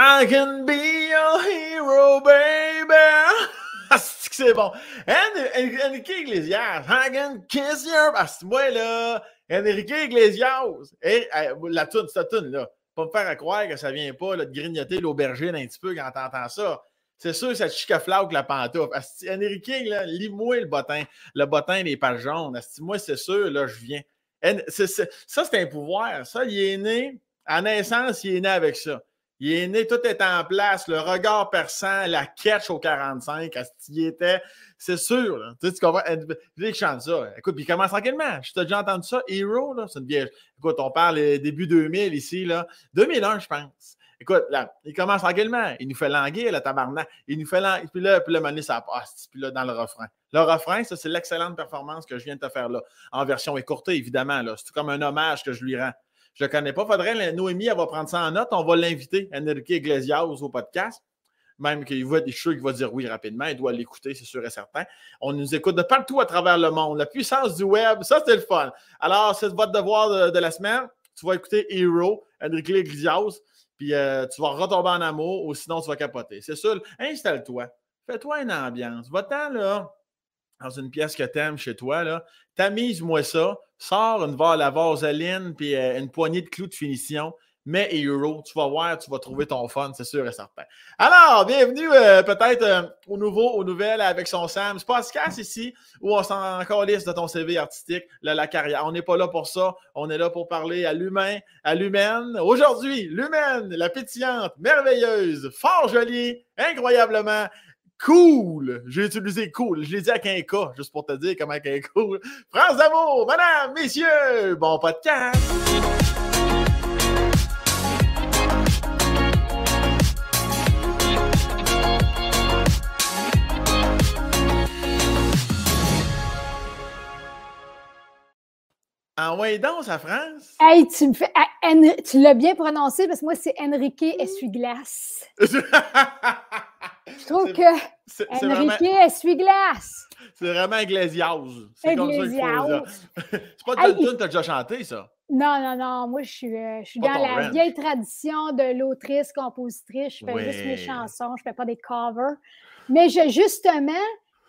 I can be your hero, baby. Ah, c'est bon? Enrique Iglesias, I can kiss your. Ah, c'est moi, là. Enrique Iglesias. Et, la tune, cette tune, là. Pas me faire croire que ça vient pas de grignoter l'aubergine un petit peu quand t'entends ça. C'est sûr, ça te chicaflaque la pantoufle. Enrique, là, lis-moi le bottin. Le bottin des pages jaunes. Moi, c'est sûr, là, je viens. ça, c'est un pouvoir. Ça, il est né. À naissance, il est né avec ça. Il est né, tout est en place, le regard perçant, la catch au 45, à ce qu'il était. C'est sûr, là. Tu, sais, tu comprends? Il chante ça. Écoute, puis il commence tranquillement. Je t'ai déjà entendu ça. Hero, là, c'est une vieille. Écoute, on parle euh, début 2000 ici, là. 2001, je pense. Écoute, là, il commence tranquillement. Il nous fait languir, le tabarnak. Il nous fait languir. Puis là, puis là, ça passe. Puis là, dans le refrain. Le refrain, ça, c'est l'excellente performance que je viens de te faire là. En version écourtée, évidemment. Là. C'est comme un hommage que je lui rends. Je ne connais pas. Faudrait, Noémie, elle va prendre ça en note. On va l'inviter, Enrique Iglesias, au podcast. Même qu'il voit des choses qu'il va dire oui rapidement. Il doit l'écouter, c'est sûr et certain. On nous écoute de partout à travers le monde. La puissance du web, ça, c'est le fun. Alors, c'est votre devoir de, la semaine. Tu vas écouter Hero, Enrique Iglesias, puis euh, tu vas retomber en amour ou sinon tu vas capoter. C'est sûr. Installe-toi. Fais-toi une ambiance. Va-t'en là dans une pièce que tu aimes chez toi, là, tamise-moi ça, sors une, la vaseline puis euh, une poignée de clous de finition, mets Euro, tu vas voir, tu vas trouver ton fun, c'est sûr et certain. Alors, bienvenue euh, peut-être euh, au nouveau, aux nouvelles avec son Sam. C'est pas casse ici où on s'en encore liste de ton CV artistique, la carrière. On n'est pas là pour ça, on est là pour parler à l'humain, à l'humaine. Aujourd'hui, l'humaine, la pétillante, merveilleuse, fort jolie, incroyablement Cool! J'ai utilisé cool. Je l'ai dit un K, juste pour te dire comment est cool. France d'amour, madame, messieurs, bon podcast! En ouais, danse à France. Hey, tu me fais. Ah, tu l'as bien prononcé parce que moi, c'est Enrique Essuie-Glace. Je trouve que Enrique essuie-glace. C'est vraiment Iglesias. C'est comme ça qu'il faut C'est pas de tune que tu as déjà chanté, ça? Non, non, non. Moi, je suis, euh, je suis dans la vieille tradition de l'autrice, compositrice. Je fais juste mes chansons, je fais pas des covers. Mais je, justement,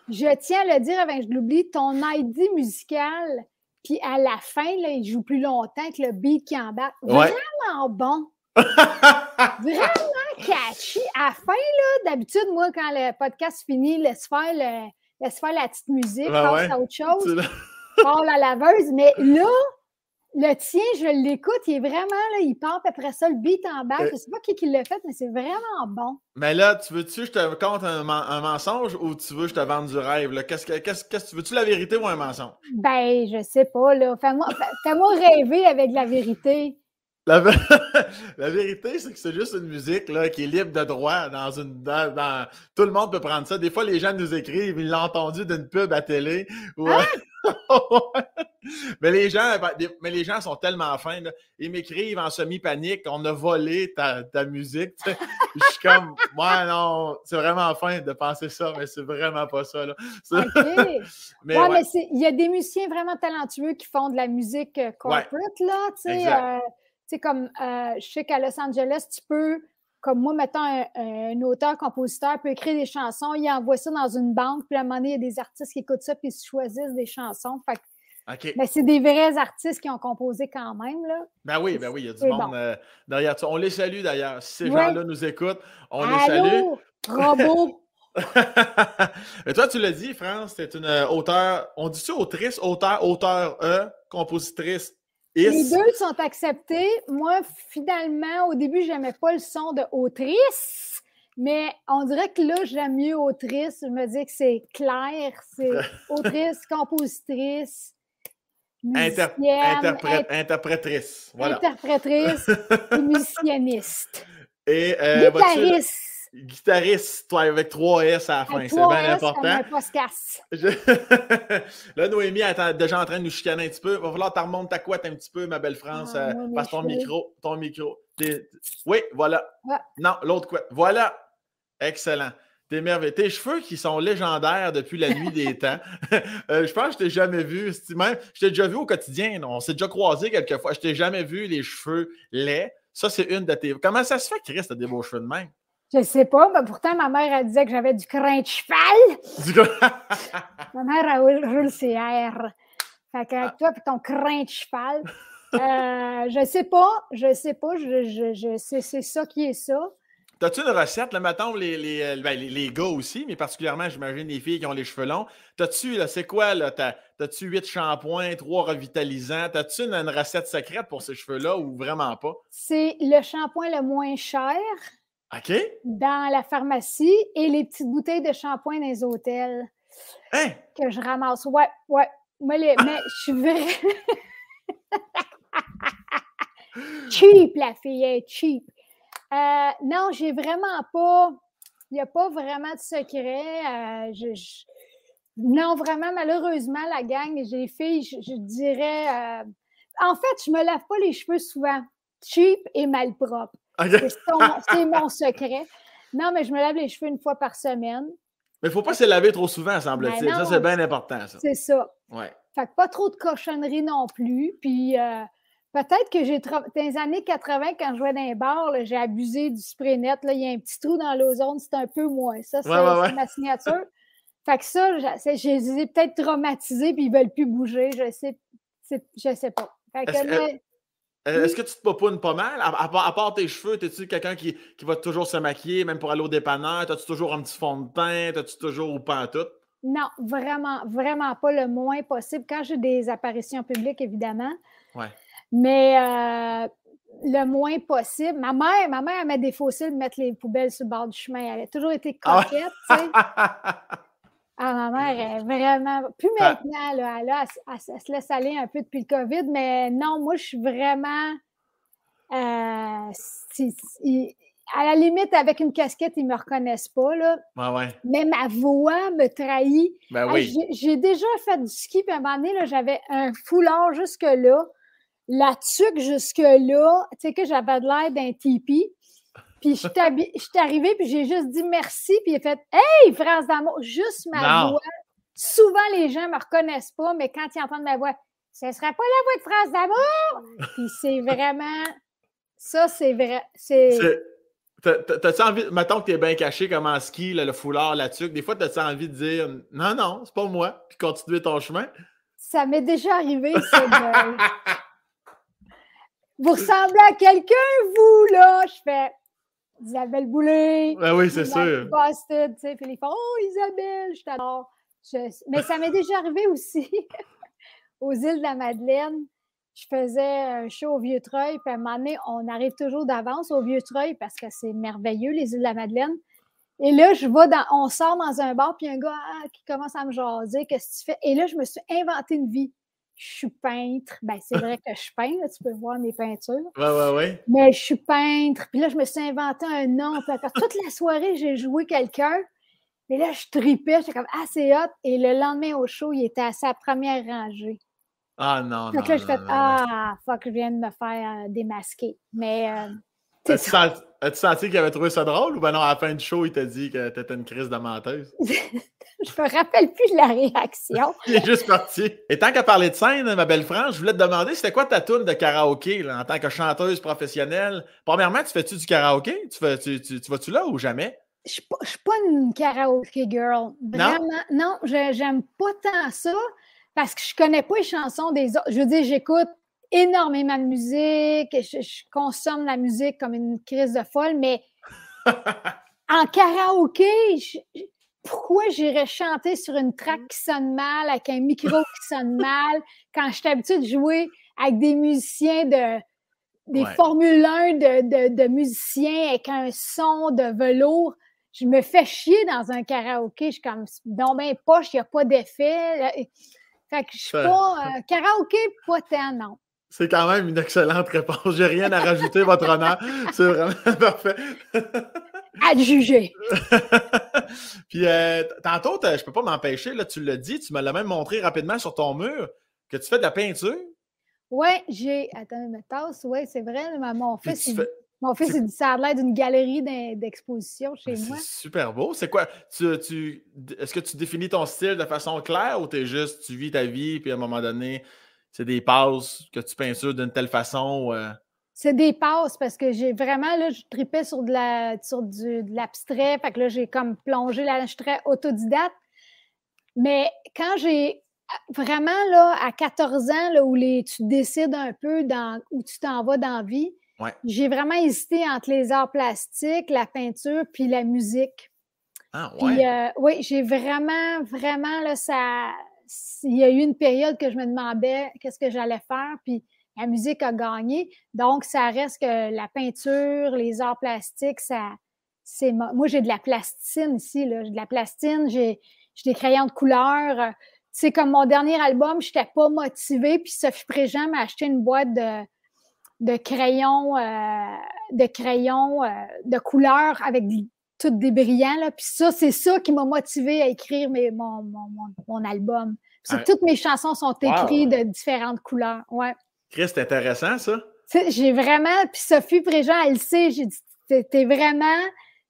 je tiens à le dire avant que je l'oublie, ton ID musical, puis à la fin, là, il joue plus longtemps que le beat qui embarque. Vraiment bon. Vraiment catchy. À la fin, là, d'habitude, moi, quand le podcast finit, laisse faire, le, laisse faire la petite musique, ben passe à autre chose, parle la laveuse. Mais là, le tien, je l'écoute, il est vraiment, là, il part après ça, le beat en bas. Euh je ne sais pas qui, qui l'a fait, mais c'est vraiment bon. Mais là, tu veux-tu que je te conte un, mensonge ou tu veux que je te vende du rêve? Qu'est-ce que, qu'est-ce, que tu veux-tu la vérité ou un mensonge? Ben, je sais pas, là. Fais-moi, fais-moi rêver avec la vérité. La, vérité, c'est que c'est juste une musique là, qui est libre de droit dans une. Dans, Tout le monde peut prendre ça. Des fois, les gens nous écrivent, ils l'ont entendu d'une pub à télé. Ah! mais, les gens, ben, mais les gens sont tellement fins. Ils m'écrivent en semi-panique on a volé ta, musique. Je suis comme moi non, c'est vraiment fin de penser ça, mais c'est vraiment pas ça. Là. mais, il y a des musiciens vraiment talentueux qui font de la musique euh, corporate, là, tu sais. Sais, comme euh, je sais qu'à Los Angeles, tu peux, comme moi, mettons, un, auteur-compositeur peut écrire des chansons, il envoie ça dans une banque, puis à un moment donné, il y a des artistes qui écoutent ça, puis ils choisissent des chansons. Fait Mais c'est des vrais artistes qui ont composé quand même. Là. Ben oui, ben oui, il y a du monde euh, derrière ça. On les salue d'ailleurs. Si ces gens-là nous écoutent, on les salue. Robot! Mais toi, tu l'as dit, France, c'est une euh, auteure. On dit-tu autrice, auteur, auteur E, compositrice? Les deux sont acceptés. Moi, finalement, au début, je n'aimais pas le son de autrice, mais on dirait que là, j'aime mieux autrice. Je me dis que c'est clair, c'est autrice, compositrice. Interprète, interprétrice. Voilà. Interprétrice et musicianiste. Et euh, guitariste, toi, avec trois S à la fin. C'est bien important. Je... Là, Noémie est déjà en train de nous chicaner un petit peu. Va falloir que tu remontes ta couette un petit peu, ma belle France. Ah, euh, passe ton micro. Ton micro. Oui, voilà. Non, l'autre couette. Voilà. Excellent. T'es merveilleux. Tes cheveux qui sont légendaires depuis la nuit des temps. Euh, je pense que je t'ai jamais vu. Même, je t'ai déjà vu au quotidien. On s'est déjà croisé quelques fois. Je t'ai jamais vu les cheveux laids Ça, c'est une de tes. Comment ça se fait, Chris, t'as des beaux cheveux de même? Je sais pas, mais pourtant, ma mère, elle disait que j'avais du crin de cheval. ma mère, elle roule ses airs. Fait que ah. toi, puis ton crin de cheval. Euh, je sais pas, je sais pas, je, je, je c'est ça qui est ça. T'as-tu une recette, là, mettons, les, les, euh, ben, les, les, gars aussi, mais particulièrement, j'imagine, les filles qui ont les cheveux longs. T'as-tu, là, c'est quoi, là? T'as-tu huit shampoings, trois revitalisants? T'as-tu une, recette secrète pour ces cheveux-là ou vraiment pas? C'est le shampoing le moins cher. OK. Dans la pharmacie et les petites bouteilles de shampoing dans les hôtels. Hein? Que je ramasse. Ouais, ouais. Mais, les, mais je suis vraiment. cheap, la fille est cheap. Euh, non, j'ai vraiment pas. Il n'y a pas vraiment de secret. Euh, non, vraiment, malheureusement, la gang, j'ai filles, je, dirais. Euh, en fait, je me lave pas les cheveux souvent. Cheap et malpropre. C'est mon secret. Non, mais je me lave les cheveux une fois par semaine. Mais il ne faut pas se laver trop souvent, semble-t-il. Ben ça, c'est bien important, ça. C'est ça. Ouais. Fait que pas trop de cochonneries non plus. Puis Peut-être que j'ai dans les années 80, quand je jouais dans les bars, j'ai abusé du spray net. Là, il y a un petit trou dans l'ozone, c'est un peu moins. Ça, c'est ma signature. fait que ça, je les ai peut-être traumatisés puis ils ne veulent plus bouger. Je sais, je sais pas. Est-ce que, tu te pas pas mal? À, part, tes cheveux, es-tu quelqu'un qui, qui, va toujours se maquiller, même pour aller au dépanneur? As-tu toujours un petit fond de teint? As-tu toujours ou pas tout? Non, vraiment, vraiment pas le moins possible. Quand j'ai des apparitions publiques, évidemment. Ouais. Mais euh, le moins possible. Ma mère, ma mère, elle met des fossiles de mettre les poubelles sur le bord du chemin. Elle a toujours été ah coquette, tu sais. Ah, ma mère est vraiment. Plus ah. maintenant, là, elle, se laisse aller un peu depuis le COVID, mais non, moi, je suis vraiment. Euh, à la limite, avec une casquette, ils ne me reconnaissent pas. Là. ouais. Mais ma voix me trahit. Ben oui. J'ai déjà fait du ski, puis à un moment donné, j'avais un foulard jusque-là la tuque jusque-là, tu sais que j'avais de l'air d'un tipi. Puis je suis arrivée, puis j'ai juste dit merci, puis il a fait Hey, France d'amour, juste ma voix. Souvent, les gens ne me reconnaissent pas, mais quand ils entendent ma voix, ce ne serait pas la voix de France d'amour. Puis c'est vraiment. Ça, c'est vrai. C'est. T'as-tu envie, mettons que t'es bien caché comme en ski, le foulard, la tuque, des fois, t'as-tu envie de dire non, non, c'est pas moi, puis continuer ton chemin? Ça m'est déjà arrivé, ça. Vous ressemblez à quelqu'un, vous, là? Je fais Isabelle Boulay. Ah oui, c'est sûr. Tu sais. Puis ils font Oh, Isabelle, je t'adore. Mais ça m'est déjà arrivé aussi aux îles de la Madeleine. Je faisais un show au Vieux-Treuil, puis à un moment donné, on arrive toujours d'avance au Vieux-Treuil parce que c'est merveilleux, les îles de la Madeleine. Et là, je vais dans, on sort dans un bar, puis un gars ah, qui commence à me jaser, qu'est-ce que tu fais? Et là, je me suis inventé une vie je suis peintre. Ben, c'est vrai que je suis peintre, tu peux voir mes peintures. Oui, oui, oui. Mais je suis peintre. Puis là, je me suis inventé un nom. Puis toute la soirée, j'ai joué quelqu'un. Et là, je tripais. J'étais comme, ah, c'est hot. Et le lendemain au show, il était à sa première rangée. Ah, non, Donc là, je fais, ah, fuck, je viens de me faire euh, démasquer. Mais. Euh, As-tu senti, qu'il avait trouvé ça drôle ou ben non, à la fin du show, il t'a dit que t'étais une crise de menteuse? je me rappelle plus de la réaction. il est juste parti. Et tant qu'à parler de scène, ma belle France, je voulais te demander, c'était quoi ta tune de karaoké en tant que chanteuse professionnelle? Premièrement, tu fais-tu du karaoké? Tu, fais, tu, tu, vas-tu là ou jamais? Je ne suis pas une karaoké girl. Vraiment, non, non j'aime pas tant ça parce que je connais pas les chansons des autres. Je veux dire, j'écoute énormément de musique, je, consomme la musique comme une crise de folle, mais en karaoké, pourquoi j'irais chanter sur une track qui sonne mal, avec un micro qui sonne mal, quand je suis habituée de jouer avec des musiciens de des Formule 1 de, de, musiciens avec un son de velours. Je me fais chier dans un karaoké. Je suis comme, non, ben, poche, il n'y a pas d'effet. Fait que je suis pas. Euh, karaoké, pas tant, non. C'est quand même une excellente réponse. J'ai rien à rajouter, votre honneur. C'est vraiment parfait. à juger. Puis euh, tantôt, je peux pas m'empêcher, là, tu l'as dit, tu me l'as même montré rapidement sur ton mur, que tu fais de la peinture. Oui, j'ai. Attends, ma tasse, oui, c'est vrai. Mon fils, il... Mon fils, il ça a l'air d'une galerie d'exposition chez moi. C'est super beau. C'est quoi? Tu, tu... Est-ce que tu définis ton style de façon claire ou tu es juste, tu vis ta vie, puis à un moment donné, c'est des passes que tu peintures d'une telle façon? Euh? c'est des passes parce que j'ai vraiment, là, je tripais sur de la, sur du, de l'abstrait. Fait que là, j'ai comme plongé là, je suis très autodidacte. Mais quand j'ai vraiment, là, à 14 ans, là, où les, tu décides un peu dans, où tu t'en vas dans la vie, j'ai vraiment hésité entre les arts plastiques, la peinture, puis la musique. Ah, ouais. Euh, oui, j'ai vraiment, vraiment, là, ça. Il y a eu une période que je me demandais qu'est-ce que j'allais faire, puis la musique a gagné. Donc, ça reste que la peinture, les arts plastiques, ça. c'est Moi, j'ai de la plastine ici, là. J'ai de la plastine, j'ai des crayons de couleur. C'est comme mon dernier album, je n'étais pas motivée, puis Sophie Préjean m'a acheté une boîte de, de crayons, euh, de crayons euh, de couleur avec tout des brillants. Là. Puis ça, c'est ça qui m'a motivée à écrire mes, mon, mon, album. Toutes mes chansons sont écrites de différentes couleurs. Ouais. Chris, c'est intéressant, ça. J'ai vraiment, puis Sophie Préjean, elle le sait, j'ai dit, t'es vraiment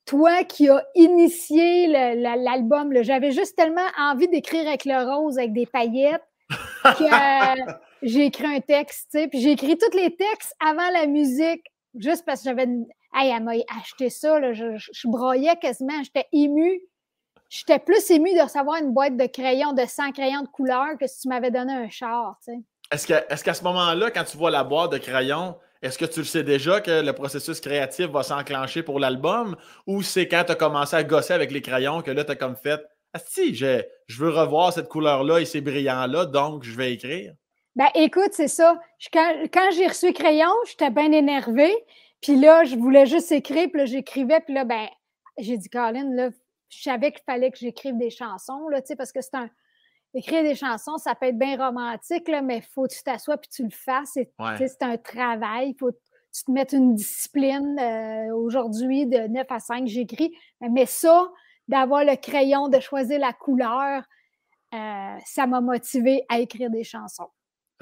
toi qui as initié l'album. J'avais juste tellement envie d'écrire avec le rose, avec des paillettes, que euh, j'ai écrit un texte, tu sais, puis j'ai écrit tous les textes avant la musique, juste parce que j'avais... Hey, elle m'a acheté ça, là, je, je, broyais quasiment, j'étais émue. J'étais plus émue de recevoir une boîte de crayons, de 100 crayons de couleur, que si tu m'avais donné un char, tu sais. Est-ce qu'à ce moment-là, quand tu vois la boîte de crayons, est-ce que tu le sais déjà que le processus créatif va s'enclencher pour l'album? Ou c'est quand tu as commencé à gosser avec les crayons que là, tu as comme fait Ah si, je, je veux revoir cette couleur-là et ces brillants-là, donc je vais écrire? Ben écoute, c'est ça. quand, j'ai reçu les crayons, j'étais bien énervée. Puis là, je voulais juste écrire, puis là, j'écrivais, puis là, ben, j'ai dit, Colin, là, je savais qu'il fallait que j'écrive des chansons, là, tu sais, parce que c'est un, écrire des chansons, ça peut être bien romantique, là, mais il faut que tu t'assoies puis tu le fasses. C'est un travail. Il faut que tu te mettes une discipline. Euh, aujourd'hui, de 9 à 5, j'écris. Mais ça, d'avoir le crayon, de choisir la couleur, euh, ça m'a motivé à écrire des chansons.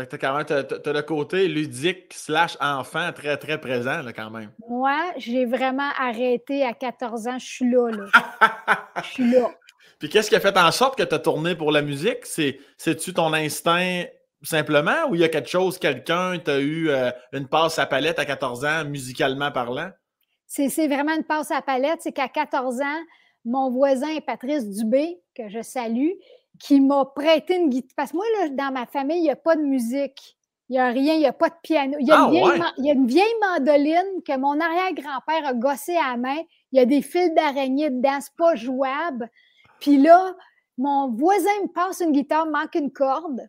Tu as, le côté ludique slash enfant très, très présent là, quand même. Moi, j'ai vraiment arrêté à 14 ans. Je suis là. là. Je suis là. Puis qu'est-ce qui a fait en sorte que tu as tourné pour la musique? C'est-tu ton instinct simplement ou il y a quelque chose, quelqu'un, tu as eu euh, une passe à palette à 14 ans, musicalement parlant? C'est vraiment une passe à palette. C'est qu'à 14 ans, mon voisin Patrice Dubé, que je salue, qui m'a prêté une guitare. Parce que moi, là, dans ma famille, il n'y a pas de musique. Il n'y a rien, il n'y a pas de piano. Il y, a ah, il y, a une vieille mandoline que mon arrière-grand-père a gossé à la main. Il y a des fils d'araignée dedans, c'est pas jouable. Puis là, mon voisin me passe une guitare, manque une corde.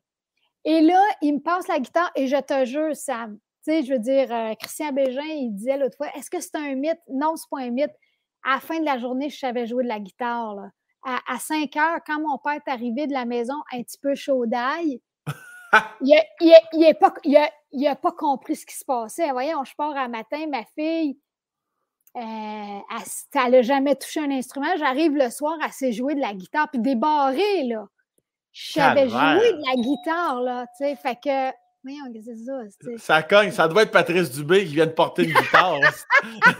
Et là, il me passe la guitare et je te jure, Sam, tu sais, je veux dire, euh, Christian Bégin, il disait l'autre fois, est-ce que c'est un mythe? Non, c'est pas un mythe. À la fin de la journée, je savais jouer de la guitare. À, 5 heures, quand mon père est arrivé de la maison un petit peu chaud d'ail, il n'a pas, a, pas compris ce qui se passait. Voyons, je pars un matin, ma fille, euh, elle n'a jamais touché un instrument. J'arrive le soir, elle sait jouer de la guitare, puis débarré, là. Je savais jouer de la guitare, là, tu sais. Fait que, voyons, c'est ça? Ça cogne, ça doit être Patrice Dubé qui vient de porter une guitare.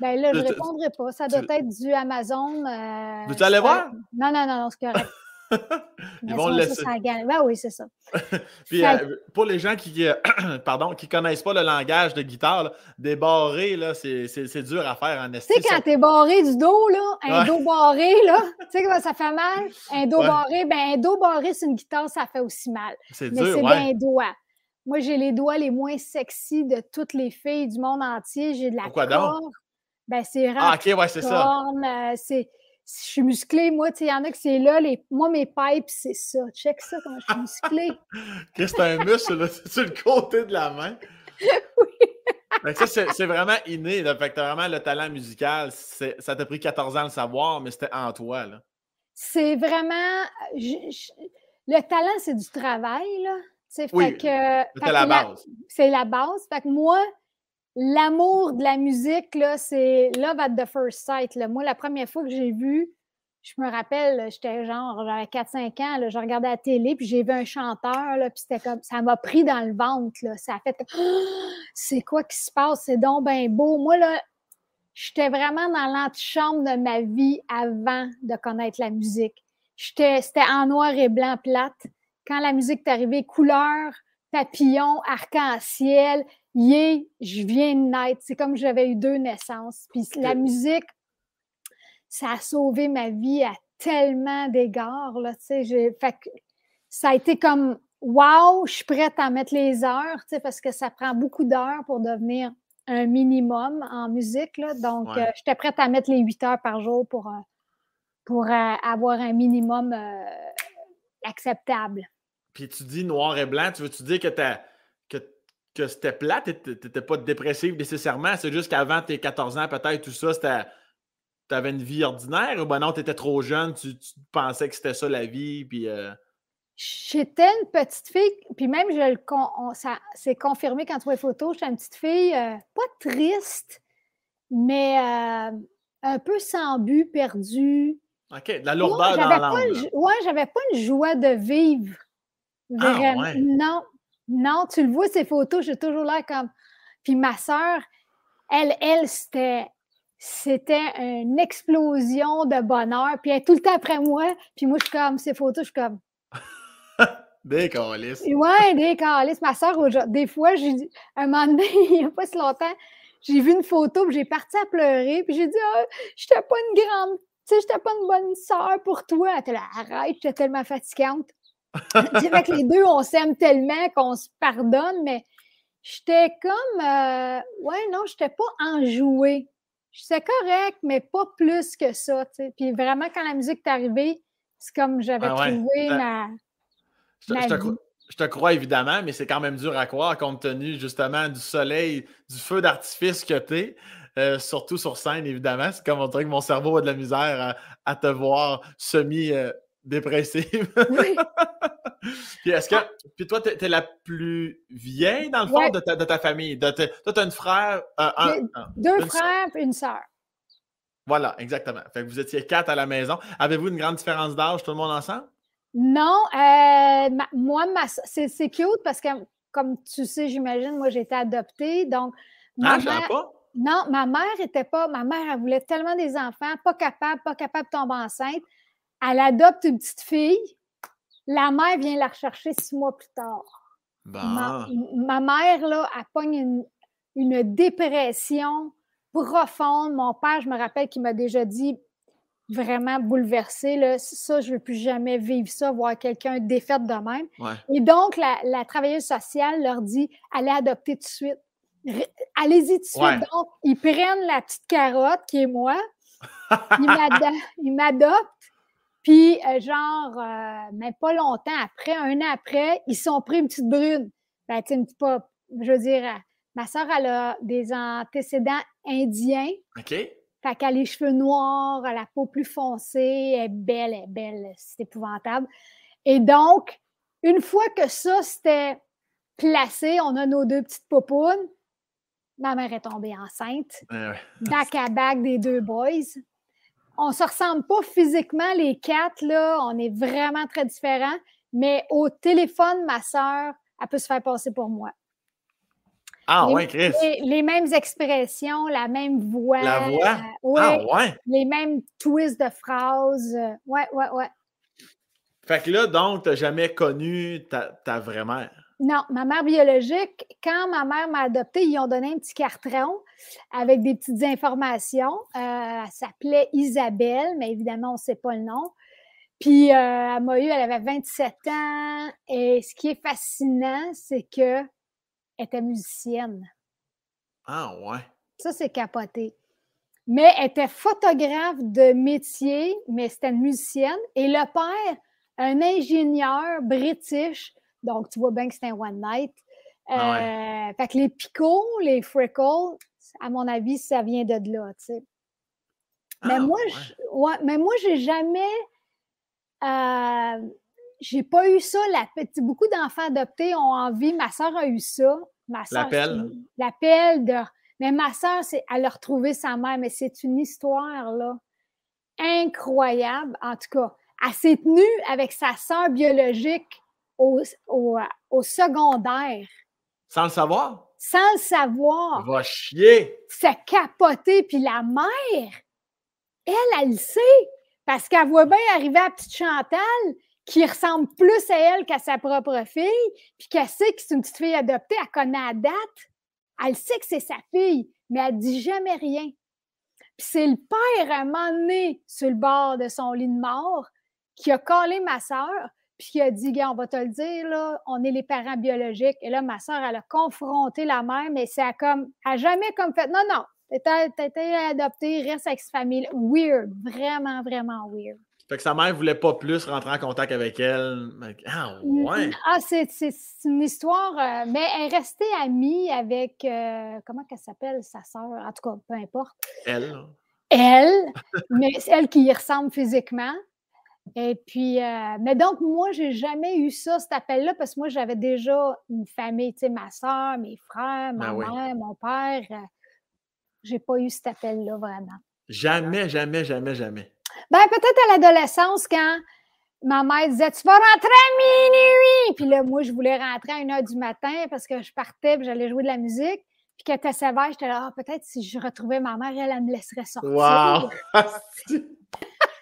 ben là, je ne répondrai pas. Ça doit être du Amazon. Euh, Veux-tu aller voir? Non, non, non, non c'est correct. Ils vont le laisser. Ben oui, c'est ça. Puis, euh, pour les gens qui euh, pardon, qui connaissent pas le langage de guitare, débarrer, c'est dur à faire en esthétique. Tu sais, quand tu es barré du dos, là, un dos barré, là, tu sais comment ça fait mal? Un dos barré, ben un dos barré sur une guitare, ça fait aussi mal. C'est dur, Mais c'est bien doigt. Moi, j'ai les doigts les moins sexy de toutes les filles du monde entier. J'ai de la Pourquoi donc? Ben, c'est Ah, ok, ouais, c'est ça. Euh, c'est je suis musclée, moi, tu sais, il y en a que c'est là, les... moi, mes pipes, c'est ça. Check ça, quand je suis musclée. c'est un muscle, là, c'est sur le côté de la main? oui. ça, c'est vraiment inné. Là. Fait que vraiment le talent musical. Ça t'a pris 14 ans à le savoir, mais c'était en toi. Là. C'est vraiment. le talent, c'est du travail. Là. Oui, fait que, c'est la base. C'est la base. Fait que moi, l'amour de la musique, là, c'est Love at the First Sight. Moi, la première fois que j'ai vu, je me rappelle, j'étais genre, j'avais 4-5 ans, je regardais la télé, puis j'ai vu un chanteur, là, puis c'était comme, ça m'a pris dans le ventre, là. Ça a fait, c'est quoi qui se passe? C'est donc bien beau. Moi, là, j'étais vraiment dans l'antichambre de ma vie avant de connaître la musique. C'était en noir et blanc plate. Quand la musique est arrivée, couleur, papillon, arc-en-ciel. est, je viens de naître. C'est comme j'avais eu deux naissances. Puis la musique, ça a sauvé ma vie à tellement d'égards. Là, fait que ça a été comme Wow, je suis prête à mettre les heures, parce que ça prend beaucoup d'heures pour devenir un minimum en musique. Là. Donc, euh, j'étais prête à mettre les huit heures par jour pour, euh, pour euh, avoir un minimum acceptable. Puis tu dis noir et blanc, tu veux-tu dire que, que, que c'était plate, tu n'étais pas dépressive nécessairement, c'est juste qu'avant tes 14 ans, peut-être, tout ça, c'était. Tu avais une vie ordinaire? Ou ben non, tu étais trop jeune, tu, pensais que c'était ça la vie, puis. J'étais une petite fille, puis même je le ça c'est confirmé quand tu vois les photos, j'étais une petite fille euh, pas triste, mais euh, un peu sans but, perdue. OK, de la lourdeur dans l'âme. Oui, j'avais pas une joie de vivre. Ah, Vraiment. Non, non, tu le vois, ces photos, j'ai toujours l'air comme. Puis ma soeur, elle, elle, c'était. C'était une explosion de bonheur. Puis elle est tout le temps après moi. Puis moi, je suis comme, ces photos, je suis comme, des calices. Ouais, des calices. Ma soeur, des fois, j'ai dit, un moment donné, il n'y a pas si longtemps, j'ai vu une photo, puis j'ai parti à pleurer, puis j'ai dit, ah, je n'étais pas une grande, tu sais, j'étais pas une bonne soeur pour toi. Elle était là, arrête, j'étais tellement fatigante. C'est vrai que les deux, on s'aime tellement qu'on se pardonne, mais j'étais comme, euh, ouais, non, j'étais pas enjouée. J'étais correct, mais pas plus que ça. Puis vraiment, quand la musique est arrivée, c'est comme j'avais ah trouvé ma je, te, crois évidemment, mais c'est quand même dur à croire compte tenu justement du soleil, du feu d'artifice que tu es. Euh, surtout sur scène, évidemment. C'est comme on dirait que mon cerveau a de la misère à, te voir semi-dépressive. Oui. puis est-ce que. Ah. Puis toi, tu es, la plus vieille dans le fond de, ta, famille? toi, tu as une frère. Euh, deux frères et une sœur. Voilà, exactement. Fait que vous étiez quatre à la maison. Avez-vous une grande différence d'âge, tout le monde ensemble? Non, euh, moi, c'est cute parce que, comme tu sais, j'imagine, moi, j'ai été adoptée. Donc, ma ah, mère, pas? Non, ma mère était pas. Ma mère, elle voulait tellement des enfants, pas capable, pas capable de tomber enceinte. Elle adopte une petite fille. La mère vient la rechercher six mois plus tard. Ma, mère, là, elle pogne une, une dépression profonde. Mon père, je me rappelle qu'il m'a déjà dit vraiment bouleversé. Là. Ça, je ne veux plus jamais vivre ça, voir quelqu'un défaite de même. Et donc, la, travailleuse sociale leur dit allez adopter tout de suite. Allez-y tout de suite. Donc, ils prennent la petite carotte qui est moi. ils m'adoptent. Puis, euh, genre, euh, même pas longtemps après, un an après, ils sont pris une petite brune. Ben, tu sais, pas, je veux dire, ma soeur, elle a des antécédents indiens. OK. Fait qu'elle a les cheveux noirs, elle a la peau plus foncée, elle est belle, elle est belle, c'est épouvantable. Et donc, une fois que ça c'était placé, on a nos deux petites popounes. Ma mère est tombée enceinte. Back à back des deux boys. On ne se ressemble pas physiquement, les quatre, là. On est vraiment très différents. Mais au téléphone, ma soeur, elle peut se faire passer pour moi. Ah ouais, Chris. Les, mêmes expressions, la même voix. La voix? Euh, ah ouais? Les mêmes twists de phrases. Euh, ouais, ouais, ouais. Fait que là, donc, tu n'as jamais connu ta, vraie mère? Non, ma mère biologique, quand ma mère m'a adoptée, ils ont donné un petit carton avec des petites informations. Euh, elle s'appelait Isabelle, mais évidemment, on ne sait pas le nom. Puis, elle m'a eu, elle avait 27 ans. Et ce qui est fascinant, c'est que était musicienne. Ah ouais. Ça, c'est capoté. Mais elle était photographe de métier, mais c'était une musicienne. Et le père, un ingénieur british, donc tu vois bien que c'était un one night. Ah euh, fait que les picots, les freckles, à mon avis, ça vient de là, tu sais. Mais, ah moi, ouais. mais moi, j'ai jamais. Euh, j'ai pas eu ça. La, beaucoup d'enfants adoptés ont envie. Ma soeur a eu ça. Ma L'appel. L'appel de. Mais ma soeur, elle a retrouvé sa mère, mais c'est une histoire, là, incroyable. En tout cas, elle s'est tenue avec sa soeur biologique au, au, secondaire. Sans le savoir? Sans le savoir. Va chier! C'est capoté. Puis la mère, elle, elle le sait. Parce qu'elle voit bien arriver à petite Chantal, qui ressemble plus à elle qu'à sa propre fille, puis qu'elle sait que c'est une petite fille adoptée, elle connaît la date, elle sait que c'est sa fille, mais elle dit jamais rien. Puis c'est le père, à un moment donné, sur le bord de son lit de mort, qui a collé ma soeur, puis qui a dit, gars, on va te le dire, là, on est les parents biologiques. Et là, ma soeur, elle a confronté la mère, mais c'est comme, elle jamais comme fait, non, non, t'as été adoptée, reste avec sa famille. Weird, vraiment, vraiment weird. Fait que sa mère voulait pas plus rentrer en contact avec elle. Ah, ouais. Ah, c'est une histoire, euh, mais elle est restée amie avec, euh, comment qu'elle s'appelle, sa sœur, en tout cas, peu importe. Elle. Elle, mais c'est elle qui y ressemble physiquement. Et puis, euh, mais donc, moi, j'ai jamais eu ça, cet appel-là, parce que moi, j'avais déjà une famille, tu sais, ma soeur, mes frères, ma ben mère, mon père. j'ai pas eu cet appel-là, vraiment. Jamais, jamais, jamais, jamais. Ben, peut-être à l'adolescence, quand ma mère disait Tu vas rentrer à minuit. Puis là, moi, je voulais rentrer à 1 h du matin parce que je partais et j'allais jouer de la musique. Puis qu'elle était sévère, j'étais là, ah, peut-être si je retrouvais ma mère, elle, elle me laisserait sortir. Wow!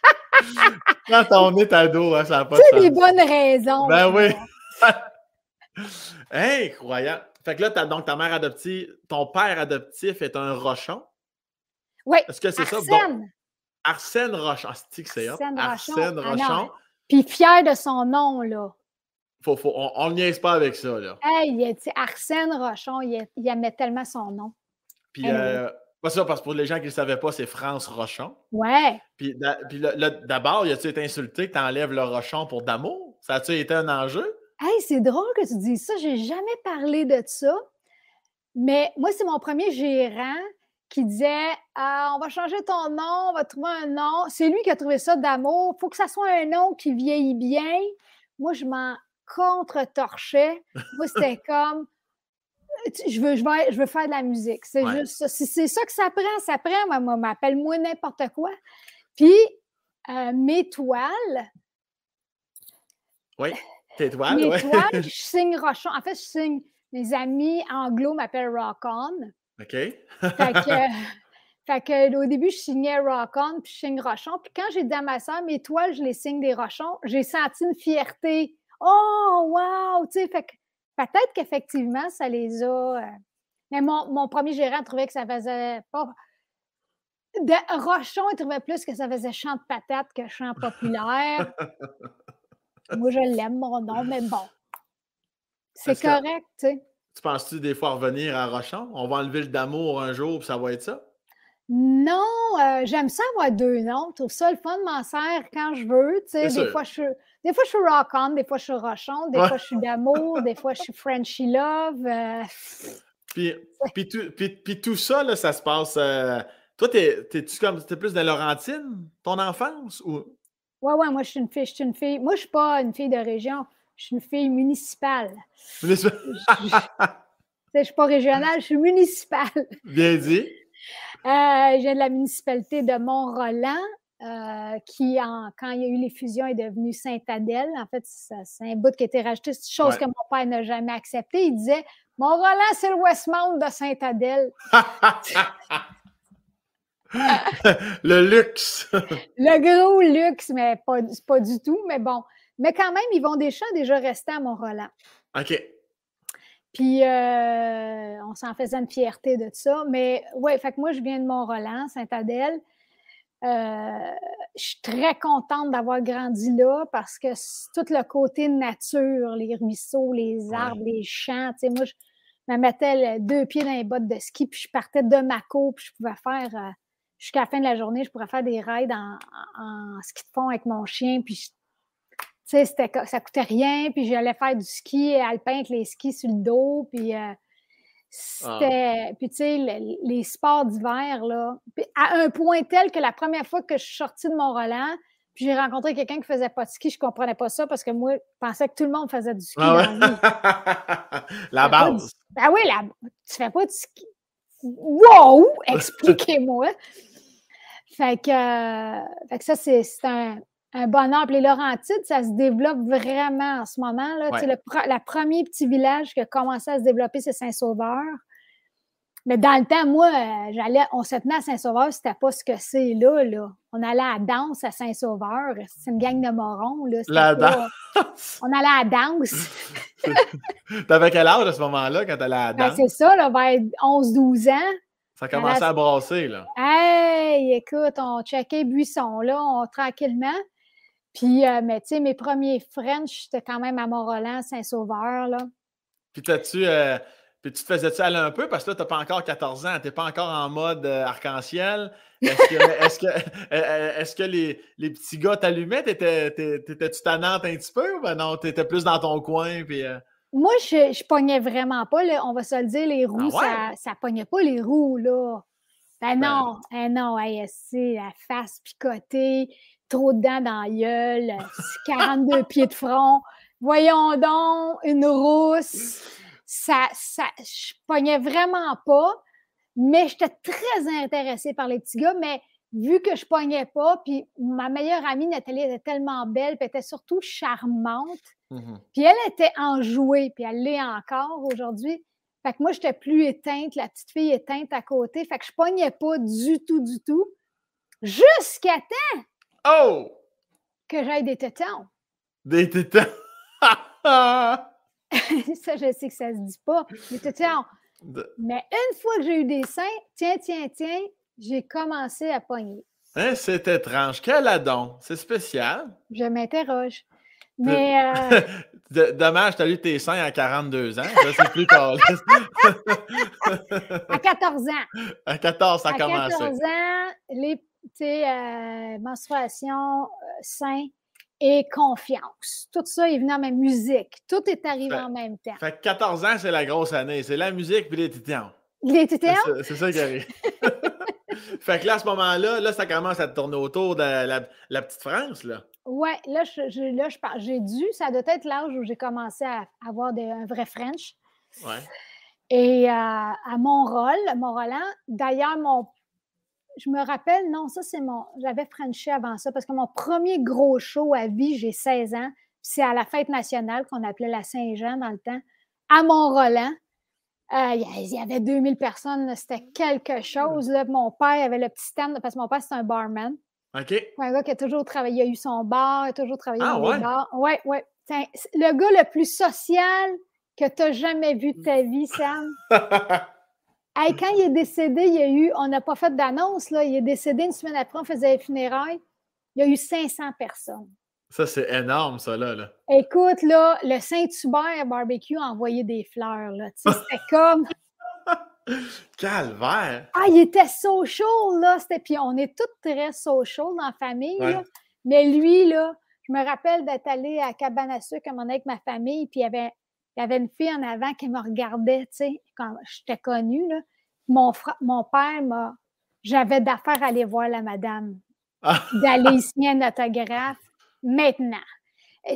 Quand on est ado, hein, ça n'a pas de des bonnes raisons. Ben oui. Incroyable. Fait que là, donc ta mère adoptive, ton père adoptif est un rochon? Oui. Est-ce que c'est ça? Arsène Rochon. Ah, c'est que c'est Arsène Rochon. Arsène Rochon. Puis fier de son nom, là. Faut, faut, on ne niaise pas avec ça, là. Hey, Arsène Rochon, il, il, aimait tellement son nom. Puis, euh, pas ça, parce que pour les gens qui ne le savaient pas, c'est France Rochon. Ouais. Puis, d'abord, il a-tu été insulté que tu enlèves le Rochon pour d'amour? Ça a-tu été un enjeu? Hey, c'est drôle que tu dises ça. J'ai jamais parlé de ça. Mais moi, c'est mon premier gérant qui disait ah, On va changer ton nom, on va trouver un nom. C'est lui qui a trouvé ça d'amour. Il faut que ça soit un nom qui vieillit bien. Moi, je m'en contre-torchais. Moi, c'était comme je veux, je, je veux faire de la musique. C'est juste ça. Si c'est ça que ça prend, ça prend. Moi, m'appelle-moi n'importe quoi. Puis, euh, mes toiles. Oui, tes toiles. Mes toiles, je signe Rochon. En fait, je signe. Mes amis anglo m'appellent Rock On. OK. fait, que, au début, je signais Rock On, puis je signe Rochon. Puis quand j'ai dit à ma soeur, mes toiles, je les signe des Rochons, j'ai senti une fierté. Oh, wow! Tu sais, fait que peut-être qu'effectivement, ça les a. Euh, mais mon, premier gérant trouvait que ça faisait pas. De Rochon, il trouvait plus que ça faisait chant de patate que chant populaire. Moi, je l'aime, mon nom, mais bon. C'est correct, tu sais. Tu penses-tu des fois revenir à Rochon? On va enlever le d'amour un jour, puis ça va être ça? Non, euh, j'aime ça avoir deux noms. Je trouve ça le fun de m'en servir quand je veux. des, fois, je suis, des fois, je suis rock on, des fois, je suis rochon, des fois, je suis d'amour, des fois, je suis Frenchy love. Euh, puis, puis, tout, puis, tout ça, là, ça se passe. Euh, toi, t'es-tu comme. T'es plus de Laurentine, ton enfance? Ou... Ouais, ouais, moi, je suis une fille. Je suis une fille. Moi, je suis pas une fille de région. Je suis une fille municipale. Municipale. je ne suis pas régionale, je suis municipale. Bien dit. Euh, je viens de la municipalité de Mont-Roland, euh, qui, quand il y a eu les fusions, est devenue Saint-Adèle. En fait, c'est un bout qui a été rajouté, c'est une chose que mon père n'a jamais accepté. Il disait Mont-Roland, c'est le Westmount de Saint-Adèle. le luxe. le gros luxe, mais pas, pas du tout. Mais bon, mais quand même, Yvon Deschamps a déjà resté à Mont-Roland. OK. Puis, euh, on s'en faisait une fierté de ça. Mais oui, fait que moi, je viens de Mont-Roland, Saint-Adèle. Euh, je suis très contente d'avoir grandi là parce que tout le côté nature, les ruisseaux, les arbres, les champs, tu sais, moi, je me mettais deux pieds dans les bottes de ski, puis je partais de ma cour, puis je pouvais faire, euh, jusqu'à la fin de la journée, je pourrais faire des rides en, en ski de fond avec mon chien, puis sais, ça coûtait rien, puis j'allais faire du ski alpin avec les skis sur le dos, puis euh, c'était... Ah. Puis tu sais, les, sports d'hiver, là, à un point tel que la première fois que je suis sortie de Mont-Roland, puis j'ai rencontré quelqu'un qui faisait pas de ski, je comprenais pas ça parce que moi, je pensais que tout le monde faisait du ski. Ah la base. Ah oui, la... tu fais pas de ski. Wow! Expliquez-moi. fait, que, euh, fait que ça, c'est un, un bonheur. Puis les Laurentides, ça se développe vraiment en ce moment. Là. Le, premier petit village qui a commencé à se développer, c'est Saint-Sauveur. Mais dans le temps, moi, euh, j'allais, on se tenait à Saint-Sauveur, c'était pas ce que c'est là, là. On allait à la danse à Saint-Sauveur. C'est une gang de morons, là. La danse? On allait à la danse. T'avais quel âge à ce moment-là quand t'allais à la ben, danse? c'est ça, là, vers 11-12 ans. Ça commençait à brasser, là. Hey, écoute, on checkait Buisson, là, on, tranquillement. Puis, euh, mais tu sais, mes premiers French, c'était quand même à Mont-Roland, Saint-Sauveur, là. Puis, t'as-tu. Euh, puis tu te faisais-tu aller un peu? Parce que là, tu n'as pas encore 14 ans, tu n'es pas encore en mode euh, arc-en-ciel. Est-ce que, est que, les, les, petits gars t'allumaient? T'étais-tu tannante un petit peu ou ben non, tu étais plus dans ton coin? Puis, moi, je, je pognais vraiment pas, on va se le dire, les roues, ah ça, ça pognait pas les roues, là. Ben, non, ben non, c'est la face picotée, trop de dents dans la gueule, 42 pieds de front. Voyons donc, une rousse. Ça, ça, je pognais vraiment pas, mais j'étais très intéressée par les petits gars, mais vu que je pognais pas, puis ma meilleure amie Nathalie était tellement belle, puis était surtout charmante, Mmh puis elle était enjouée, puis elle l'est encore aujourd'hui. Fait que moi, j'étais plus éteinte, la petite fille éteinte à côté. Fait que je pognais pas du tout, du tout. Jusqu'à temps oh! que j'aille des tétons. Des tétons? ça, je sais que ça se dit pas. Des tétons. Mais une fois que j'ai eu des seins, tiens, tiens, tiens, j'ai commencé à pogner. Hein, c'est étrange. Quel adon? C'est spécial. Je m'interroge. Mais. Euh... Dommage, tu as eu tes seins à 42 ans. c'est plus tard. à 14 ans. À 14, ça a commencé. À 14 ans, les euh, menstruations, euh, seins et confiance. Tout ça est venu en même musique. Tout est arrivé en même temps. Fait que 14 ans, c'est la grosse année. C'est la musique puis les tétons. Les tétons? C'est ça qui arrive. fait que là, à ce moment-là, là, ça commence à tourner autour de la, la petite France, là. Oui, là, je, là, j'ai dû, ça doit être l'âge où j'ai commencé à avoir un vrai French. Ouais. Et euh, à Mont-Roland, d'ailleurs, mon, je me rappelle, non, ça c'est mon, j'avais Frenché avant ça, parce que mon premier gros show à vie, j'ai 16 ans, c'est à la fête nationale qu'on appelait la Saint-Jean dans le temps, à Mont-Roland. Euh, il y avait 2000 personnes, c'était quelque chose. Là. Mon père avait le petit stand, parce que mon père, c'est un barman. OK. Un gars qui a toujours travaillé, il a eu son bar, il a toujours travaillé ah, dans ouais? les bars. Ouais, ouais. le gars le plus social que tu as jamais vu de ta vie, Sam. quand il est décédé, il y a eu, on n'a pas fait d'annonce, là, il est décédé une semaine après, on faisait les funérailles. Il y a eu 500 personnes. Ça, c'est énorme, ça, là, là. Écoute, là, le Saint-Hubert Barbecue a envoyé des fleurs, là. C'était comme. Calvaire! Ah, il était social, là. Puis on est toutes très social dans la famille, Mais lui, là, je me rappelle d'être allé à Cabane à sucre avec ma famille, puis il y avait, il y avait une fille en avant qui me regardait, tu sais, quand j'étais connue, là. Mon, mon père m'a... J'avais d'affaires à aller voir la madame, d'aller signer un autographe maintenant.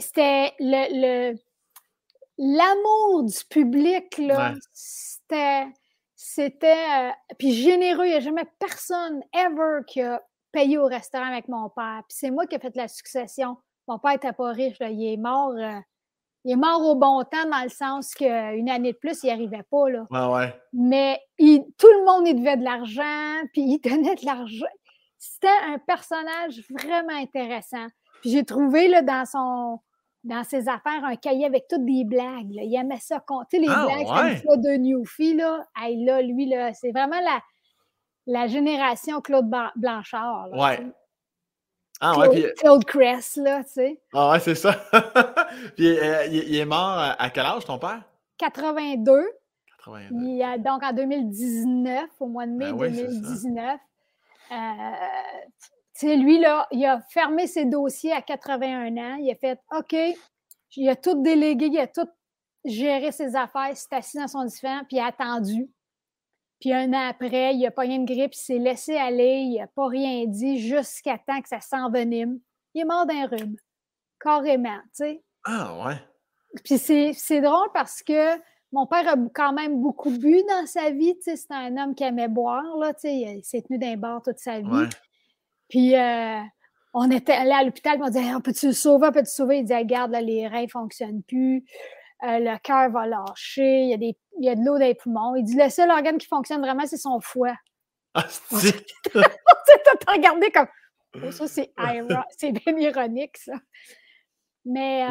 C'était le... le l'amour du public, là, c'était c'était. Euh, puis généreux, il n'y a jamais personne ever qui a payé au restaurant avec mon père. Puis c'est moi qui ai fait la succession. Mon père n'était pas riche, il est mort. Euh, il est mort au bon temps dans le sens qu'une année de plus, il n'y arrivait pas. Là. Ah ouais. Mais tout le monde, il devait de l'argent, puis il donnait de l'argent. C'était un personnage vraiment intéressant. Puis j'ai trouvé là, dans son dans ses affaires un cahier avec toutes des blagues. Il aimait ça compter les ah, blagues comme ça de Newfie. Là. là, lui, là, c'est vraiment la, la génération Claude Blanchard. Là, ouais. Ah, Claude, ouais, puis... Claude Cress, là, tu sais. Ah ouais, c'est ça. puis euh, il, est mort à quel âge, ton père? 82. 82. donc en 2019, au mois de mai 2019. Ben sais, lui, là, il a fermé ses dossiers à 81 ans. Il a fait OK, il a tout délégué, il a tout géré ses affaires, il s'est assis dans son divan, puis il a attendu. Puis un an après, il a pas une grippe, il s'est laissé aller, il n'a pas rien dit jusqu'à temps que ça s'envenime. Il est mort d'un rhume, carrément, tu sais. Ah ouais. Puis c'est drôle parce que mon père a quand même beaucoup bu dans sa vie, tu sais, c'était un homme qui aimait boire, là, tu sais, il s'est tenu d'un bar toute sa vie. Puis euh, on était allé à l'hôpital, on disait On peut-tu le sauver, on peut-tu le sauver? Il disait Regarde, là, les reins ne fonctionnent plus. Euh, le cœur va lâcher, il y, a des, il y a de l'eau dans les poumons. Il dit le seul organe qui fonctionne vraiment, c'est son foie. Ah, c'est. Tu regardé comme. Oh, ça, c'est c'est bien ironique, ça. Mais.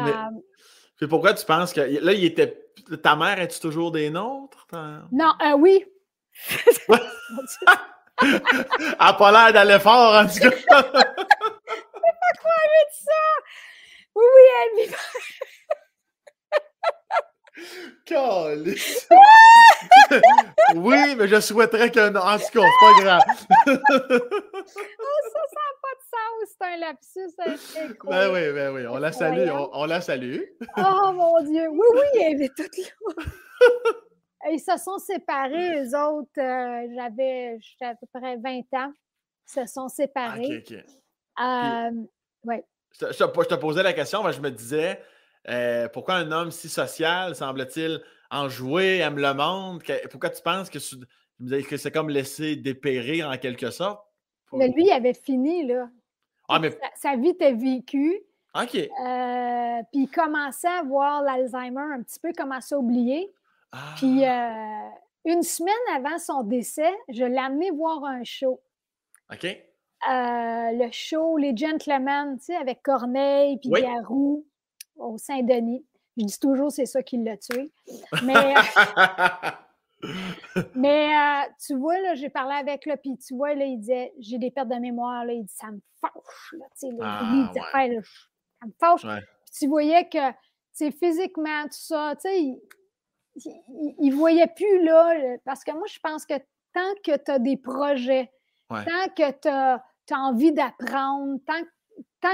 Mais... pourquoi tu penses que. Là, il était. Ta mère, est tu toujours des nôtres? Non, oui. Elle n'a pas l'air d'aller fort, en tout cas. Je pas quoi de ça? Oui, oui, elle vit. Calice. oui, mais je souhaiterais que non. En tout cas, c'est pas grave. oh, ça, ça n'a pas de sens. C'est un lapsus Ben oui, ben oui. On la salue. On, la salue. oh mon Dieu. Oui, oui, elle est toute là. Ils se sont séparés, eux autres. Euh, j'avais, j'étais à peu près 20 ans. Ils se sont séparés. OK, OK. Euh, ouais. je, te, posais la question, je me disais, euh, pourquoi un homme si social semble-t-il en jouer, aime le monde? pourquoi tu penses que, que c'est comme laisser dépérir en quelque sorte? Mais lui, il avait fini, là. Ah, mais... sa, vie était vécue. OK. puis il commençait à voir l'Alzheimer un petit peu, commençait à oublier. Puis ah! euh, une semaine avant son décès, je l'ai amené voir un show. OK. Euh, le show Les Gentlemen, tu sais, avec Corneille puis Garou au Saint-Denis. Je dis toujours c'est ça qui l'a tué. Mais, mais euh, tu vois, là, j'ai parlé avec lui, puis tu vois, là, il disait J'ai des pertes de mémoire. Là, il dit Ça me fâche. Là, tu sais, ah, il dit, Ça me fâche. Puis tu voyais que physiquement, tout ça, tu sais, il ne voyait plus là, parce que moi, je pense que tant que tu as des projets, tant que tu as, envie d'apprendre, tant, tant,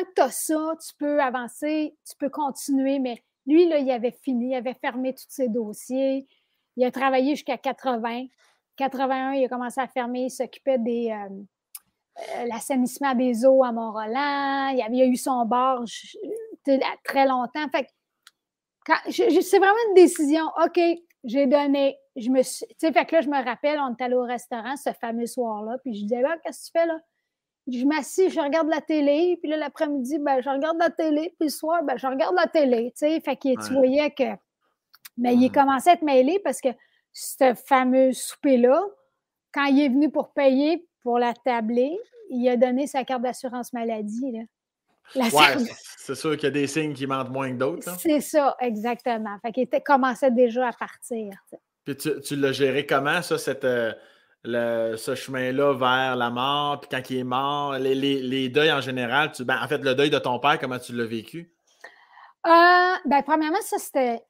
que tu as ça, tu peux avancer, tu peux continuer. Mais lui, là, il avait fini, il avait fermé tous ses dossiers. Il a travaillé jusqu'à 80. 81, il a commencé à fermer, il s'occupait des. Euh, euh, l'assainissement des eaux à Mont-Roland. Il, a eu son bar très longtemps. Fait c'est vraiment une décision. OK, j'ai donné. Je me suis. Fait que là, je me rappelle, on est allé au restaurant ce fameux soir-là, puis je disais, ah, qu'est-ce que tu fais là? Je m'assis, je regarde la télé, puis là, l'après-midi, ben, je regarde la télé, puis le soir, ben, je regarde la télé, tu sais. Fait que tu voyais que. Mais il commençait à être mêlé parce que ce fameux souper-là, quand il est venu pour payer pour la tablée, il a donné sa carte d'assurance maladie. Là c'est sûr qu'il y a des signes qui mentent moins que d'autres. C'est ça, exactement. Fait qu'il commençait déjà à partir. Puis tu, tu l'as géré comment, ça, cette, euh, ce chemin-là vers la mort, puis quand il est mort, les, les, deuils en général, tu, ben, en fait, le deuil de ton père, comment tu l'as vécu? Euh, ben, premièrement, ça, c'était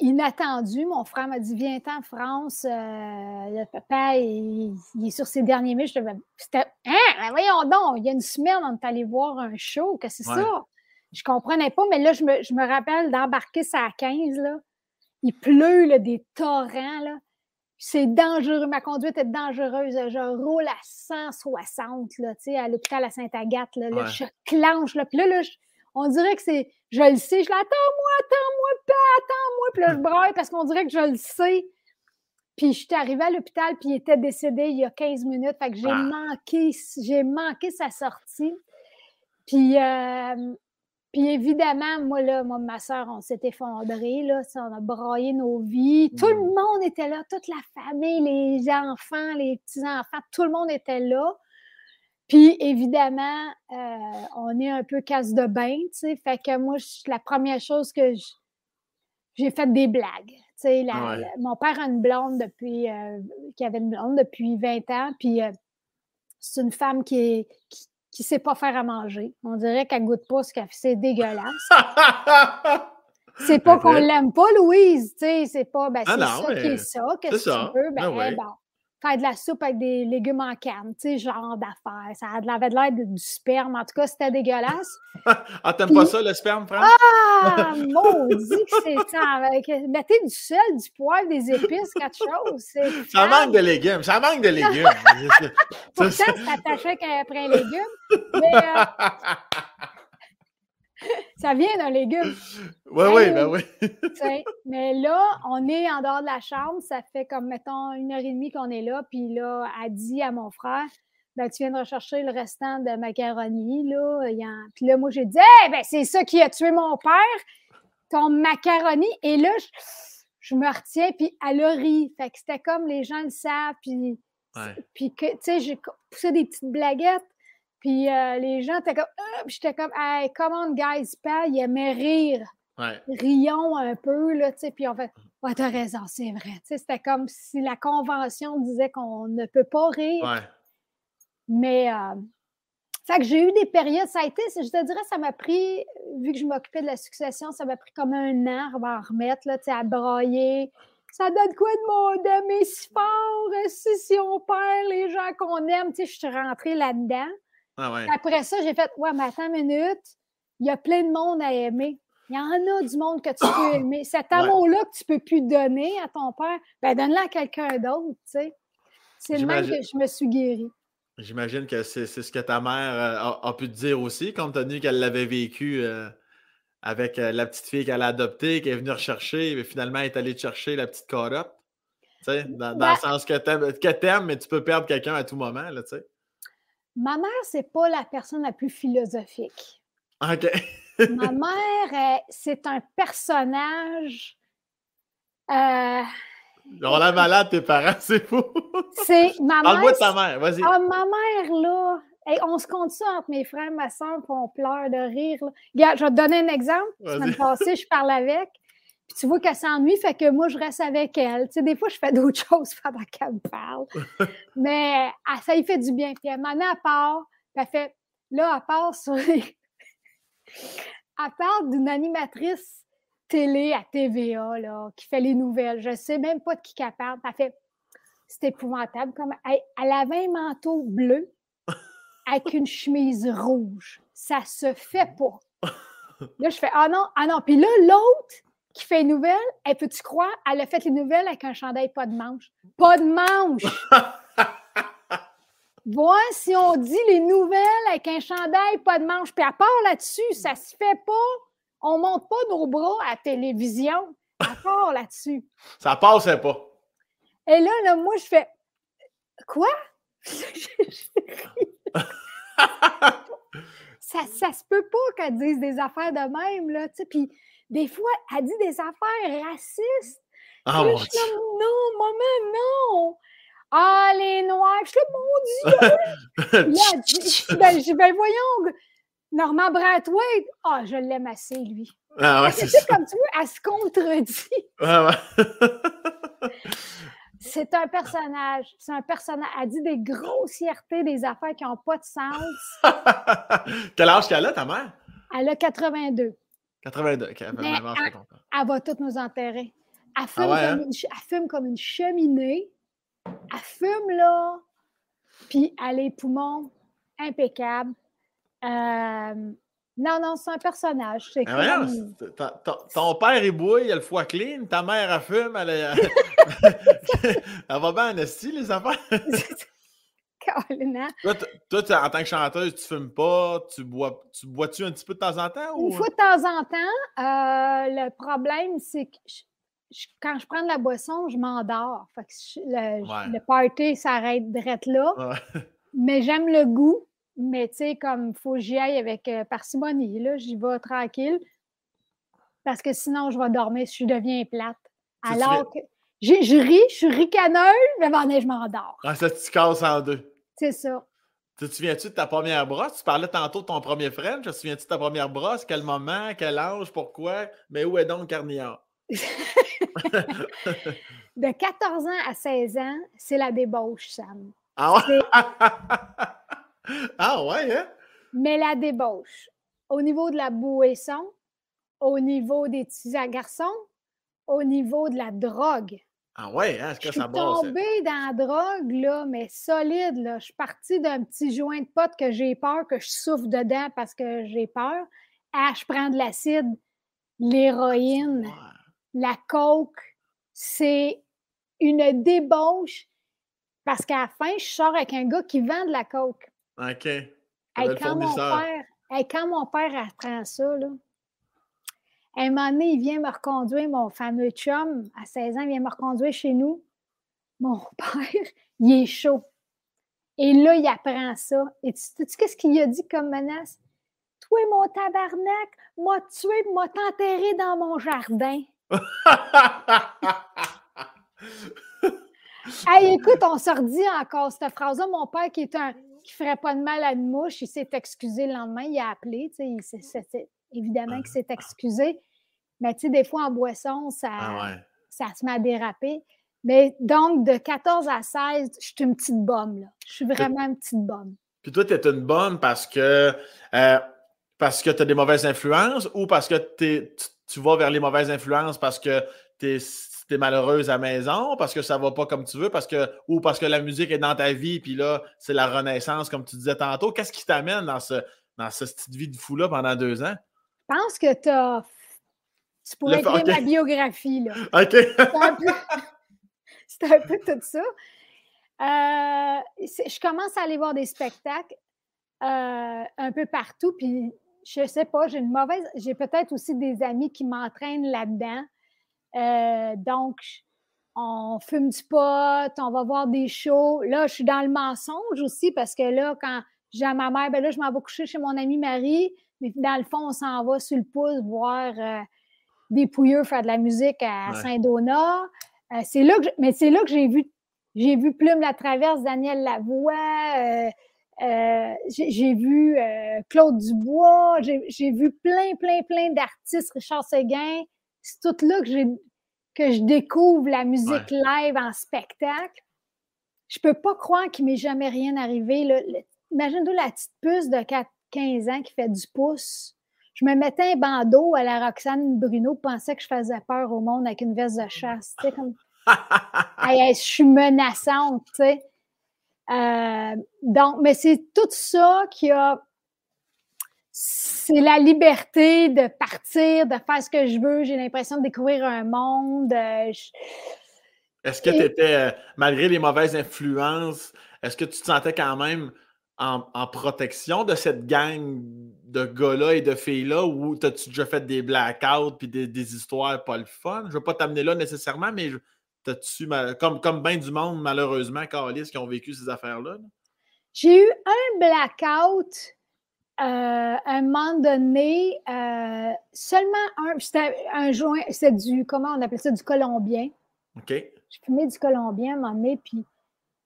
inattendu. Mon frère m'a dit Viens en France. Euh, le papa, il, est sur ses derniers mois. C'était Hein, voyons donc, il y a une semaine, on est allé voir un show. que c'est ça? Je comprenais pas, mais là, je me, rappelle d'embarquer ça à 15. Là. Il pleut des torrents. Là. C'est dangereux. Ma conduite est dangereuse. Je roule à 160 là, à l'hôpital à Sainte-Agathe. Là, Je clenche. Là. Puis là, là on dirait que c'est. Je le sais. Je l'attends-moi, attends-moi, pas, attends-moi. Puis là, je braille parce qu'on dirait que je le sais. Puis je suis arrivée à l'hôpital, puis il était décédé il y a 15 minutes. Fait que j'ai ah. manqué, j'ai manqué sa sortie. Puis, euh, puis évidemment, moi, là, moi, ma soeur, on s'est effondré, là, on a braillé nos vies. Tout le mmh. monde était là, toute la famille, les enfants, les petits-enfants, tout le monde était là. Puis évidemment, euh, on est un peu casse de bain, tu sais. Fait que moi, la première chose que j'ai fait des blagues. Tu sais, mon père a une blonde depuis, euh, qui avait une blonde depuis 20 ans, puis euh, c'est une femme qui est, qui, sait pas faire à manger. On dirait qu'elle goûte pas ce qu'elle fait, c'est dégueulasse. c'est pas qu'on l'aime pas, Louise, tu sais, c'est pas, ben, ah c'est ça qui est ça, qu'est-ce que tu veux, ben, ah bon faire de la soupe avec des légumes en canne, tu sais, genre d'affaires. Ça avait l'air du sperme. En tout cas, c'était dégueulasse. ah, t'aimes pas ça, le sperme, Franck? Ah, maudit que c'est ça. Mettez du sel, du poivre, des épices, quelque chose. Ça manque de légumes. Ça manque de légumes. Pourtant, c'est attaché après un légume. Mais, euh, ça vient d'un légume. Oui, oui, ben oui. mais là, on est en dehors de la chambre. Ça fait comme, mettons, une heure et demie qu'on est là. Puis là, elle dit à mon frère, ben, tu viens de rechercher le restant de macaroni. Là. Puis là, moi, j'ai dit, eh ben, c'est ça qui a tué mon père. ton macaroni. Et là, je, me retiens, puis elle a ri. Fait que c'était comme les gens le savent, puis, puis que, tu sais, j'ai poussé des petites blaguettes. Puis euh, les gens étaient comme, ah! j'étais comme, hey, come on, guys, pas, ils aimaient rire. Rions un peu, là, tu sais, puis on fait, ouais, t'as raison, c'est vrai. Tu sais, c'était comme si la convention disait qu'on ne peut pas rire. Mais, euh, fait que j'ai eu des périodes, ça a été, je te dirais, ça m'a pris, vu que je m'occupais de la succession, ça m'a pris comme un an à remettre, là, tu sais, à broyer. Ça donne quoi de mon d'aimer si fort? Si, si on perd les gens qu'on aime, tu sais, je suis rentrée là-dedans. Ah Après ça, j'ai fait, ouais, mais attends une minute, il y a plein de monde à aimer. Il y en a du monde que tu peux aimer. Cet amour-là que tu ne peux plus donner à ton père, ben donne-le à quelqu'un d'autre, tu sais. C'est le même que je me suis guérie. J'imagine que c'est ce que ta mère euh, a, pu te dire aussi, compte tenu qu'elle l'avait vécu euh, avec euh, la petite fille qu'elle a adoptée, qui est venue rechercher, mais finalement elle est allée te chercher la petite carotte. Dans, dans le ben sens que tu aimes, mais tu peux perdre quelqu'un à tout moment. Là, sais. Ma mère, c'est pas la personne la plus philosophique. OK. Ma mère, c'est un personnage. Euh, on a malade, tes parents, c'est fou. C'est ma mère. Parle-moi de ta mère, vas-y. Ah, ma mère, là. on se compte ça entre mes frères et ma soeur, puis on pleure de rire. Regarde, je vais te donner un exemple. La semaine passée, je parle avec. Puis tu vois qu'elle s'ennuie, fait que moi, je reste avec elle. Tu sais, des fois, je fais d'autres choses pendant qu'elle me parle. Mais ah, ça lui fait du bien. Puis elle m'en a à part. Puis elle fait, là, elle part sur les... elle parle d'une animatrice télé à TVA, là, qui fait les nouvelles. Je ne sais même pas de qui elle parle. Elle fait, c'est épouvantable. Comme, elle, avait un manteau bleu avec une chemise rouge. Ça se fait pas. Là, je fais, ah non, ah non. Puis là, l'autre, qui fait les nouvelles, elle peut-tu croire, elle a fait les nouvelles avec un chandail pas de manche? Pas de manche! Vois si on dit les nouvelles avec un chandail pas de manche, puis à part là-dessus, ça se fait pas. On monte pas nos bras à la télévision. À part là-dessus. Ça passait pas. Et là, là, moi, je fais Quoi? ça, ça se peut pas qu'elle dise des affaires de même, là, tu sais. Puis des fois, elle dit des affaires racistes. Ah, mon Dieu. non, maman, non. Ah, les Noirs. Je suis là, mon Dieu. là, dit, ben, ben, voyons, Normand Brathwaite. Ah, je l'aime assez, lui. Ah ouais, c'est comme tu vois, elle se contredit. Ah ouais. c'est un personnage. C'est un personnage. Elle dit des grossièretés, des affaires qui n'ont pas de sens. Quel âge qu'elle a, ta mère? Elle a 82. 82, elle, elle, va toutes nous enterrer. Elle fume, ah comme, hein? une, elle fume comme une cheminée. Elle fume, là. Puis elle a les poumons impeccables. Euh, non, non, c'est un personnage. C'est ah ton père est bouille, il a le foie clean, ta mère a fume, elle, est... elle va bien en esti, les affaires. Toi, toi en tant que chanteuse, tu fumes pas, tu bois, tu bois-tu un petit peu de temps en temps? Ou... Une fois de temps en temps. Euh, le problème, c'est que quand je prends de la boisson, je m'endors. le, le, party s'arrête direct là. Mais j'aime le goût. Mais tu sais, comme il faut que j'y aille avec euh, parcimonie, là, j'y vais tranquille. Parce que sinon, je vais dormir si je deviens plate. Alors que je ris, je suis ricaneuse, mais ben, je m'endors. Ah, ça te casse en deux. C'est ça. Tu te souviens-tu de ta première brosse? Tu parlais tantôt de ton premier frère. Tu te souviens-tu de ta première brosse? Quel moment? Quel âge? Pourquoi? Mais où est donc Carniard? de 14 ans à 16 ans, c'est la débauche, Sam. Ah ouais? ah ouais, hein? Mais la débauche, au niveau de la bouesson, au niveau des petits garçons, au niveau de la drogue. Ah ouais, hein? Est-ce que ça Je suis tombée dans la drogue, là, mais solide, là. Je suis partie d'un petit joint de pote que j'ai peur, que je souffre dedans parce que j'ai peur. Ah, je prends de l'acide, l'héroïne, la coke. C'est une débauche parce qu'à la fin, je sors avec un gars qui vend de la coke. OK. quand, mon père, quand mon père apprend ça, là, un moment donné, il vient me reconduire, mon fameux chum, à 16 ans, il vient me reconduire chez nous. Mon père, il est chaud. Et là, il apprend ça. Et tu sais qu'est-ce qu'il a dit comme menace? Toi, mon tabarnak, m'a tué, m'a enterré dans mon jardin. hey, écoute, on se redit encore cette phrase-là. Mon père, qui est un qui ferait pas de mal à une mouche, il s'est excusé le lendemain, il a appelé. Évidemment qu'il s'est excusé. Mais tu sais, des fois en boisson, ça, ah ça se met à déraper. Mais donc, de 14 à 16, je suis une petite bombe. Là. Je suis vraiment une petite bombe. Puis toi, tu es une bombe parce que, euh, parce que tu as des mauvaises influences ou parce que tu, vas vers les mauvaises influences parce que tu es, malheureuse à la maison, parce que ça va pas comme tu veux, parce que, ou parce que la musique est dans ta vie, puis là, c'est la renaissance, comme tu disais tantôt. Qu'est-ce qui t'amène dans, ce, dans cette petite vie de fou-là pendant deux ans? Je pense que tu as. Tu pourrais écrire ma biographie, là. OK. C'est un peu tout ça. Euh, je commence à aller voir des spectacles euh, un peu partout, puis je sais pas, j'ai une mauvaise. J'ai peut-être aussi des amis qui m'entraînent là-dedans. Euh, donc, on fume du pot, on va voir des shows. Là, je suis dans le mensonge aussi parce que là, quand j'ai à ma mère, ben là, je m'en vais coucher chez mon amie Marie. Mais dans le fond, on s'en va sur le pouce voir des pouilleux faire de la musique à Saint-Donat. Euh, c'est là que mais c'est là que j'ai vu j'ai vu Plume la traverse, Daniel Lavoie, euh, euh, j'ai vu Claude Dubois, j'ai vu plein, plein, plein d'artistes, Richard Seguin. C'est tout là que, que je découvre la musique live en spectacle. Je peux pas croire qu'il m'est jamais rien arrivé. Imagine-toi la petite puce de 4, 15 ans qui fait du pouce. Je me mettais un bandeau à la Roxane Bruno, pensais que je faisais peur au monde avec une veste de chasse. Tu sais, comme... je suis menaçante, tu sais. Euh, donc, mais c'est tout ça qui a. C'est la liberté de partir, de faire ce que je veux. J'ai l'impression de découvrir un monde. Euh, est-ce que tu étais, euh, malgré les mauvaises influences, est-ce que tu te sentais quand même en, protection de cette gang de gars-là et de filles-là ou t'as-tu déjà fait des blackouts puis des, histoires pas le fun? Je veux pas t'amener là nécessairement, mais t'as-tu, comme, comme bien du monde, malheureusement, Carlis, qui ont vécu ces affaires-là? J'ai eu un blackout euh, à un moment donné, euh, seulement un, c'était un joint, c'est du, comment on appelle ça, du colombien. OK. J'ai fumé du colombien à un moment donné, puis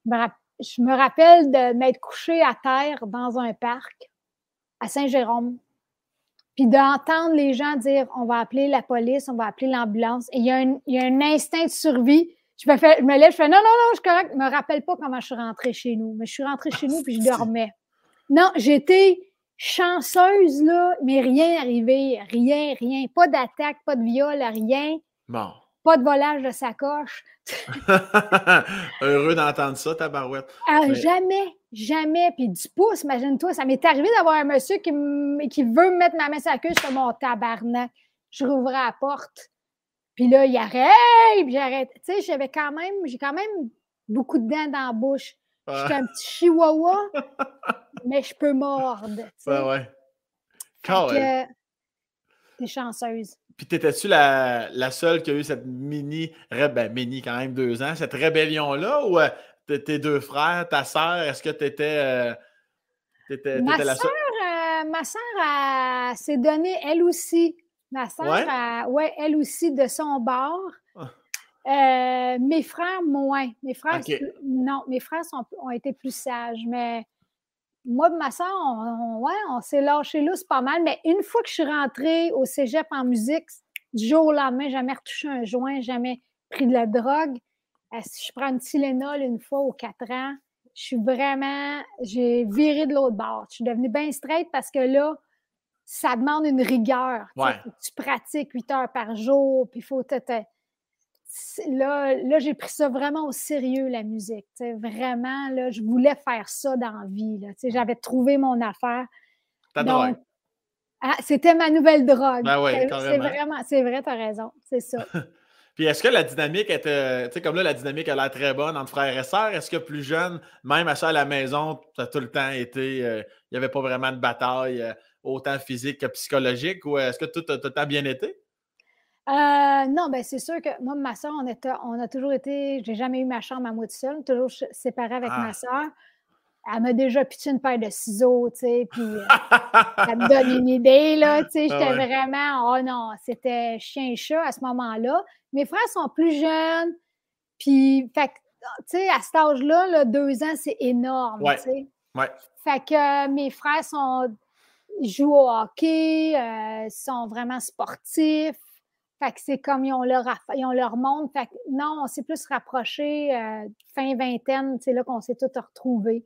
je me rappelle je me rappelle de m'être couché à terre dans un parc à Saint-Jérôme, puis d'entendre les gens dire on va appeler la police, on va appeler l'ambulance. Et il y, a un, instinct de survie. Je me, fais, je me lève, je fais non, non, non, je suis correct. Je me rappelle pas comment je suis rentrée chez nous. Mais je suis rentrée chez nous puis je dormais. Non, j'étais chanceuse, là, mais rien arrivé. Rien, rien. Pas d'attaque, pas de viol, rien. Bon. Pas de volage de sacoche. Heureux d'entendre ça, ta barouette. Euh, jamais, jamais. Puis du pouce, imagine-toi, ça m'est arrivé d'avoir un monsieur qui, qui veut me mettre ma main sur la queue sur mon tabarnak. Je rouvrais la porte. Puis là, il arrête, puis j'arrête. Tu sais, j'avais quand même, j'ai quand même beaucoup de dents dans la bouche. J'étais un petit chihuahua, mais je peux mordre. Ouais, ouais. Quand T'es chanceuse. Puis t'étais-tu la, la, seule qui a eu cette mini, ben mini quand même deux ans, cette rébellion-là? Ou euh, tes deux frères, ta sœur, est-ce que t'étais, euh, ma la soeur, euh, ma sœur s'est donnée elle aussi. Ma sœur, ouais? elle aussi de son bord. Ah. mes frères, moins. Mes frères, non, mes frères ont été plus sages, mais moi et ma soeur, on, ouais, on s'est lâché là, c'est pas mal. Mais une fois que je suis rentrée au cégep en musique, du jour au lendemain, jamais retouché un joint, jamais pris de la drogue. Euh, si je prends une Tylenol une fois aux quatre ans, je suis vraiment, j'ai viré de l'autre bord. Je suis devenue bien straight parce que là, ça demande une rigueur. Tu pratiques huit heures par jour, puis il faut te, là, là j'ai pris ça vraiment au sérieux, la musique. Vraiment, là, je voulais faire ça dans la vie. J'avais trouvé mon affaire. Ta drogue. Ah, c'était ma nouvelle drogue. Ben oui, c'est vraiment, c'est vrai, tu as raison. C'est ça. Puis est-ce que la dynamique était, tu sais, comme là, la dynamique a l'air très bonne entre frères et sœurs. Est-ce que plus jeune, même à ça à la maison, ça a tout le temps été, euh, il n'y avait pas vraiment de bataille, euh, autant physique que psychologique, ou est-ce que tout a, tout a bien été? Euh, non, ben c'est sûr que moi, ma soeur, on, on a toujours été. J'ai jamais eu ma chambre à moi toute seule, toujours séparée avec ma ah. soeur. elle m'a déjà pitché une paire de ciseaux, tu sais, puis euh, ça me donne une idée, là, tu sais, ah j'étais vraiment, oh non, c'était chien-chat à ce moment-là. Mes frères sont plus jeunes, puis, fait tu sais, à cet âge-là, là, deux ans, c'est énorme, tu sais. Ouais. Fait que euh, mes frères sont, jouent au hockey, sont vraiment sportifs. Fait que c'est comme ils ont leur, ils ont leur monde. Fait que non, on s'est plus rapprochés fin vingtaine, c'est là qu'on s'est tous retrouvés.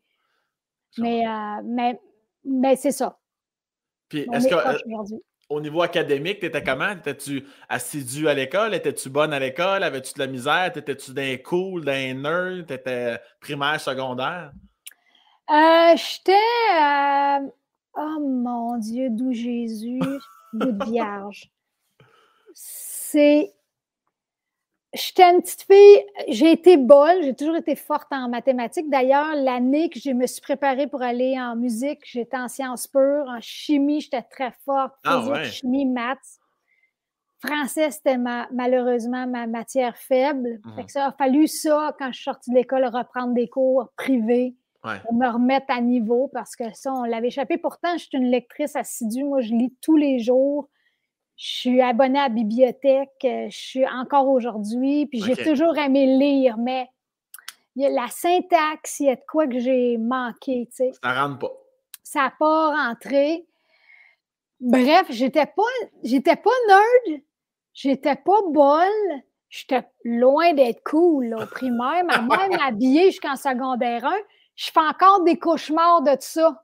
Mais, euh, mais, mais c'est ça. Puis, est-ce que euh, au niveau académique, tu étais comment? Étais-tu assidu à l'école? Étais-tu bonne à l'école? Avais-tu de la misère? Étais-tu d'un cool, d'un nerd? T'étais primaire, secondaire? Euh, J'étais. Oh mon Dieu, d'où Jésus, bout de vierge. C'est J'étais une petite fille, j'ai été bonne, j'ai toujours été forte en mathématiques. D'ailleurs, l'année que je me suis préparée pour aller en musique, j'étais en sciences pures, en chimie, j'étais très forte, ah, chimie, maths. Français, c'était malheureusement ma matière faible. Mmh. ça a fallu ça, quand je suis sortie de l'école, reprendre des cours privés pour me remettre à niveau parce que ça, on l'avait échappé. Pourtant, je suis une lectrice assidue. Moi, je lis tous les jours. Je suis abonnée à la bibliothèque, euh, je suis encore aujourd'hui, puis j'ai toujours aimé lire, mais il y a la syntaxe, il y a de quoi que j'ai manqué, tu sais. Ça rentre pas. Ça n'a pas rentré. Bref, j'étais pas, j'étais pas nerd, j'étais pas bonne, j'étais loin d'être cool au primaire. Ma mère m'habillait jusqu'en secondaire 1. Je fais encore des cauchemars de ça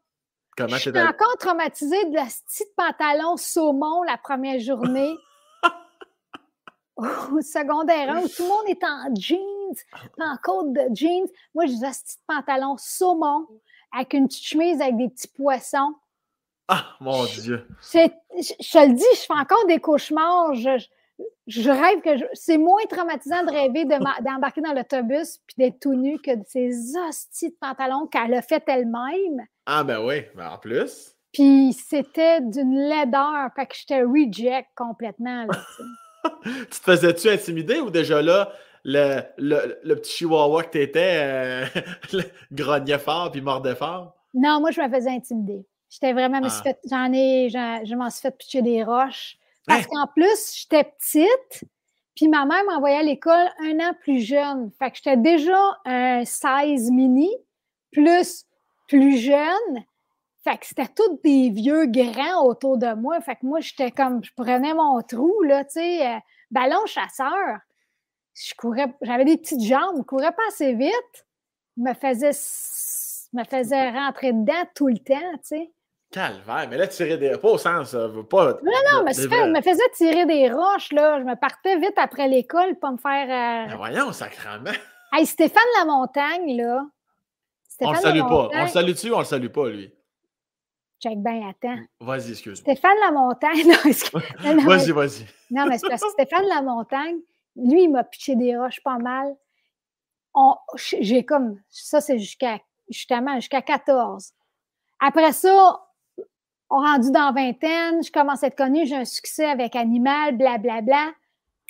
je suis encore traumatisée de la petite pantalon saumon la première journée. au secondaire où tout le monde est en jeans, en côte de jeans. Moi, j'ai un petit pantalon saumon avec une petite chemise avec des petits poissons. Ah, mon Dieu! Je, te le dis, je fais encore des cauchemars. Je, rêve que c'est moins traumatisant de rêver d'embarquer dans l'autobus puis d'être tout nu que de ces hosties de pantalons qu'elle a fait elle-même. Ah, ben oui, ben en plus. Puis c'était d'une laideur, fait que j'étais reject complètement. tu te faisais-tu intimider ou déjà là, le, le, petit chihuahua que t'étais euh, grognait fort puis mordait fort? Non, moi, je me faisais intimider. J'étais vraiment, ah. j'en ai, je m'en suis fait pitcher des roches. Parce hein? qu'en plus, j'étais petite, puis ma mère m'envoyait à l'école un an plus jeune. Fait que j'étais déjà un 16 mini, plus plus jeune. Fait que c'était tous des vieux grands autour de moi. Fait que moi, j'étais comme, je prenais mon trou, là, tu sais, euh, ballon chasseur. Je courais, j'avais des petites jambes, je courais pas assez vite. me faisais, me faisait rentrer dedans tout le temps, tu sais. Calvaire, mais là, tirer des. Pas au sens, pas. Non, non, mais je me faisais tirer des roches, là. Je me partais vite après l'école pour me faire. Euh... Mais voyons, sacrément. Hey, Stéphane Lamontagne, là, on le salue pas. On le salue-tu ou on le salue pas, lui? Check bien, attends. Vas-y, excuse-moi. Stéphane Lamontagne. vas-y, vas-y. Non, mais c'est parce que Stéphane Lamontagne, lui, il m'a pitché des roches pas mal. J'ai comme. Ça, c'est jusqu'à justement jusqu'à 14. Après ça, on rendu dans vingtaine, je commence à être connue, j'ai un succès avec Animal, blablabla. Bla, bla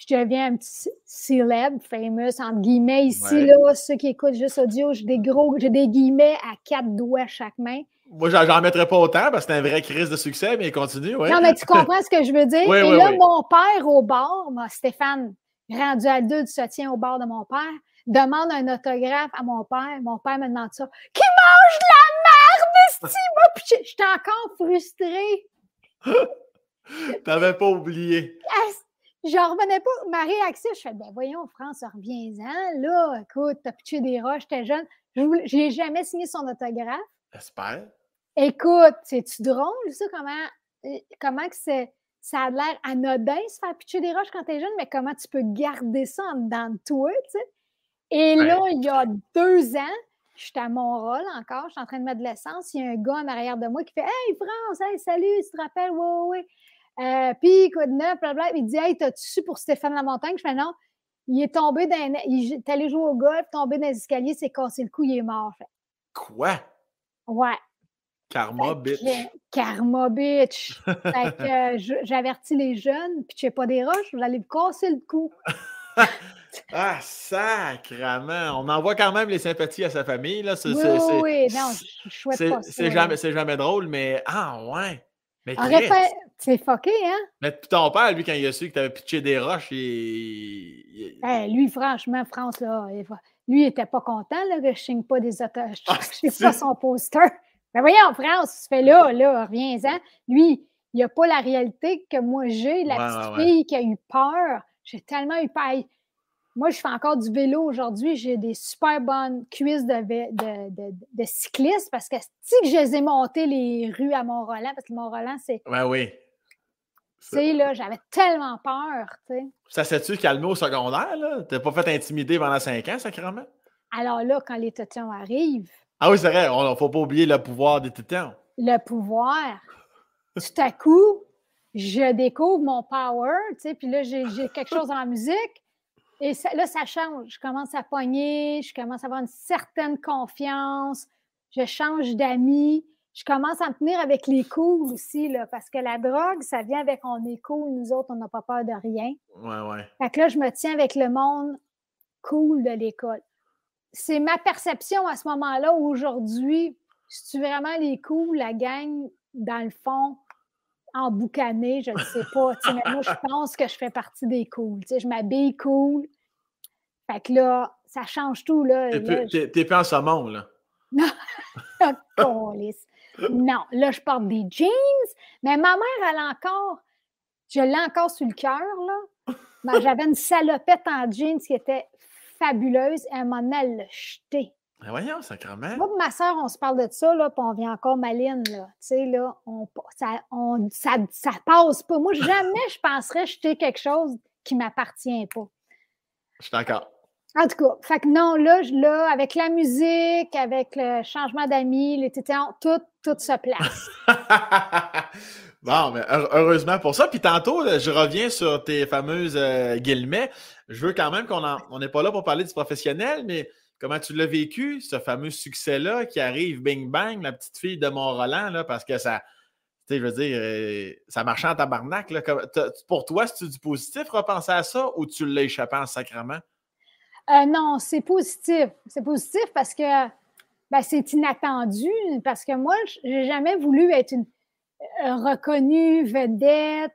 je deviens un petit célèbre, famous, entre guillemets. Ici, là, ceux qui écoutent juste audio, j'ai des gros, j'ai des guillemets à quatre doigts chaque main. Moi, j'en mettrais pas autant parce que c'est un vrai crise de succès, mais continue, ouais. Non, mais tu comprends ce que je veux dire? Et là, mon père au bar, Stéphane, rendu à deux du soutien au bar de mon père, demande un autographe à mon père. Mon père me demande ça. Qui mange de la Steve? J'étais encore frustrée. T'avais pas oublié. J'en revenais pas. Ma réaction, je fais, ben voyons, France, reviens-en. Là, écoute, t'as pitché des roches, t'es jeune. Je n'ai jamais signé son autographe. J'espère. Écoute, c'est-tu drôle, ça, comment, euh, comment que c'est, ça a l'air anodin se faire pitcher des roches quand t'es jeune, mais comment tu peux garder ça en dedans de toi, tu sais? Et là, il y a deux ans, je suis à Mont-Roll encore, je suis en train de mettre de l'essence. Il y a un gars en arrière de moi qui fait Hey France, hey, salut, tu te rappelles? Oui, oui, oui. Euh, puis, quoi de neuf, blablabla. Il dit Hey, t'as-tu su pour Stéphane Lamontagne? Je fais non. Il est tombé dans. Il est allé jouer au golf, tombé dans les escaliers, s'est cassé le cou, il est mort. Quoi? Ouais. Karma bitch. karma bitch. fait que euh, j'avertis les jeunes, puis tu sais pas des roches, vous allez vous casser le cou. Ah, sacrement! On envoie quand même les sympathies à sa famille. Là. oui, oui, non, je souhaite pas ça. C'est jamais, jamais drôle, mais ah, ouais! Mais C'est fucké, hein? Mais ton père, lui, quand il a su que tu avais pitché des roches, il. Eh, lui, franchement, France, là, lui, il était pas content là, que je signe pas des auteurs. Je ne ah, pas son poster. Mais voyons, France, tu fais là, là, reviens-en. Lui, il n'y a pas la réalité que moi j'ai, la petite fille qui a eu peur. J'ai tellement eu peur. Moi, je fais encore du vélo aujourd'hui. J'ai des super bonnes cuisses de, de, de, cycliste parce que si que je les ai montées les rues à Mont-Roland, parce que Mont-Roland, c'est. Ouais, oui. Tu sais, là, j'avais tellement peur, tu sais. Ça s'est-tu calmé au secondaire, là? T'as pas fait intimider pendant cinq ans, sacrément? Alors là, quand les tétons arrivent. Ah oui, c'est vrai, il ne faut pas oublier le pouvoir des tétons. Le pouvoir. Tout à coup, je découvre mon power, tu sais, puis là, j'ai quelque chose en musique. Et là, ça change. Je commence à pogner, je commence à avoir une certaine confiance, je change d'amis, je commence à me tenir avec les cools aussi, là, parce que la drogue, ça vient avec on est cool, nous autres, on n'a pas peur de rien. Ouais, ouais. Fait que là, je me tiens avec le monde cool de l'école. C'est ma perception à ce moment-là, aujourd'hui, je suis vraiment les cools, la gang, dans le fond, en boucané, je ne sais pas. mais moi, je pense que je fais partie des cools. je m'habille cool. Fait que là, ça change tout. Là, T'es pas en saumon, là. Non. non, là, je porte des jeans. Mais ma mère, elle a encore. Je l'ai encore sur le cœur, là. J'avais une salopette en jeans qui était fabuleuse. Et elle m'en a elle l'a ben voyons, sacrement. Moi ma soeur, on se parle de ça, là, puis on vient encore maline, là. Tu sais, là, on, ça, on, ça, ça, passe pas. Moi, jamais je penserais jeter quelque chose qui ne m'appartient pas. Je suis d'accord. En tout cas, fait que non, là, là, avec la musique, avec le changement d'amis, les tétons, tout, tout se place. bon, mais heureusement pour ça. Puis tantôt, je reviens sur tes fameuses euh, guillemets. Je veux quand même qu'on n'est pas là pour parler du professionnel, mais Comment tu l'as vécu, ce fameux succès-là qui arrive, bing bang, la petite fille de Mont-Roland, là, parce que ça, je veux dire, euh, ça marchait en tabarnak. Là. Pour toi, c'est du positif repenser à ça ou tu l'as échappé en sacrement? Euh, non, c'est positif. C'est positif parce que ben, c'est inattendu. Parce que moi, j'ai jamais voulu être une euh, reconnue vedette.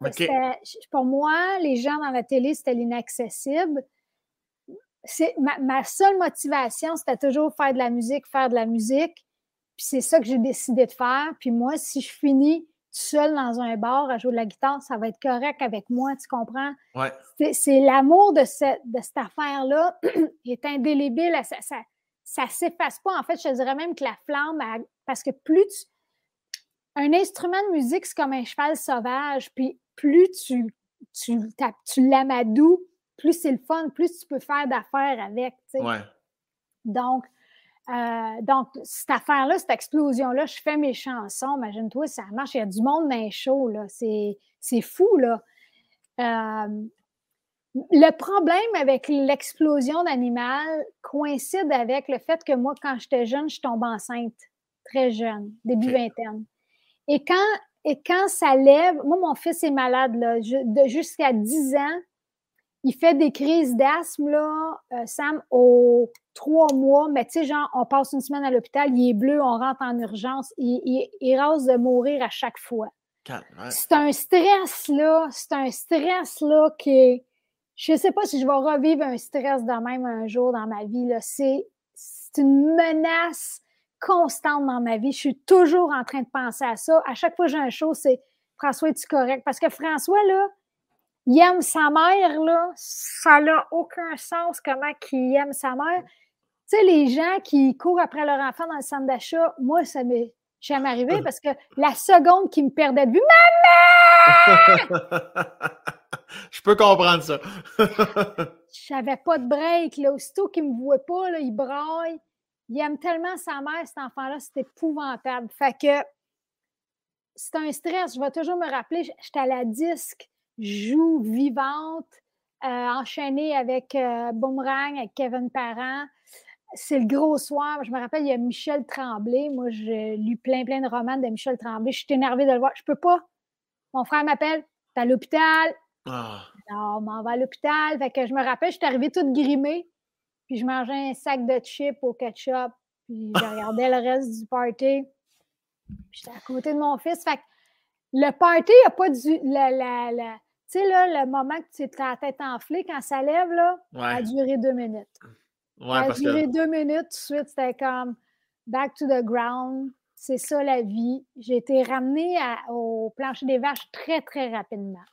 Pour moi, les gens dans la télé, c'était l'inaccessible ma, seule motivation, c'était toujours faire de la musique, faire de la musique. Puis c'est ça que j'ai décidé de faire. Puis moi, si je finis seul dans un bar à jouer de la guitare, ça va être correct avec moi, tu comprends? Ouais. C'est l'amour de, de cette affaire-là est indélébile. Ça, ça, ça s'efface pas. En fait, je te dirais même que la flamme, parce que plus tu. Un instrument de musique, c'est comme un cheval sauvage. Puis plus tu, tu, tu l'amadoues, plus c'est le fun, plus tu peux faire d'affaires avec. Donc, euh, donc, cette affaire-là, cette explosion-là, je fais mes chansons, imagine-toi, ça marche, il y a du monde dans les shows, là. C'est fou, là. Euh, le problème avec l'explosion d'animal coïncide avec le fait que moi, quand j'étais jeune, je tombe enceinte, très jeune, début vingtaine. Et quand, et quand ça lève, moi, mon fils est malade, là, jusqu'à 10 ans, il fait des crises d'asthme, là, euh, Sam, aux trois mois, mais tu sais, genre, on passe une semaine à l'hôpital, il est bleu, on rentre en urgence, il, il, rase de mourir à chaque fois. C'est un stress, là, c'est un stress, là, qui Je ne sais pas si je vais revivre un stress de même un jour dans ma vie, là. C'est une menace constante dans ma vie. Je suis toujours en train de penser à ça. À chaque fois que j'ai un show, c'est François, es-tu correct? Parce que François, là, il aime sa mère, là, ça n'a aucun sens comment il aime sa mère. Tu sais, les gens qui courent après leur enfant dans le centre d'achat, moi, ça m'est jamais arrivé parce que la seconde qui me perdait de vue, Maman! Je peux comprendre ça. J'avais pas de break. Là. Aussitôt qu'il me voit pas, là, il braille. Il aime tellement sa mère, cet enfant-là, c'est épouvantable. Fait que c'est un stress. Je vais toujours me rappeler, j'étais à la disque joue vivante, euh, enchaînée avec euh, Boomerang, avec Kevin Parent. C'est le gros soir. Je me rappelle, il y a Michel Tremblay. Moi, j'ai lu plein, plein de romans de Michel Tremblay. Je suis énervée de le voir. Je peux pas. Mon frère m'appelle. T'es à l'hôpital. Ah. Alors, on m'en va à l'hôpital. Fait que je me rappelle, je suis arrivée toute grimée, puis je mangeais un sac de chips au ketchup, puis je regardais le reste du party. J'étais à côté de mon fils. Fait que le party n'a pas du. La, la, tu sais, là, le moment que tu as la tête enflée, quand ça lève, là, a duré deux minutes. Ouais, ça a duré deux minutes, tout de suite, c'était comme back to the ground. C'est ça la vie. J'ai été ramenée au plancher des vaches très, très rapidement.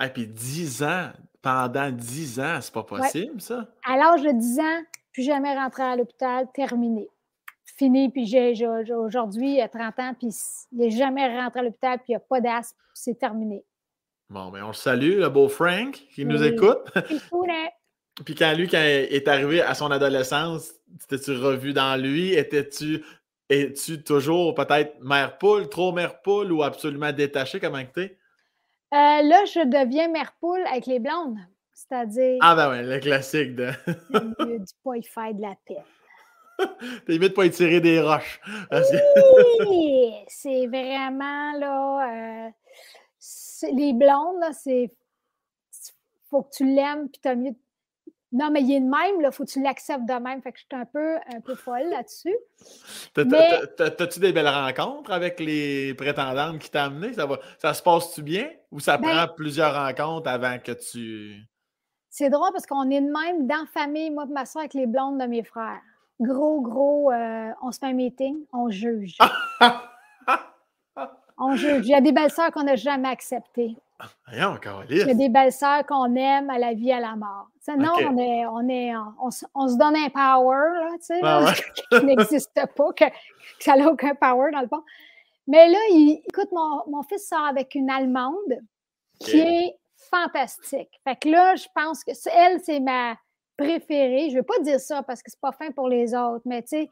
Et puis 10 ans, pendant 10 ans, c'est pas possible, ça? À l'âge de 10 ans, plus jamais rentré à l'hôpital, terminé. Fini, puis j'ai, aujourd'hui, il a 30 ans, puis il n'est jamais rentré à l'hôpital, puis il n'y a pas d'asthme, c'est terminé. Bon, mais ben, on le salue, le beau Frank, qui nous écoute. Puis quand lui, quand est arrivé à son adolescence, t'es-tu revu dans lui? Étais-tu es-tu toujours peut-être mère poule, trop mère poule ou absolument détaché? Comment tu es? Euh, là, je deviens mère poule avec les blondes. C'est-à-dire. Ah, ben ouais, le classique de. du pas y faire de la paix. T'évites pas y tirer des roches. Oui! c'est vraiment là. Euh, les blondes, là, c'est. Faut que tu l'aimes, puis t'as mieux non, mais il est de même, il faut que tu l'acceptes de même. Fait que je suis un peu, un peu folle là-dessus. T'as-tu des belles rencontres avec les prétendantes qui t'ont amené? Ça, ça se passe-tu bien? Ou ça ben prend plusieurs rencontres avant que tu. C'est drôle parce qu'on est de même dans la famille, moi et ma soeur, avec les blondes de mes frères. Gros, gros, euh, on se fait un meeting, on juge. on juge. Il y a des belles sœurs qu'on n'a jamais acceptées. Il y a des belles sœurs qu'on aime à la vie, à la mort. non, on, est, on, est, on, se donne un power, là, tu sais, ah qui n'existe pas, que, ça n'a aucun power dans le fond. Mais là, il, écoute, mon, mon, fils sort avec une Allemande qui est fantastique. Fait que là, je pense que elle, c'est ma préférée. Je ne veux pas dire ça parce que c'est pas fin pour les autres, mais tu sais,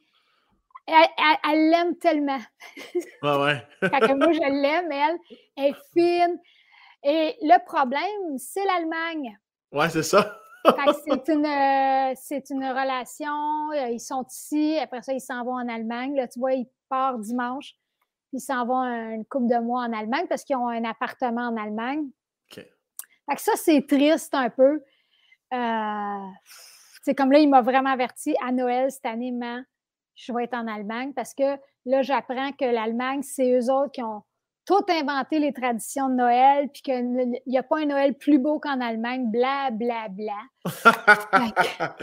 elle l'aime tellement. Ouais, ouais. fait que moi, je l'aime, elle. Elle est fine. Et le problème, c'est l'Allemagne. Oui, c'est ça. c'est une, euh, une relation. Euh, ils sont ici, après ça, ils s'en vont en Allemagne. Là, tu vois, ils partent dimanche, ils s'en vont une couple de mois en Allemagne parce qu'ils ont un appartement en Allemagne. OK. Fait que ça, c'est triste un peu. c'est euh, comme là, il m'a vraiment averti à Noël cette année, je vais être en Allemagne parce que là, j'apprends que l'Allemagne, c'est eux autres qui ont tout inventé les traditions de Noël, puis qu'il n'y a pas un Noël plus beau qu'en Allemagne, bla, bla, bla.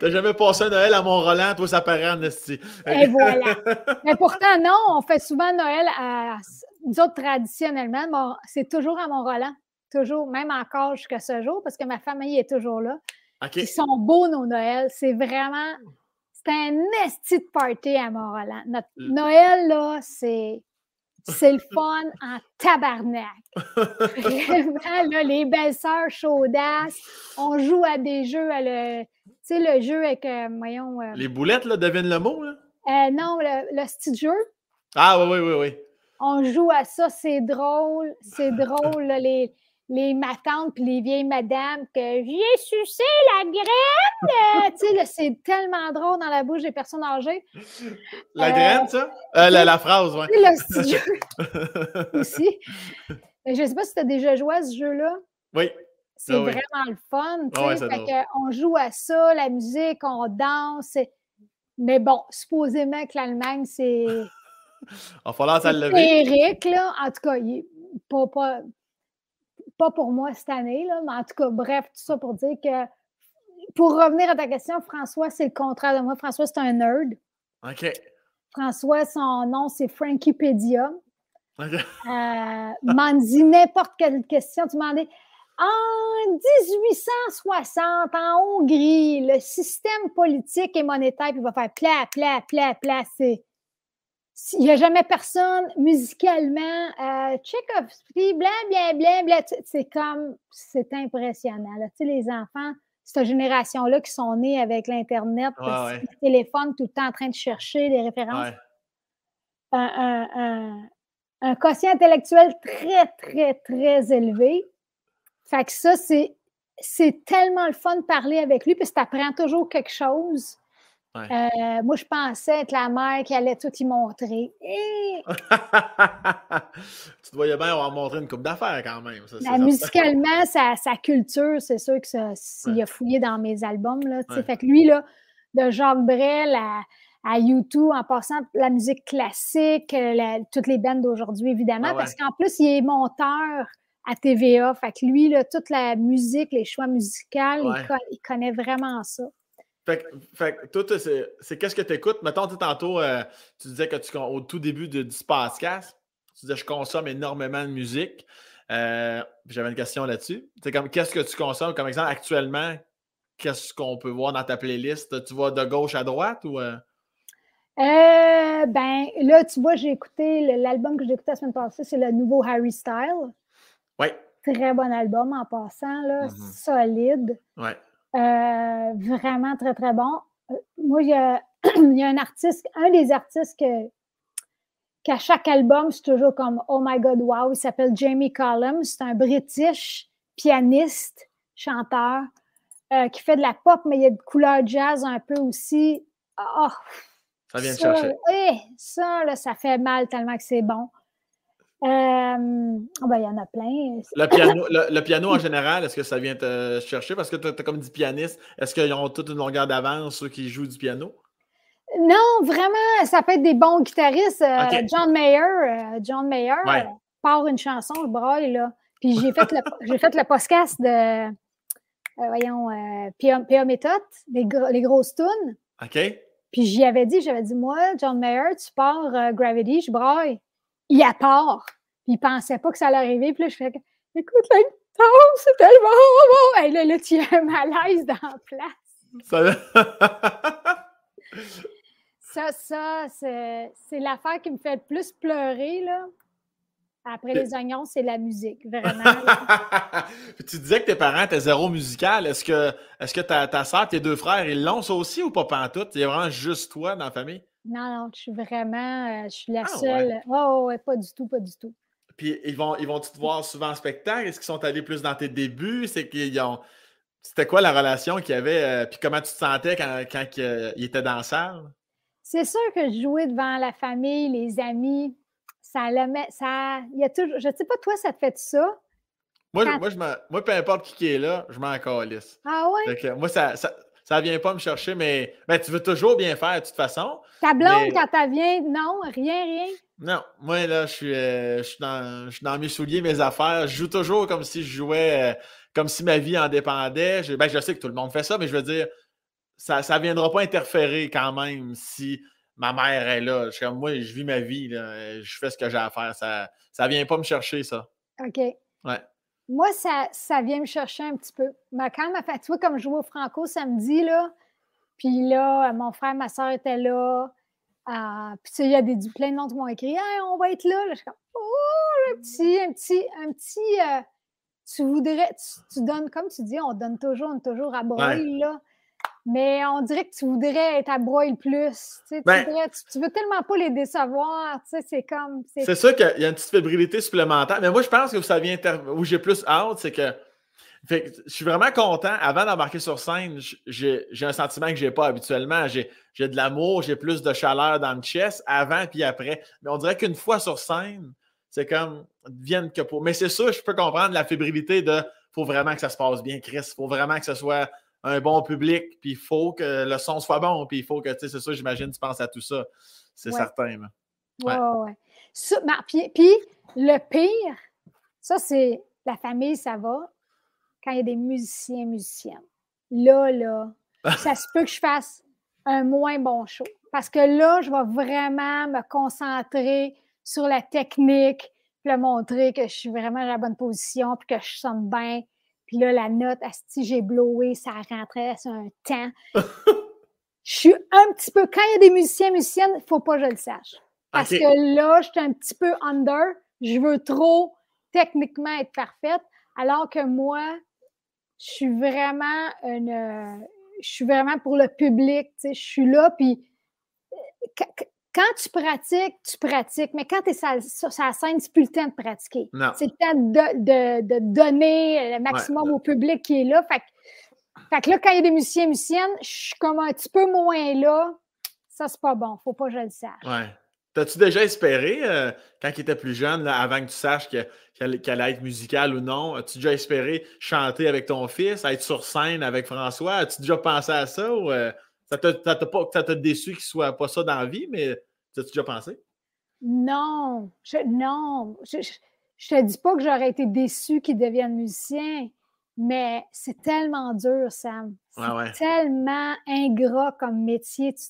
T'as jamais passé un Noël à Mont-Roland, toi, ça paraît en. Et voilà. Mais pourtant, non, on fait souvent Noël à. Nous autres, traditionnellement, c'est toujours à Mont-Roland. Toujours, même encore jusqu'à ce jour, parce que ma famille est toujours là. Ils sont beaux, nos Noëls. C'est vraiment. C'est un esti de party à Mont-Roland. Notre Noël, là, c'est c'est le fun en tabarnak. Vraiment, là, les belles sœurs chaudasses, on joue à des jeux, à le, tu sais, le jeu avec, euh, voyons... Euh, les boulettes, là, devine le mot, là? Euh, non, le, le petit jeu. Ah, oui, oui, oui, oui. On joue à ça, c'est drôle, c'est drôle, là, les, les matantes puis les vieilles madames que j'ai sucé la graine. tu sais, c'est tellement drôle dans la bouche des personnes âgées. La euh, graine, ça? Euh, la, phrase, oui. Le jeu aussi. Je ne sais pas si tu as déjà joué à ce jeu-là. Oui. C'est ah vraiment le fun. Tu sais, on joue à ça, la musique, on danse. Mais bon, supposément que l'Allemagne, c'est. Il va falloir ça le lever. Eric, là, en tout cas, il, pas, pas, pas pour moi cette année, là, mais en tout cas, bref, tout ça pour dire que pour revenir à ta question, François, c'est le contraire de moi. François, c'est un nerd. OK. François, son nom, c'est Frankiepedia. OK. Euh, m'en n'importe quelle question. Tu m'en dis en 1860, en Hongrie, le système politique et monétaire, il va faire plat, plat, plat, plat. C'est il n'y a jamais personne musicalement, euh, blanc, blanc. C'est comme, c'est impressionnant. Tu sais, les enfants, cette génération-là qui sont nés avec l'Internet, le téléphone, tout le temps en train de chercher des références. Un, un, un, quotient intellectuel très, très, très élevé. Fait que ça, c'est, c'est tellement le fun de parler avec lui, puis tu apprends toujours quelque chose. Euh, moi, je pensais être la mère qui allait tout y montrer. tu te voyais bien avoir montré une coupe d'affaires quand même. Ben, musicalement, sa, culture, c'est sûr que s'il a fouillé dans mes albums. Là, Fait que lui, là, de Jacques Brel à, à YouTube, en passant la musique classique, euh, toutes les bandes d'aujourd'hui, évidemment, parce qu'en plus, il est monteur à TVA. Fait que lui, là, toute la musique, les choix musicaux, il, connaît vraiment ça. Fait, que toi, c'est qu'est-ce que tu écoutes? Mettons, tantôt, euh, tu disais que tu, au tout début de, du podcast, tu disais je consomme énormément de musique. Euh, j'avais une question là-dessus. Qu'est-ce que tu consommes? Comme exemple, actuellement, qu'est-ce qu'on peut voir dans ta playlist? Tu vois de gauche à droite ou. Euh? ben, là, tu vois, j'ai écouté l'album que j'ai écouté la semaine passée, c'est le nouveau Harry Style. Oui. Très bon album en passant, là, mm-hmm. solide. Oui. Euh, vraiment très, très bon. Euh, moi, il y, a, il y a un artiste, un des artistes que, qu'à chaque album, c'est toujours comme Oh my God, wow. Il s'appelle Jamie Collins. C'est un British pianiste, chanteur, euh, qui fait de la pop, mais il y a de couleur jazz un peu aussi. Oh, ça vient de chercher. Oui, ça, là, ça fait mal tellement que c'est bon. Euh, ben, il y en a plein. Le piano, le, piano en général, est-ce que ça vient te chercher? Parce que tu as, comme dit pianiste, est-ce qu'ils ont toute une longueur d'avance, ceux qui jouent du piano? Non, vraiment, ça peut être des bons guitaristes. Euh, John Mayer, euh, John Mayer part une chanson, je braille, là. Puis j'ai fait, le, fait le podcast de, voyons, Pia, Méthode, les, les grosses tunes. OK. Puis j'y avais dit, j'avais dit, moi, John Mayer, tu pars Gravity, je braille il a part. Puis il pensait pas que ça allait arriver. Puis là, je fais écoute, la guitare, c'est tellement bon. Et là, là, tu as un malaise dans la place. Ça, ça, c'est l'affaire qui me fait le plus pleurer, là. Après les oignons, c'est la musique, vraiment. tu disais que tes parents étaient zéro musical. Est-ce que, est que ta, ta soeur, tes deux frères, ils l'ont ça aussi ou pas pantoute? Il y a vraiment juste toi dans la famille? Non, non, je suis vraiment, euh, je suis la ah, seule. Ouais. ouais, pas du tout, pas du tout. Puis ils vont, ils vont te voir souvent en spectacle? Est-ce qu'ils sont allés plus dans tes débuts? C'est qu'ils ont. C'était quoi la relation qu'il y avait? Euh, puis comment tu te sentais quand, quand ils étaient dans la salle? C'est sûr que jouer devant la famille, les amis, ça le met. Ça, il y a toujours. Je sais pas, toi, ça te fait ça? Moi, moi, je moi, peu importe qui est là, je m'en calisse. Ah ouais? moi, ça, ça, ça vient pas me chercher, mais ben, tu veux toujours bien faire de toute façon. Ta blonde, quand elle vient, non, rien, rien? Non, moi, là, je suis, euh, je suis, dans, je suis dans mes souliers, mes affaires. Je joue toujours comme si je jouais, euh, comme si ma vie en dépendait. Je, ben, je sais que tout le monde fait ça, mais je veux dire, ça ne viendra pas interférer quand même si ma mère est là. Je, comme, moi, je vis ma vie, là, je fais ce que j'ai à faire. Ça ne vient pas me chercher, ça. OK. Ouais. Moi, ça, ça vient me chercher un petit peu. Mais quand ma fait, tu vois, comme je jouais au Franco samedi, là, puis là, mon frère, ma soeur étaient là. Euh, puis il y a des, plein de monde qui m'ont écrit hey, on va être là. là je suis comme Oh, un petit, un petit, un petit. Euh, tu voudrais, tu, donnes, comme tu dis, on donne toujours, on toujours à broil, là. Mais on dirait que tu voudrais être à broil plus. Tu, ben tu, veux tellement pas les décevoir. C'est comme. C'est sûr qu'il y a une petite fébrilité supplémentaire. Mais moi, je pense que ça vient où j'ai plus hâte, c'est que fait je suis vraiment content. Avant d'embarquer sur scène, j'ai un sentiment que je n'ai pas habituellement. J'ai de l'amour, j'ai plus de chaleur dans le chest avant puis après. Mais on dirait qu'une fois sur scène, c'est comme viennent que pour. Mais c'est sûr, je peux comprendre la fébrilité de faut vraiment que ça se passe bien, Chris. Il faut vraiment que ce soit un bon public, puis il faut que le son soit bon, puis il faut que, tu sais, c'est ça, j'imagine, tu penses à tout ça. C'est certain. Oui, ouais. puis, puis, le pire, ça, c'est la famille, ça va quand il y a des musiciens, musiciennes. Là, là, ça se peut que je fasse un moins bon show. Parce que là, je vais vraiment me concentrer sur la technique, puis le montrer que je suis vraiment dans la bonne position, puis que je sonne bien. Puis là, la note, si j'ai blowé, ça rentrait sur un temps. je suis un petit peu. Quand il y a des musiciens, musiciennes, il ne faut pas que je le sache. Parce que là, je suis un petit peu under. Je veux trop techniquement être parfaite. Alors que moi, je suis vraiment une, euh, je suis vraiment pour le public, je suis là, puis euh, quand tu pratiques, tu pratiques, mais quand tu es sur sa scène, c'est plus le temps de pratiquer. C'est le temps de, de, donner le maximum au public qui est là. Fait que, là, quand il y a des musiciens musiciennes, je suis comme un petit peu moins là. Ça, c'est pas bon. Faut pas que je le sache. Ouais. T'as-tu déjà espéré, euh, quand il était plus jeune, avant que tu saches qu'elle allait être musicale ou non, as-tu déjà espéré chanter avec ton fils, être sur scène avec François? As-tu déjà pensé à ça ou euh, ça t'a déçu qu'il soit pas ça dans la vie, mais as-tu déjà pensé? Non, je, non. Je, je, te dis pas que j'aurais été déçu qu'il devienne musicien, mais c'est tellement dur, Sam. C'est tellement ingrat comme métier. Tu,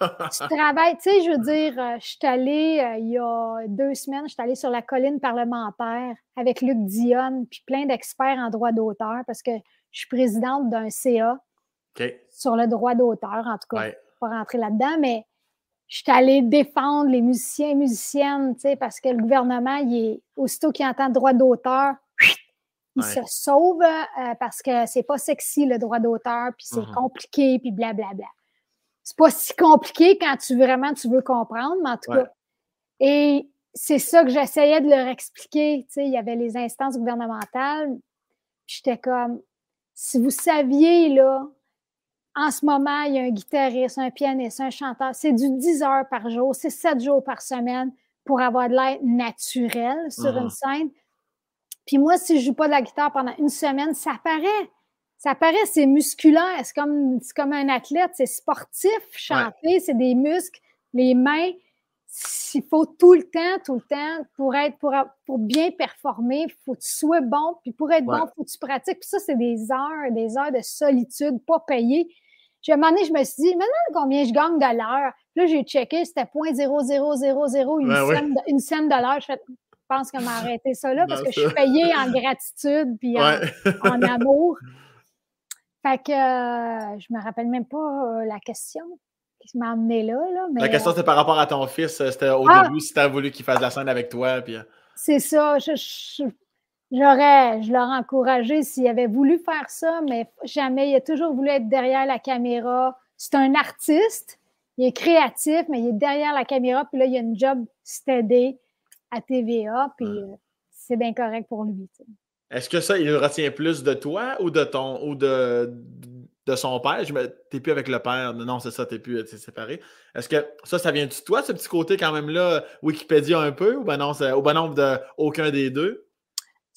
travailles, tu sais, je veux dire, euh, je suis allée euh, il y a deux semaines, je suis allée sur la colline parlementaire avec Luc Dionne, puis plein d'experts en droit d'auteur, parce que je suis présidente d'un CA sur le droit d'auteur, en tout cas, pas rentrer là-dedans, mais je suis allée défendre les musiciens et musiciennes, tu sais, parce que le gouvernement, il est, aussitôt qu'il entend droit d'auteur, il se sauve euh, parce que c'est pas sexy le droit d'auteur, puis c'est mm-hmm. compliqué, puis blablabla. C'est pas si compliqué quand tu vraiment tu veux comprendre, mais en tout cas. Et c'est ça que j'essayais de leur expliquer. Tu sais, il y avait les instances gouvernementales. J'étais comme, si vous saviez, là, en ce moment, il y a un guitariste, un pianiste, un chanteur. C'est du 10 heures par jour, c'est 7 jours par semaine pour avoir de l'air naturel sur une uh-huh. scène. Puis moi, si je joue pas de la guitare pendant une semaine, ça paraît. Ça paraît, c'est musculaire. C'est comme, comme un athlète, c'est sportif. Chanter, c'est des muscles. Les mains, il faut tout le temps, tout le temps, pour être, pour, pour bien performer, il faut que tu sois bon. Puis pour être bon, il faut que tu pratiques. Puis ça, c'est des heures, des heures de solitude, pas payées. J'ai un moment donné, je me suis dit, maintenant, combien je gagne de l'heure? Là, j'ai checké, c'était 0.0000 une, scène de, une scène de l'heure. Je, pense qu'on m'a arrêté ça là parce que je suis payée en gratitude puis en, amour. Fait que euh, je me rappelle même pas euh, la question qui m'a amené là, là. la question, c'était par rapport à ton fils. Euh, c'était au ah! début si tu as voulu qu'il fasse la scène avec toi. Puis... C'est ça. J'aurais, je l'aurais encouragé s'il avait voulu faire ça, mais jamais. Il a toujours voulu être derrière la caméra. C'est un artiste, il est créatif, mais il est derrière la caméra, puis là, il a une job steady à TVA, puis euh, c'est bien correct pour lui. Est-ce que ça, il retient plus de toi ou de ton ou de, de son père? Je T'es plus avec le père. Non, c'est ça, t'es plus séparé. Est-ce que ça, ça vient de toi, ce petit côté quand même là, Wikipédia un peu, ou ben non, c'est au bon nombre de aucun des deux?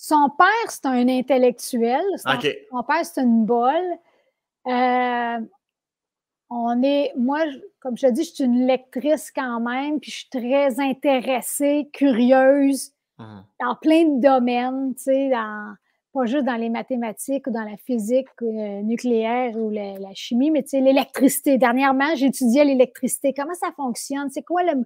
Son père, c'est un intellectuel. Son père, c'est une bolle. Euh, on est, moi, comme je te dis, je suis une lectrice quand même, puis je suis très intéressée, curieuse, mmh. dans plein de domaines, tu sais, pas juste dans les mathématiques ou dans la physique euh, nucléaire ou la, chimie, mais tu sais, l'électricité. Dernièrement, j'étudiais l'électricité. Comment ça fonctionne? C'est quoi le,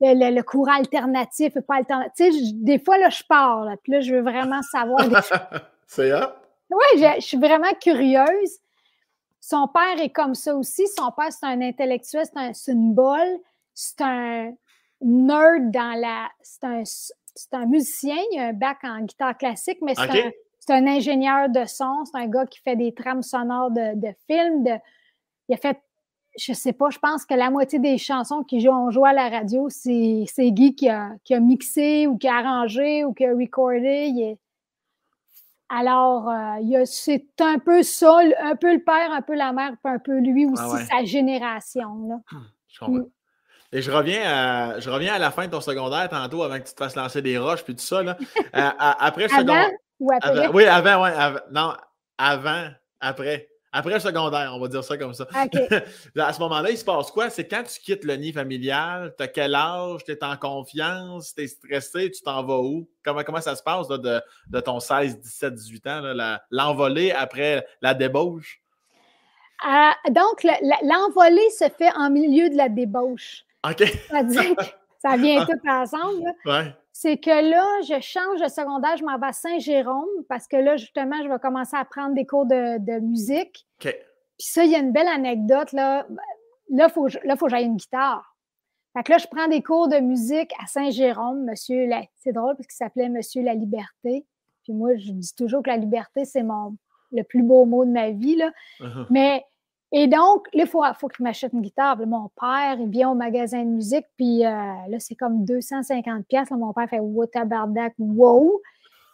le, courant alternatif et pas alternatif. Des fois, là, je pars, là, puis là, je veux vraiment savoir des C'est ça? Oui, je, suis vraiment curieuse. Son père est comme ça aussi. Son père, c'est un intellectuel, c'est un, une bolle, c'est un nerd dans la. C'est un, un, musicien, il a un bac en guitare classique, mais c'est un, ingénieur de son, c'est un gars qui fait des trames sonores de, de films. De, il a fait je sais pas, je pense que la moitié des chansons qui ont joué à la radio, c'est Guy qui a, qui a, mixé ou qui a arrangé ou qui a recordé. Alors, euh, c'est un peu ça, un peu le père, un peu la mère, puis un peu lui aussi, sa génération. Là. Je comprends. Mm. Et je reviens, à, je reviens à la fin de ton secondaire tantôt avant que tu te fasses lancer des roches puis tout ça. Là. Euh, après le secondaire. Ou après? oui, avant, oui. non, avant, après. Après le secondaire, on va dire ça comme ça. à ce moment-là, il se passe quoi? C'est quand tu quittes le nid familial, tu as quel âge, tu es en confiance, tu es stressé, tu t'en vas où? Comment, comment ça se passe de, ton 16, 17, 18 ans, l'envolée après la débauche? Euh, donc, l'envolée se fait en milieu de la débauche. OK. Ça vient tout ensemble. Ouais c'est que là, je change de secondaire, je m'en vais à Saint-Jérôme parce que là, justement, je vais commencer à prendre des cours de, musique. Puis ça, il y a une belle anecdote. Là, là il faut, là, faut que j'aille une guitare. Fait que là, je prends des cours de musique à Saint-Jérôme, monsieur. La... C'est drôle parce qu'il s'appelait Monsieur la Liberté. Puis moi, je dis toujours que la liberté, c'est mon le plus beau mot de ma vie. Là. Uh-huh. Mais et donc, là, il faut, faut qu'il m'achète une guitare. mon père, il vient au magasin de musique, puis euh, là, c'est comme 250 pièces. Mon père fait « What tabarnak, wow!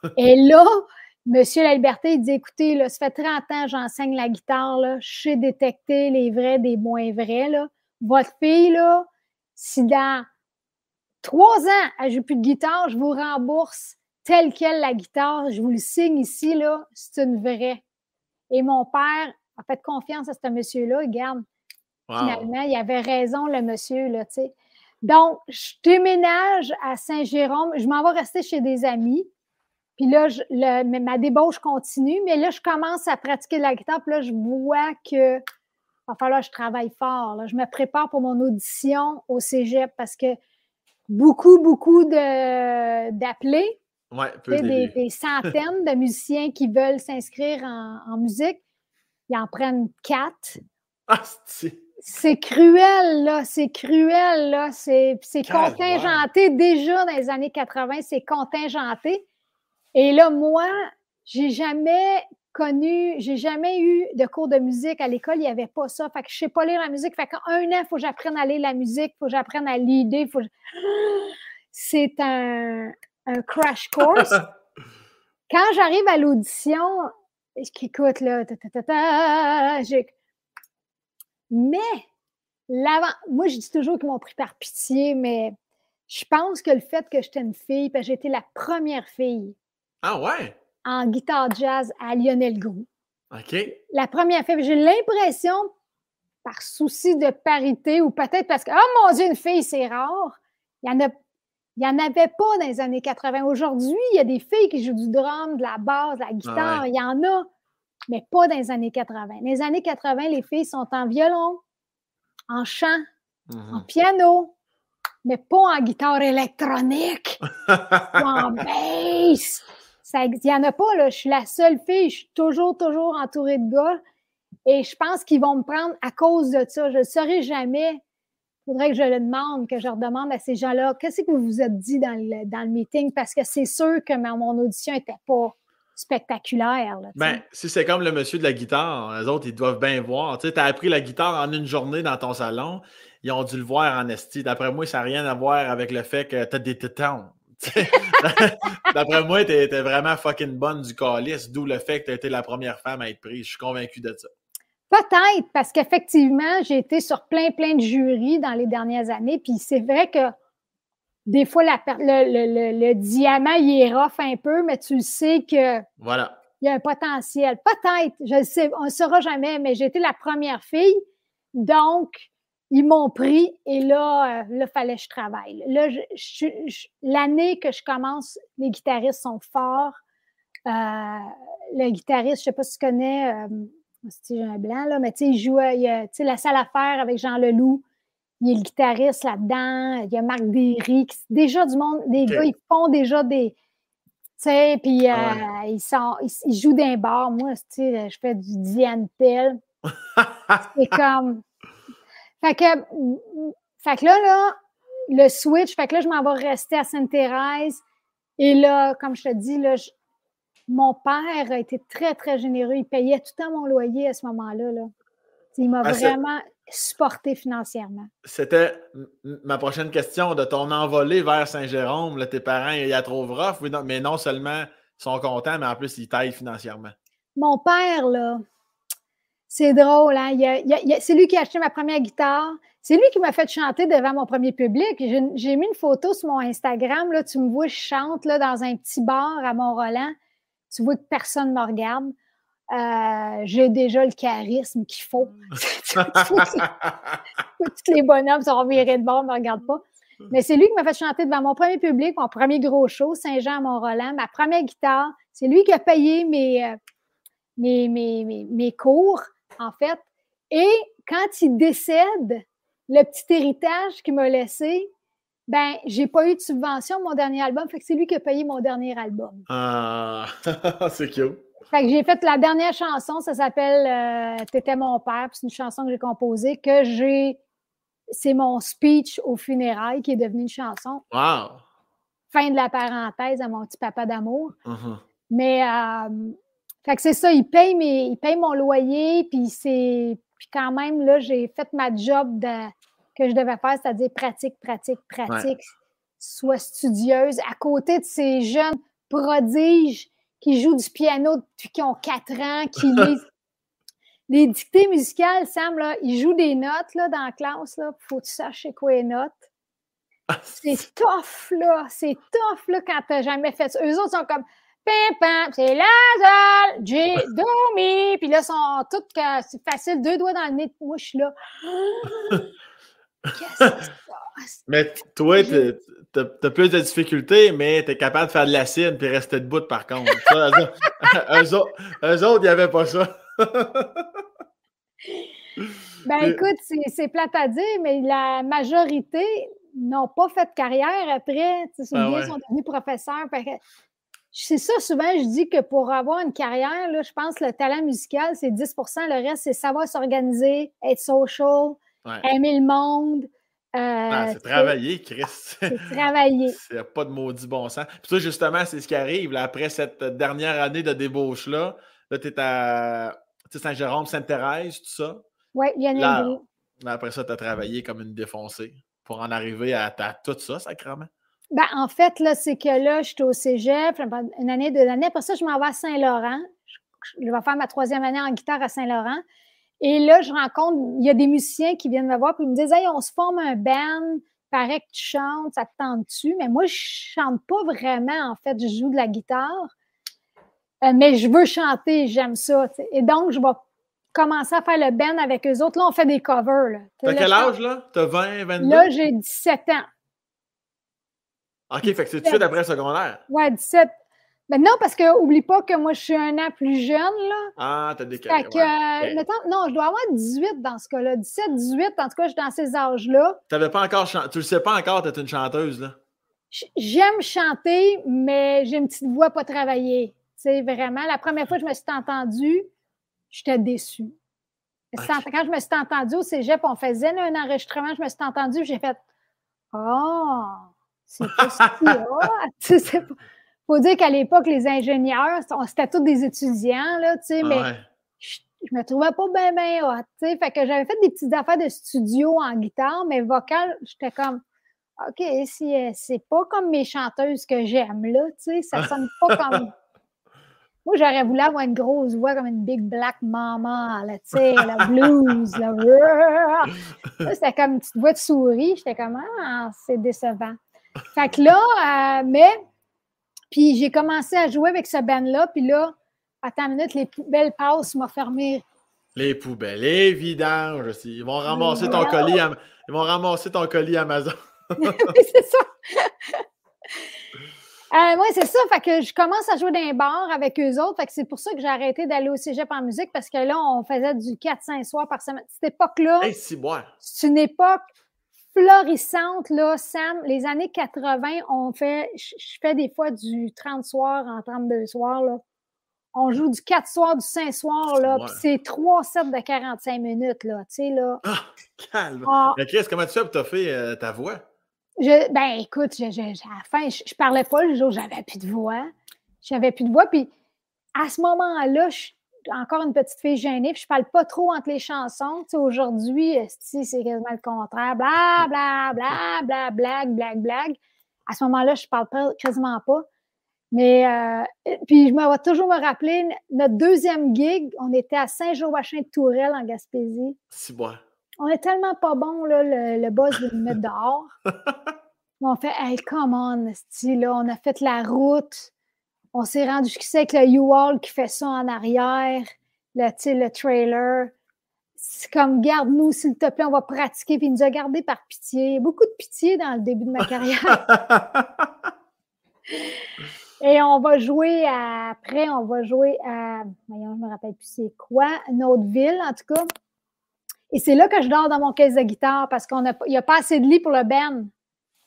» Et là, Monsieur La Liberté, il dit « Écoutez, là, ça fait 30 ans que j'enseigne la guitare, là, je sais détecter les vrais des moins vrais. Là. Votre fille, là, si dans trois ans à jouer plus de guitare, je vous rembourse telle quelle la guitare, je vous le signe ici, là, c'est une vraie. Et mon père a fait confiance à ce monsieur-là, regarde. Finalement, il avait raison, le monsieur, là, tu sais. Donc, je déménage à Saint-Jérôme, je m'en vais rester chez des amis. Puis là, je, ma débauche continue, mais là, je commence à pratiquer la guitare. Puis là, je vois que va falloir que je travaille fort. Je me prépare pour mon audition au cégep parce que beaucoup, beaucoup d'appelés, des, des, centaines de musiciens qui veulent s'inscrire en, musique, ils en prennent quatre. C'est cruel, là. C'est cruel, là. C'est contingenté. Déjà dans les années 80, c'est contingenté. Et là, moi, j'ai jamais connu, j'ai jamais eu de cours de musique à l'école, il n'y avait pas ça. Fait que je sais pas lire la musique. Fait qu'un an, il faut que j'apprenne à lire la musique, il faut que j'apprenne à l'idée. Faut... C'est un, un, crash course. Quand j'arrive à l'audition, écoute, là, ta, ta, ta, mais moi, je dis toujours qu'ils m'ont pris par pitié, mais je pense que le fait que j'étais une fille, parce que j'étais la première fille ah ouais? En guitare jazz à Lionel Groux. OK. La première fois, j'ai l'impression, par souci de parité ou peut-être parce que, oh mon Dieu, une fille, c'est rare. Il y en a il n'y en avait pas dans les années 80. Aujourd'hui, il y a des filles qui jouent du drum, de la basse, de la guitare. Il y en a, mais pas dans les années 80. Dans les années 80, les filles sont en violon, en chant, en mm-hmm. piano, mais pas en guitare électronique ou en bass. Il n'y en a pas, là. Je suis la seule fille. Je suis toujours, toujours entourée de gars. Et je pense qu'ils vont me prendre à cause de ça. Je ne saurai jamais. Il faudrait que je le demande, que je leur demande à ces gens-là, qu'est-ce que vous vous êtes dit dans le, dans le meeting? Parce que c'est sûr que mon audition n'était pas spectaculaire. ben, si c'est comme le monsieur de la guitare, les autres, ils doivent bien voir. Tu as appris la guitare en une journée dans ton salon, ils ont dû le voir en esti. D'après moi, ça n'a rien à voir avec le fait que tu as des tétons. D'après moi, tu étais vraiment fucking bonne du calice, d'où le fait que tu as été la première femme à être prise. Je suis convaincu de ça. Peut-être, parce qu'effectivement, j'ai été sur plein, plein de jurys dans les dernières années. Puis c'est vrai que des fois, le, le, diamant, il est rough un peu, mais tu sais que. Voilà. Il y a un potentiel. Peut-être, je ne sais, on ne saura jamais, mais j'ai été la première fille. Donc, ils m'ont pris et là, il euh, fallait que je travaille. Là, l'année que je commence, les guitaristes sont forts. Euh, le guitariste, je ne sais pas si tu connais, euh, c'est un blanc, là, mais tu sais, il joue, il tu sais, la salle à faire avec Jean Leloup. Il est le guitariste là-dedans. Il y a Marc Derry. Déjà du monde, des gars, ils font déjà des. Tu sais, puis ah ils, sont, ils, jouent d'un bar. Moi, tu sais, je fais du Diane Pell. c'est comme fait que, fait que là, là, le switch, fait que là, je m'en vais rester à Sainte-Thérèse. Et là, comme je te dis, là, mon père a été très, très généreux. Il payait tout le temps mon loyer à ce moment-là. Là. Il m'a ah, vraiment supporté financièrement. C'était ma prochaine question de ton envolée vers Saint-Jérôme. Tes parents, il y a trop rough, mais non seulement ils sont contents, mais en plus, ils taillent financièrement. Mon père, là, c'est drôle, hein? c'est lui qui a acheté ma première guitare. C'est lui qui m'a fait chanter devant mon premier public. J'ai mis une photo sur mon Instagram. Là, tu me vois, je chante là, dans un petit bar à Mont-Roland. Tu vois que personne ne me regarde. Euh, j'ai déjà le charisme qu'il faut. Tous les bonhommes sont virés de bord, ne me regardent pas. Mais c'est lui qui m'a fait chanter devant mon premier public, mon premier gros show, Saint-Jean à Mont-Roland, ma première guitare. C'est lui qui a payé mes, euh, mes, mes, mes cours en fait. Et quand il décède, le petit héritage qu'il m'a laissé, ben, j'ai pas eu de subvention mon dernier album, fait que c'est lui qui a payé mon dernier album. Ah, c'est cute. Fait que j'ai fait la dernière chanson, ça s'appelle euh, T'étais mon père, c'est une chanson que j'ai composée, que j'ai. C'est mon speech au funérailles qui est devenu une chanson. Wow! Fin de la parenthèse à mon petit papa d'amour. Uh-huh. Mais euh, fait que c'est ça, il paye, mes, il paye mon loyer, puis c'est. Puis quand même, là, j'ai fait ma job de, que je devais faire, c'est-à-dire pratique, pratique, pratique, soit studieuse, à côté de ces jeunes prodiges qui jouent du piano depuis qu'ils ont quatre ans, qui lisent. les dictées musicales, Sam, là, ils jouent des notes là, dans la classe. Il faut que tu saches quoi les notes. c'est tough, là. C'est tough, là, quand t'as jamais fait ça. Eux autres sont comme Pim, c'est la j'ai dormi. Puis là, ils sont toutes, c'est facile, deux doigts dans le nez. Moi, je suis là. C'est Mais toi, t'as as plus de difficultés, mais t'es capable de faire de l'acide puis rester debout, par contre. eux, autres, il n'y avait pas ça. ben écoute, c'est plate à dire, mais la majorité n'ont pas fait de carrière après. Ils ah sont devenus professeurs. C'est ça, souvent, je dis que pour avoir une carrière, là, je pense que le talent musical, c'est 10% le reste, c'est savoir s'organiser, être social, aimer le monde. Euh, c'est travailler, Chris. C'est travailler. c'est pas de maudit bon sens. Puis ça, justement, c'est ce qui arrive. après cette dernière année de débauche-là, là, tu es à Saint-Jérôme, Sainte-Thérèse, tout ça. Oui, bien là, Après ça, tu as travaillé comme une défoncée pour en arriver à, à tout ça, sacrément. Ben, en fait, là, c'est que là, j'étais au cégep, une année, deux années. Après ça, je m'en vais à Saint-Laurent. Je vais faire ma troisième année en guitare à Saint-Laurent. Et là, je rencontre, il y a des musiciens qui viennent me voir et ils me disent Hey, on se forme un band, paraît que tu chantes, ça te tente-tu? Mais moi, je chante pas vraiment, en fait, je joue de la guitare. Euh, mais je veux chanter, j'aime ça. Et donc, je vais commencer à faire le band avec eux autres. Là, on fait des covers. T'as quel âge, là? T'as 20, 22? Là, j'ai 17 ans. OK, fait que c'est tout de suite après le secondaire. Ouais, 17. Mais non, parce que oublie pas que moi, je suis un an plus jeune, là. Ah, t'as décalé. Fait que, ouais. non, je dois avoir 18 dans ce cas-là. 17, 18, en tout cas, je suis dans ces âges-là. T'avais pas encore Tu le sais pas encore, t'es une chanteuse, là. J'aime chanter, mais j'ai une petite voix pas travaillée. C'est vraiment, la première fois que je me suis entendue, j'étais déçue. Quand je me suis entendue au cégep, on faisait un enregistrement, je me suis entendue, j'ai fait « Oh! » C'est pas si Il faut dire qu'à l'époque, les ingénieurs, c'était tous des étudiants, là, tu sais, mais je, me trouvais pas bien, bien hot, tu sais. Fait que j'avais fait des petites affaires de studio en guitare, mais vocal, j'étais comme, OK, c'est pas comme mes chanteuses que j'aime, là, tu sais, ça sonne pas comme. Moi, j'aurais voulu avoir une grosse voix comme une big black mama, là, tu sais, la blues, là. C'était comme une petite voix de souris. J'étais comme, ah, c'est décevant. Fait que là, euh, mais, puis j'ai commencé à jouer avec ce band-là, puis là, attends une minute, les poubelles passent, m'a fermé. Les poubelles, les vidanges aussi. Ils vont ramasser ton colis, ils vont ramasser ton colis Amazon. oui, c'est ça. Euh, oui, c'est ça. Fait que je commence à jouer dans les bars avec eux autres. Fait que c'est pour ça que j'ai arrêté d'aller au cégep en musique parce que là, on faisait du 4-5 soirs par semaine. Cette époque-là, c'est une époque florissante, là, Sam. Les années 80, on fait, je fais des fois du 30 soirs en 32 soirs, là. On joue du 4 soirs, du 5 soirs, là, puis c'est 3 sets de 45 minutes, là, tu sais, là. Ah, calme! Ah. Mais Chris, comment tu pour t'offrir euh, ta voix? Je, ben, écoute, je, je, à la fin, je, je, parlais pas le jour j'avais plus de voix. J'avais plus de voix, puis à ce moment-là, je encore une petite fille gênée, puis je parle pas trop entre les chansons. Tu sais, aujourd'hui, c'est quasiment le contraire. Bla, bla, bla, bla, blague, blague, blague. À ce moment-là, je parle pas, quasiment pas. Mais, euh, puis je me vais toujours me rappeler, notre deuxième gig, on était à Saint-Joachim de Tourelle, en Gaspésie. Si bon. On est tellement pas bon, là, le, le boss de nous mettre dehors. on fait, hey, come on, là, on a fait la route on s'est rendu jusqu'ici avec le U-Haul qui fait ça en arrière, le, le trailer. C'est comme, garde-nous, s'il te plaît, on va pratiquer. Puis il nous a gardé par pitié. Beaucoup de pitié dans le début de ma carrière. Et on va jouer après, on va jouer à, voyons, je me rappelle plus c'est quoi, une autre ville, en tout cas. Et c'est là que je dors dans mon caisse de guitare parce qu'il n'y a pas assez de lit pour le Ben.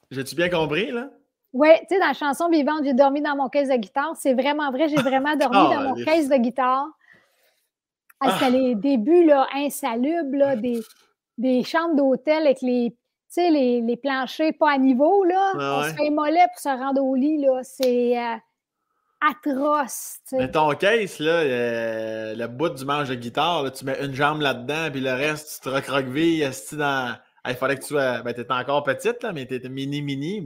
J'ai-tu bien compris, là? Oui, tu sais, dans la chanson Vivante, j'ai dormi dans mon caisse de guitare. C'est vraiment vrai, j'ai vraiment dormi dans mon caisse de guitare. Ah, C'était les débuts là, insalubres, là, des, des chambres d'hôtel avec les, les, les planchers pas à niveau. Là. Ah, On se fait mollet pour se rendre au lit. Là. C'est euh, atroce. Mais ton caisse, là, euh, le bout du manche de guitare, là, tu mets une jambe là-dedans, puis le reste, tu te recroquevilles, dans. il fallait que tu sois. Ben, t'étais encore petite, là, mais t'étais mini-mini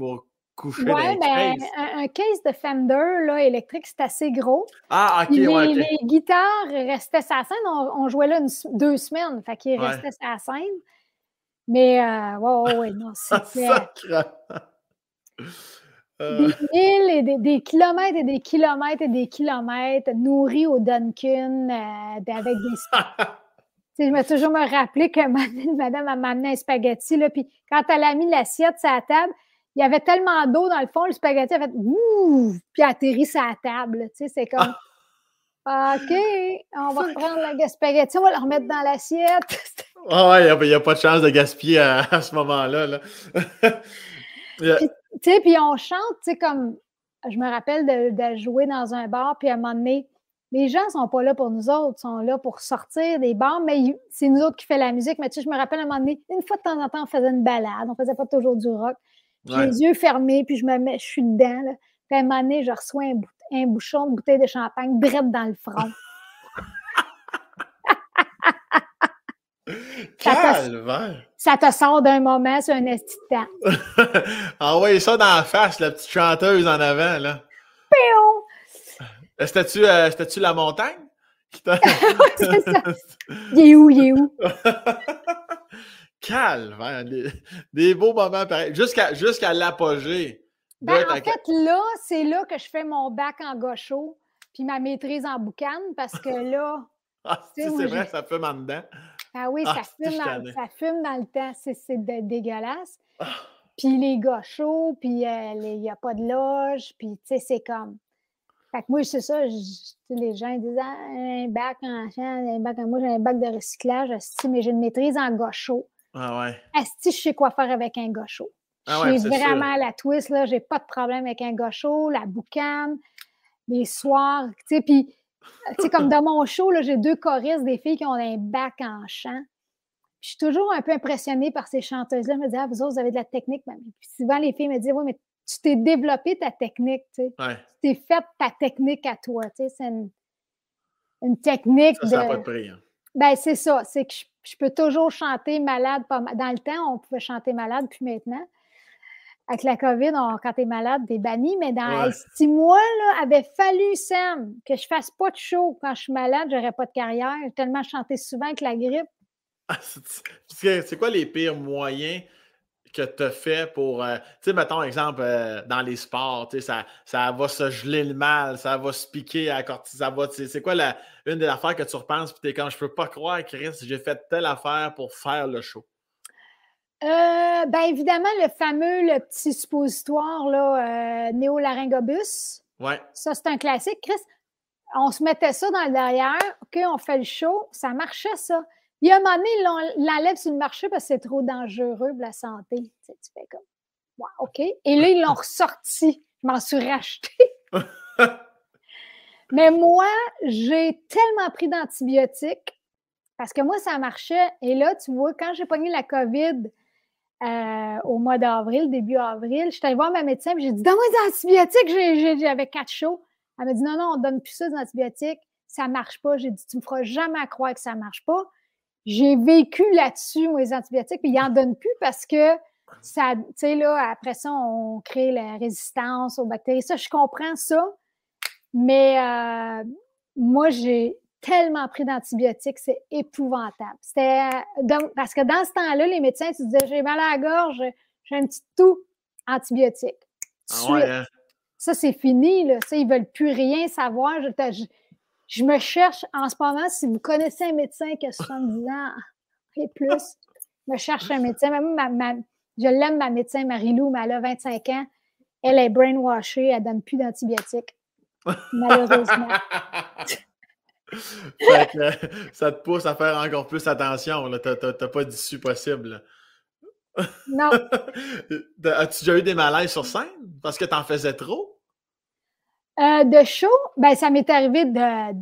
pour oui, ben, un, case de Fender là, électrique, c'est assez gros. Ah, OK, les, ouais, les guitares restaient la scène. On, jouait là deux semaines, fait qu'ils restaient sur la scène. Mais, euh, ouais, ouais, non, c'était. Euh. Des milles et des, kilomètres et des kilomètres et des kilomètres nourris au Dunkin' euh, avec des. je me toujours me rappeler que madame m'a amené un spaghetti, là, puis quand elle a mis l'assiette sur la table, il y avait tellement d'eau dans le fond, le spaghetti a fait ouh, puis atterri sur la table. Tu sais, c'est comme. OK, on va reprendre le spaghetti, on va le remettre dans l'assiette. Ah ouais, il n'y a, pas de chance de gaspiller à, ce moment-là. Là. Tu sais, puis on chante, tu sais, comme je me rappelle de, jouer dans un bar, puis à un moment donné, les gens ne sont pas là pour nous autres, ils sont là pour sortir des bars, mais c'est nous autres qui fait la musique. Mais tu sais, je me rappelle à un moment donné, une fois de temps en temps, on faisait une balade, on faisait pas toujours du rock. J'ai les yeux fermés, puis je me mets, je suis dedans. Là. Puis à un moment donné, je reçois un, bouchon de bouteille de champagne direct dans le front. Calvaire! Ça te sort d'un moment sur un esti de temps. Envoyez ça dans la face, la petite chanteuse en avant, là. Péon! Euh, c'était-tu euh, la montagne? c'est ça. Il est où, il est où? Calvaire! Des, beaux moments pareils. Jusqu'à l'apogée. Ben, en fait, là, c'est là que je fais mon bac en gaucho puis ma maîtrise en boucan parce que là. Ah, c'est vrai, ça fume en dedans. Ah oui, ah, ça, fume dans, ça, fume dans, le temps. C'est dégueulasse. Ah. Puis les gars chauds, puis euh, il n'y a pas de loge, puis tu sais, c'est comme. Fait que moi, c'est ça, les gens disent ah, un bac en un bac en moi, j'ai un bac de recyclage, mais j'ai une maîtrise en gaucho. Ah ouais. Asti, je sais quoi faire avec un gaucho. Ah je suis vraiment la twist, là, j'ai pas de problème avec un gaucho, la boucane, les soirs, tu sais, puis tu sais, comme dans mon show, j'ai deux choristes, des filles qui ont un bac en chant. je suis toujours un peu impressionnée par ces chanteuses-là. Je me dis, ah, vous autres, vous avez de la technique. Puis souvent, les filles me disent, oui, mais tu t'es développé ta technique, tu sais. Tu t'es fait ta technique à toi, tu sais. C'est une, technique ça, Ça n'a pas de prix. Hein. Ben, c'est ça. C'est que je, peux toujours chanter malade. Pas Dans le temps, on pouvait chanter malade, puis maintenant avec la COVID, quand tu es malade, tu es banni, mais dans six mois, là, avait fallu, Sam, que je fasse pas de show. Quand je suis malade, j'aurais pas de carrière. J'ai tellement chanté souvent avec la grippe. Ah, c'est quoi les pires moyens que tu as fait pour. Euh, tu sais, mettons, exemple, euh, dans les sports, ça, ça va se geler le mal, ça va se piquer à ça va. C'est quoi la, une des affaires que tu repenses, puis tu es quand je peux pas croire, Chris, j'ai fait telle affaire pour faire le show? Euh, ben évidemment, le fameux, le petit suppositoire, là, néolaryngobus. Ouais. Ça, c'est un classique. Chris, on se mettait ça dans le derrière, OK, on fait le show, ça marchait, ça. Il y a un moment donné, ils l'enlèvent sur le marché parce que c'est trop dangereux pour la santé. Tu, sais, tu fais comme, OK. Et là, ils l'ont ressorti. Je m'en suis racheté. Mais moi, j'ai tellement pris d'antibiotiques parce que moi, ça marchait. Et là, tu vois, quand j'ai pogné la COVID, euh, au mois d'avril, début avril. Je suis allée voir ma médecin et j'ai dit Donne-moi des antibiotiques, j'avais quatre chauds. Elle m'a dit Non, non, on ne donne plus ça des antibiotiques, ça ne marche pas. J'ai dit Tu ne me feras jamais croire que ça ne marche pas. J'ai vécu là-dessus, moi, les antibiotiques, puis ils n'en donnent plus parce que ça, tu sais, là, après ça, on crée la résistance aux bactéries. Ça, je comprends ça. Mais euh, moi, j'ai tellement pris d'antibiotiques, c'est épouvantable. C'était parce que dans ce temps-là, les médecins, tu disais j'ai mal à la gorge, j'ai un petit tout antibiotique. Ah hein? Ça, c'est fini, là. Ça, ils ne veulent plus rien savoir. Je, me cherche en ce moment, si vous connaissez un médecin qui a 70 ans et plus, je me cherche un médecin. Même je l'aime, ma médecin Marie-Lou, mais elle a 25 ans. Elle est brainwashée, elle ne donne plus d'antibiotiques. Malheureusement. ça te pousse à faire encore plus attention. Tu n'as pas d'issue possible. Non. As-tu déjà eu des malaises sur scène? Parce que tu en faisais trop? Euh, de show, ben, ça m'est arrivé de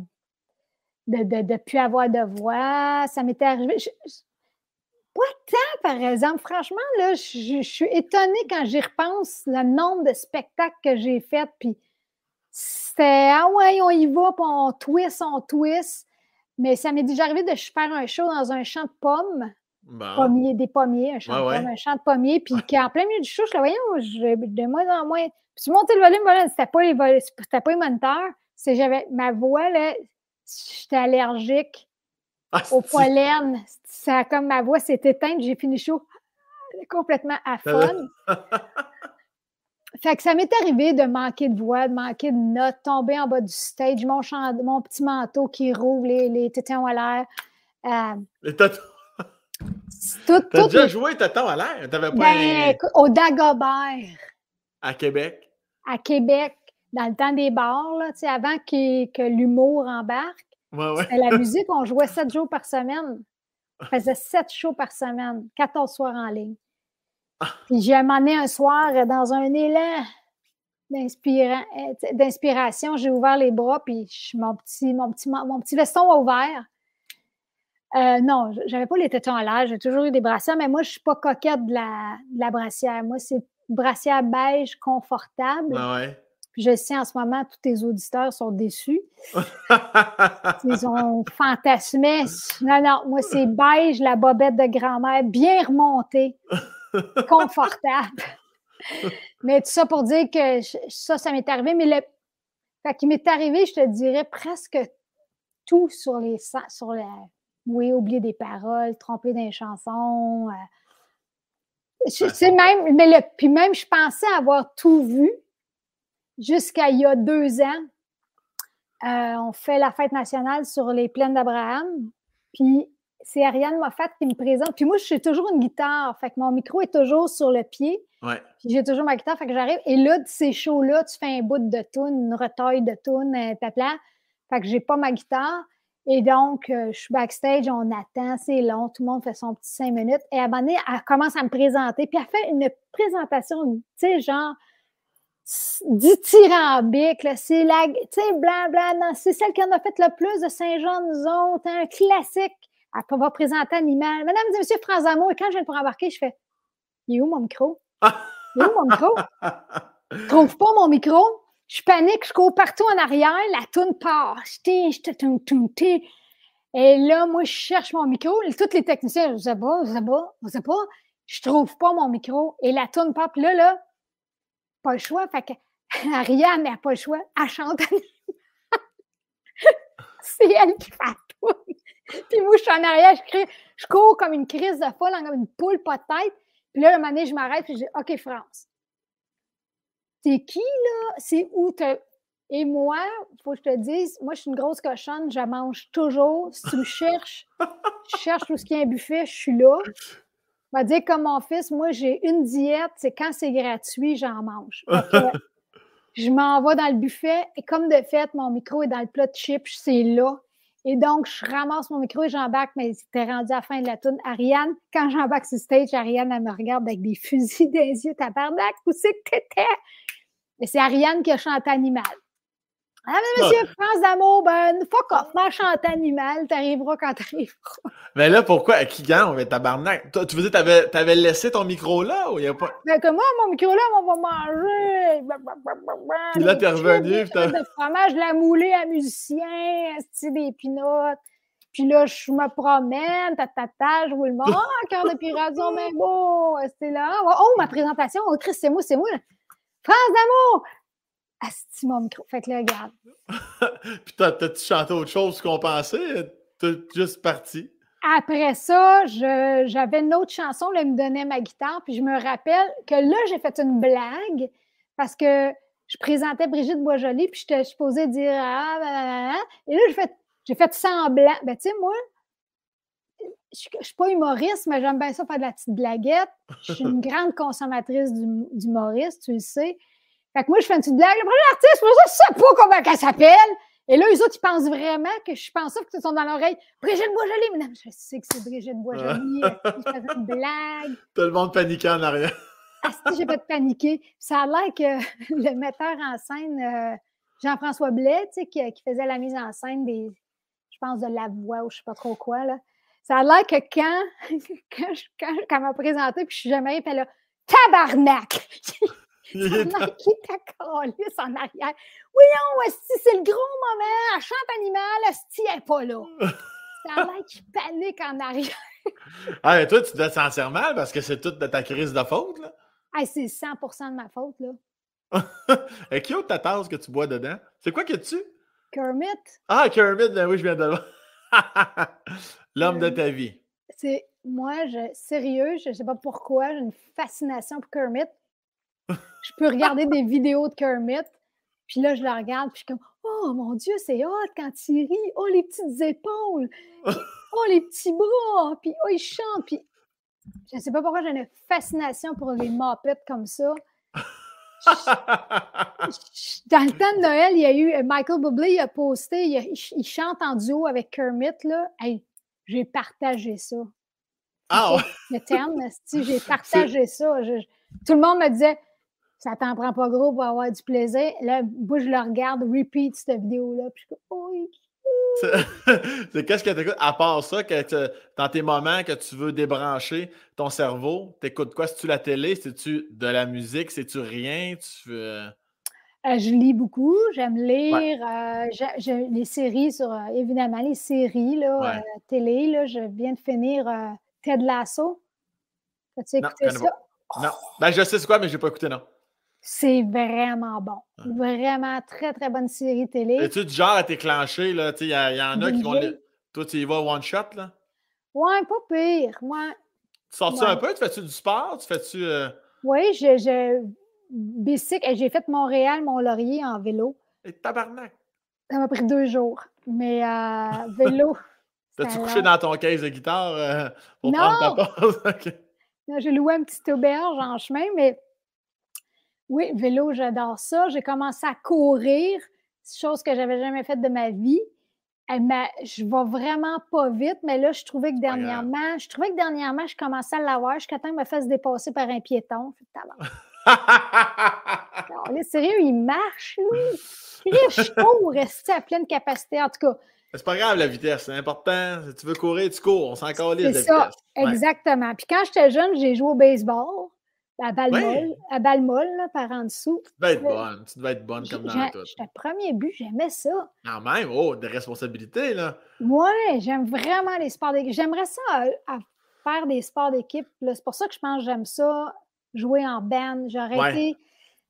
de ne de, plus avoir de voix. Ça m'était arrivé. pas tant, par exemple. Franchement, là, je, suis étonnée quand j'y repense le nombre de spectacles que j'ai faits. Puis c'était Ah ouais, on y va, puis on twist, on twist. Mais ça m'est déjà arrivé de faire un show dans un champ de pommes. Pommiers, des pommiers, un champ de un champ de pommiers, puis en plein milieu du show, je le voyais, de moins en moins. Puis tu montais le volume, voilà, c'était pas les c'était pas les moniteurs. C'est j'avais ma voix, là, j'étais allergique ah, au pollen. Ça, comme ma voix s'est éteinte, j'ai fini le show. complètement à fun. fait que ça m'est arrivé de manquer de voix, de manquer de notes, tomber en bas du stage, mon, mon petit manteau qui roule, les, les tétons à l'air. Euh, tétons? T'as déjà joué tétons à l'air? T'avais pas ben, Au Dagobert. À Québec? À Québec, dans le temps des bars, là, avant que l'humour embarque. Ouais, ouais. la musique, on jouait sept jours par semaine. On faisait sept shows par semaine, 14 soirs en ligne. Puis j'ai amené un soir dans un élan d'inspiration. J'ai ouvert les bras, puis mon petit, mon petit, mon petit veston a ouvert. Euh, non, j'avais pas les tétons à l'air, j'ai toujours eu des brassières, mais moi, je suis pas coquette de la, de la brassière. Moi, c'est brassière beige confortable. Ah ouais? Je sais en ce moment, tous tes auditeurs sont déçus. Ils ont fantasmé. Non, non, moi, c'est beige, la bobette de grand-mère, bien remontée, confortable. Mais tout ça pour dire que ça, ça m'est arrivé. Mais le. Fait qu'il m'est arrivé, je te dirais, presque tout sur les. Sur la, oui, oublier des paroles, tromper des chansons. Euh, je, sais même, mais le, puis même, je pensais avoir tout vu jusqu'à il y a deux ans, euh, on fait la fête nationale sur les plaines d'Abraham. Puis c'est Ariane Moffat qui me présente. Puis moi, je suis toujours une guitare. Fait que mon micro est toujours sur le pied. Ouais. Puis j'ai toujours ma guitare. Fait que j'arrive. Et là, de ces shows-là, tu fais un bout de tune, une retaille de tune, euh, plat. Fait que j'ai pas ma guitare. Et donc, euh, je suis backstage, on attend, c'est long, tout le monde fait son petit cinq minutes. Et à un moment donné, elle commence à me présenter. Puis elle fait une présentation, tu sais, genre, dithyrambique, c'est la, tu sais, blablabla, c'est celle qui en a fait le plus de Saint-Jean, nous autres, un classique. Elle va présenter Animal. Mesdames et messieurs, France Amour, et quand je viens pour embarquer, je fais, il est où mon micro? Il est où mon micro? Trouve pas mon micro? Je panique, je cours partout en arrière, la toune part. Et là, moi, je cherche mon micro. Tous les techniciens, je sais pas, je sais pas, je sais pas. Je trouve pas mon micro. Et la toune part. Puis là, là, pas le choix. Fait que Ariane n'a pas le choix. Elle chante. c'est elle qui fait tout. Puis moi, je suis en arrière, je, crie, je cours comme une crise de folle, comme une poule pas de tête. Puis là, un moment donné, je m'arrête et je dis OK, France. C'est qui, là? C'est où? Et moi, il faut que je te dise, moi, je suis une grosse cochonne, je mange toujours. Si tu me cherches, je cherche où ce qu'il y a un buffet, je suis là. On va dire comme mon fils, moi, j'ai une diète, c'est quand c'est gratuit, j'en mange. je m'en vais dans le buffet et comme de fait, mon micro est dans le plat de chips, c'est là. Et donc, je ramasse mon micro et j'embarque, mais c'était rendu à la fin de la tourne. Ariane, quand j'embarque sur stage, Ariane, elle me regarde avec des fusils les yeux. Tabarnak, où c'est que t'étais? Mais c'est Ariane qui a chanté Animal. Ah, mais monsieur, France d'amour, ben, fuck off, ma chante animal, t'arriveras quand t'arriveras. Mais là, pourquoi? Qui gagne? Mais tabarnak. Tu veux dire, t'avais, t'avais laissé ton micro là ou il n'y a pas? Mais que moi, mon micro là, on va manger. Puis là, t'es revenu. Puis de fromage, la moulée à musicien, des pinottes. Puis là, je me promène, ta ta ta, je roule le monde. Oh, cœur de pirason, mais beau, c'est là. Oh, ma présentation. Oh, Chris, c'est moi, c'est moi. France d'amour! Asti mon micro. Fait que là, regarde. Puis t'as-tu chanté autre chose qu'on pensait? T'es juste parti? Après ça, j'avais une autre chanson, là, il me donnait ma guitare, puis je me rappelle que là, j'ai fait une blague parce que je présentais Brigitte Boisjoli, puis j'étais supposée dire ah, bah, et là, j'ai fait, j'ai fait semblant. Ben, tu sais, moi, je ne suis pas humoriste, mais j'aime bien ça faire de la petite blaguette. Je suis une grande consommatrice d'humoriste, tu le sais. Fait que moi, je fais une petite blague. Le premier artiste, moi, je sais pas comment elle s'appelle. Et là, les autres, ils pensent vraiment que je pense ça, que ils sont dans l'oreille. Brigitte Boisjoli. Mais non, je sais que c'est Brigitte Boisjoli. je fais une blague. Tout le monde paniquait en arrière. ah, si, j'ai pas de paniquer. Ça a l'air que le metteur en scène, euh, Jean-François Blais, tu sais, qui, faisait la mise en scène des, je pense, de la voix ou je sais pas trop quoi, là. Ça a l'air que quand, quand, quand, quand elle m'a présenté, puis je suis jamais, puis là, tabarnak! qui t'a collé en arrière. Voyons, c'est le gros moment. Elle chante animal, elle n'est pas là. Ça a l'air qu'il panique en arrière. ah, mais toi, tu te sens sentir mal parce que c'est toute de ta crise de faute, là? Ah, c'est 100% de ma faute, là. Et qui autre ta tasse que tu bois dedans? C'est quoi que tu? Kermit. Ah, Kermit, ben oui, je viens de L'homme de ta vie. C'est moi, je, sérieux, je ne sais pas pourquoi, j'ai une fascination pour Kermit. je peux regarder des vidéos de Kermit, puis là, je la regarde, puis je suis comme, oh mon Dieu, c'est hot quand il rit. Oh, les petites épaules. oh, les petits bras. Puis, oh, il chante. Puis, je ne sais pas pourquoi j'ai une fascination pour les mopettes comme ça. Dans le temps de Noël, il y a eu euh, Michael Bublé, il a posté, il, chante en duo avec Kermit. Là. j'ai partagé ça. Ah Le terme, j'ai partagé ça. tout le monde me disait ça t'en prend pas gros pour avoir du plaisir. Là, moi, je le regarde, repeat cette vidéo-là, puis je suis comme, oh, c'est qu'est-ce que tu écoutes? À part ça, que dans tes moments que tu veux débrancher ton cerveau, t'écoutes quoi? C'est-tu la télé? C'est-tu de la musique? C'est-tu rien? Tu euh, je lis beaucoup, j'aime lire. Euh, les séries sur, euh, évidemment, les séries, là, télé. Là, je viens de finir Ted Lasso. As-tu écouté ça? Non. Ben, je sais c'est quoi, mais je n'ai pas écouté, non. C'est vraiment bon. Vraiment très, très bonne série télé. Es-tu du genre à t'éclencher? Il y, y, en a qui vont. Toi, tu y vas one shot, là? Ouais, pas pire. Ouais. Tu sors-tu un peu? Tu fais-tu du sport? Tu fais-tu. Euh? Oui, je, je... bicycle. J'ai fait Montréal, Mont-Laurier en vélo. Et tabarnak! Ça m'a pris deux jours. Mais euh, vélo. T'as-tu couché dans ton caisse de guitare euh, pour non! prendre ta pause? J'ai loué un petit auberge en chemin, mais oui, vélo, j'adore ça. J'ai commencé à courir, chose que j'avais jamais faite de ma vie. je vais vraiment pas vite, mais là, je trouvais que dernièrement, je trouvais que dernièrement, je commençais à l'avoir jusqu'à temps qu'il me fasse dépasser par un piéton. non, là, sérieux, il marche, lui? Je cours, rester à pleine capacité? En tout cas. C'est pas grave la vitesse, c'est important. Si tu veux courir, tu cours. On s'en calisse de ça, Exactement. Puis quand j'étais jeune, j'ai joué au baseball à balle molle, à balle molle par en dessous. Tu devais être bonne, tu devais être bonne comme dans tout. J'étais premier but, j'aimais ça. Quand même, oh, des responsabilités, là. Oui, j'aime vraiment les sports d'équipe. J'aimerais ça à, faire des sports d'équipe. C'est pour ça que je pense que j'aime ça, jouer en band. J'aurais été.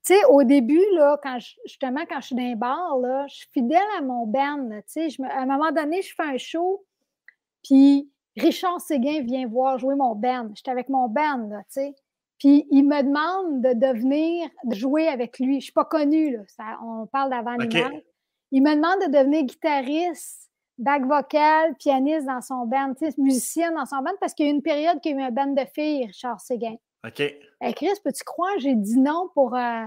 Tu sais, au début, là, quand justement, quand je suis dans les bars, là, je suis fidèle à mon band. Tu sais, à un moment donné, je fais un show, puis Richard Séguin vient voir jouer mon band. J'étais avec mon band, tu sais. Puis il me demande de devenir, de jouer avec lui. Je ne suis pas connue, là. on parle d'avant okay. Il me demande de devenir guitariste, back vocal, pianiste dans son band, musicienne dans son band, parce qu'il y a eu une période qu'il y a eu un band de filles, Richard Séguin. OK. Hey Chris, peux-tu croire, j'ai dit non pour, euh,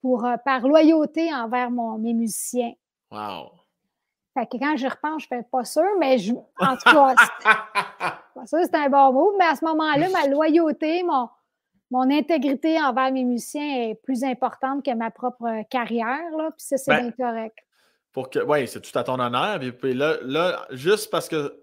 pour euh, par loyauté envers mon, mes musiciens. Wow. Fait que quand je repense, je ne fais pas sûr, mais je, en tout cas, ça, c'est un bon mot. Mais à ce moment-là, ma loyauté, mon, mon intégrité envers mes musiciens est plus importante que ma propre carrière. Là, puis ça, c'est ben, bien correct. Pour que, oui, c'est tout à ton honneur. Puis, là, là, juste parce que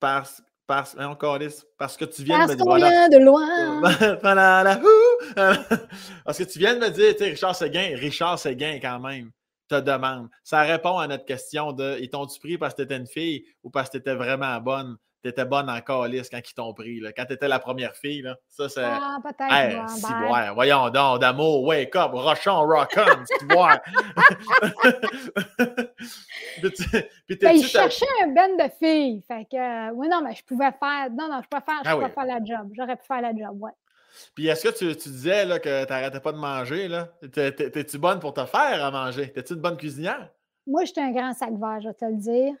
parce, parce, encore, parce que tu viens de me dire. Voilà, de loin. parce que tu viens de me dire, tu sais, Richard Seguin, Richard Seguin quand même te demande. Ça répond à notre question de ils t'ont-tu pris parce que tu étais une fille ou parce que tu étais vraiment bonne? Tu étais bonne en calice quand ils t'ont pris. Là. Quand tu étais la première fille, là. ça c'est. Ah, peut-être. si, ouais, voyons donc, d'amour, wake up, rochon, rock on, tu vois. ben, il cherchait un ben de filles. Fait que, euh, oui, non, mais je pouvais faire. Non, non, je pouvais faire, je ah, faire la job. J'aurais pu faire la job, ouais. Puis est-ce que tu, tu disais là, que tu n'arrêtais pas de manger? T'es-tu bonne pour te faire à manger? T'es-tu une bonne cuisinière? Moi, je suis un grand sac vert, je vais te le dire.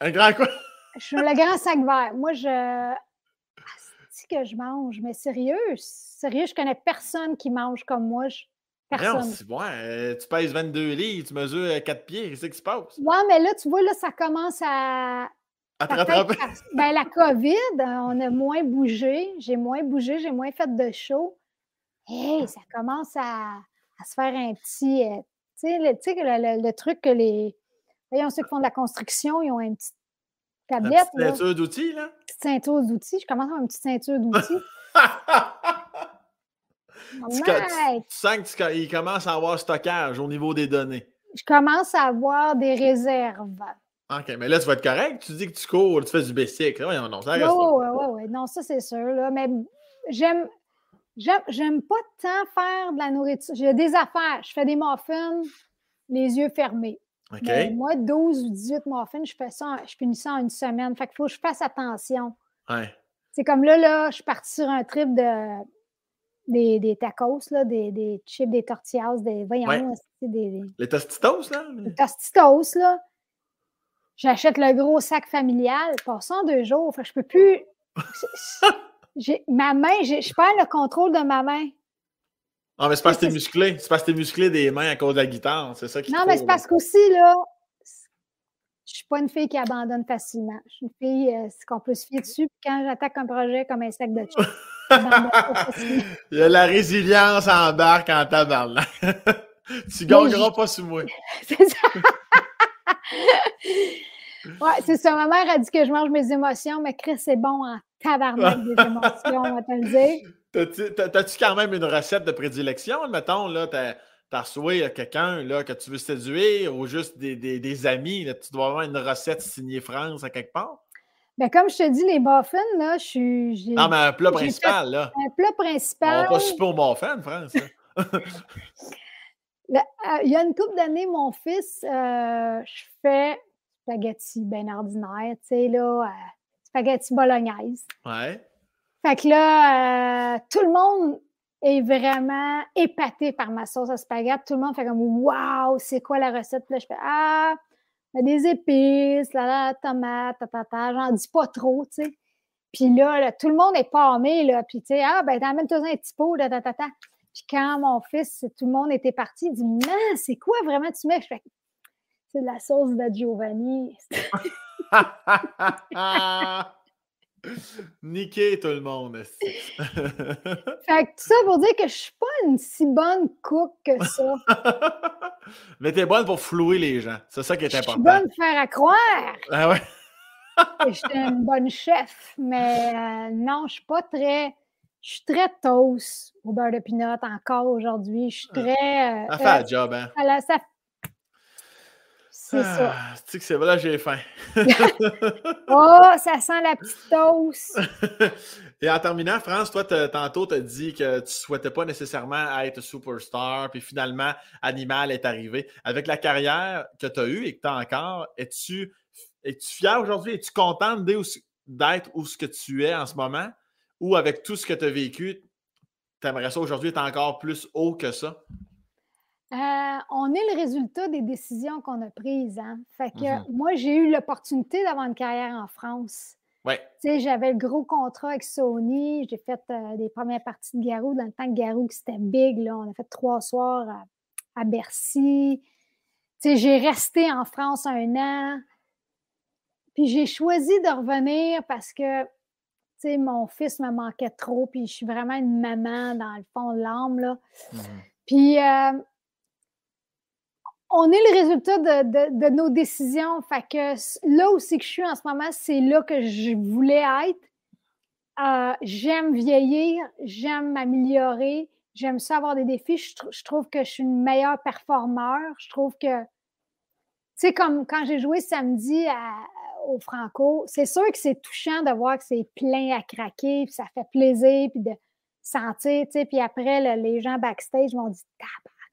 Un grand quoi? Je suis le grand sac vert. Moi, je. C'est que je mange, mais sérieux, sérieux, je connais personne qui mange comme moi. Personne. Non, ouais, tu pèses 22 livres, tu mesures 4 pieds, qu'est-ce qui se passe? Ouais, mais là, tu vois, là, ça commence à, ben, la COVID, on a moins bougé. J'ai moins bougé, j'ai moins fait de show. Hey, ça commence à, se faire un petit. Euh, tu sais, le, le, truc que les. Voyons, ceux qui font de la construction, ils ont une petite tablette. Une petite ceinture d'outils, là? Une petite ceinture d'outils. Je commence à avoir une petite ceinture d'outils. tu, tu, sens qu'il commence à avoir stockage au niveau des données. Je commence à avoir des réserves. OK, mais là, tu vas être correct. Tu dis que tu cours, tu fais du bicycle. Oui, non, ça reste. Oui, oui, oui. Non, ça, c'est sûr. Là. Mais j'aime. J'aime pas tant faire de la nourriture. J'ai des affaires. Je fais des muffins, les yeux fermés. OK. Mais moi, 12 ou 18 muffins, je fais ça, je finis ça en une semaine. Fait qu'il faut que je fasse attention. Ouais. C'est comme là, là, je suis partie sur un trip de des, des tacos, là, des, des chips, des tortillas, des. Voyons, des, Les tostitos, là? Les tostitos, là. J'achète le gros sac familial, passant deux jours. Enfin, je peux plus. ma main, je perds le contrôle de ma main. Ah, mais c'est parce que t'es musclé. C'est parce que t'es musclé des mains à cause de la guitare. C'est ça qui Non, mais c'est parce qu'aussi, là, je suis pas une fille qui abandonne facilement. Je suis une fille euh, qu'on peut se fier dessus. Puis quand j'attaque un projet comme un sac de chips, Il y a la résilience en barque en tabarnak. tu gagneras pas sous moi. c'est ça. ouais, c'est ça. Ma mère a dit que je mange mes émotions, mais Chris, c'est bon en tabarnak des émotions, on va te le dire. T'as-tu quand même une recette de prédilection? Mettons, là, t'as reçu quelqu'un là, que tu veux séduire ou juste des, des, des amis. Là, tu dois avoir une recette signée France à quelque part? Bien, comme je te dis, les muffins, là, je suis. Non, mais un plat principal, là. Un plat principal. On va pas super au muffin, France. Euh, il y a une couple d'années, mon fils, euh, je fais spaghetti bien ordinaire, tu sais, là, euh, spaghetti bolognaise. Ouais. Fait que là, tout le monde est vraiment épaté par ma sauce à spaghetti. Tout le monde fait comme Waouh, c'est quoi la recette? Puis là, je fais Ah, des épices, la, la tomate, ta, j'en dis pas trop, tu sais. Puis là, tout le monde est pâmé, là. Puis, tu sais, ah, ben, t'amènes-toi un petit pot, ta, ta, ta, Puis quand mon fils, tout le monde était parti, il dit, man, c'est quoi vraiment tu mets? Je fais, c'est de la sauce de Giovanni. Niquer tout le monde. fait que tout ça pour dire que je suis pas une si bonne cook que ça. Mais t'es bonne pour flouer les gens. C'est ça qui est important. Je suis bonne pour faire à croire. Ah ouais. je suis une bonne chef, mais euh, non, je suis pas très. Je suis très toast au beurre de pinot encore aujourd'hui. Je suis très. Euh, ça fait euh, job, hein? ça c'est ça. Ah, tu sais que c'est là, j'ai faim. oh, ça sent la petite toast. Et en terminant, France, toi, tantôt, tu as dit que tu ne souhaitais pas nécessairement être superstar, puis finalement, Animal est arrivé. Avec la carrière que tu as eue et que tu as encore, es-tu es fier aujourd'hui? Es-tu contente d'être où ce que tu es en ce moment? Ou avec tout ce que tu as vécu, tu aimerais ça aujourd'hui être encore plus haut que ça? Euh, on est le résultat des décisions qu'on a prises. Hein. Fait que mm-hmm. moi, j'ai eu l'opportunité d'avoir une carrière en France. Ouais. J'avais le gros contrat avec Sony. J'ai fait euh, des premières parties de Garou dans le temps que Garou, c'était big. Là. On a fait trois soirs à, Bercy. J'ai resté en France un an. Puis j'ai choisi de revenir parce que mon fils me manquait trop. Puis je suis vraiment une maman dans le fond de l'âme. Mm-hmm. Puis euh, on est le résultat de, nos décisions. Fait que là où c'est que je suis en ce moment, c'est là que je voulais être. Euh, j'aime vieillir, j'aime m'améliorer, j'aime ça avoir des défis. Je, trouve que je suis une meilleure performeur. Je trouve que, tu sais, comme quand j'ai joué samedi au Franco, c'est sûr que c'est touchant de voir que c'est plein à craquer, puis ça fait plaisir, puis de sentir, tu sais, puis après, les gens backstage vont dire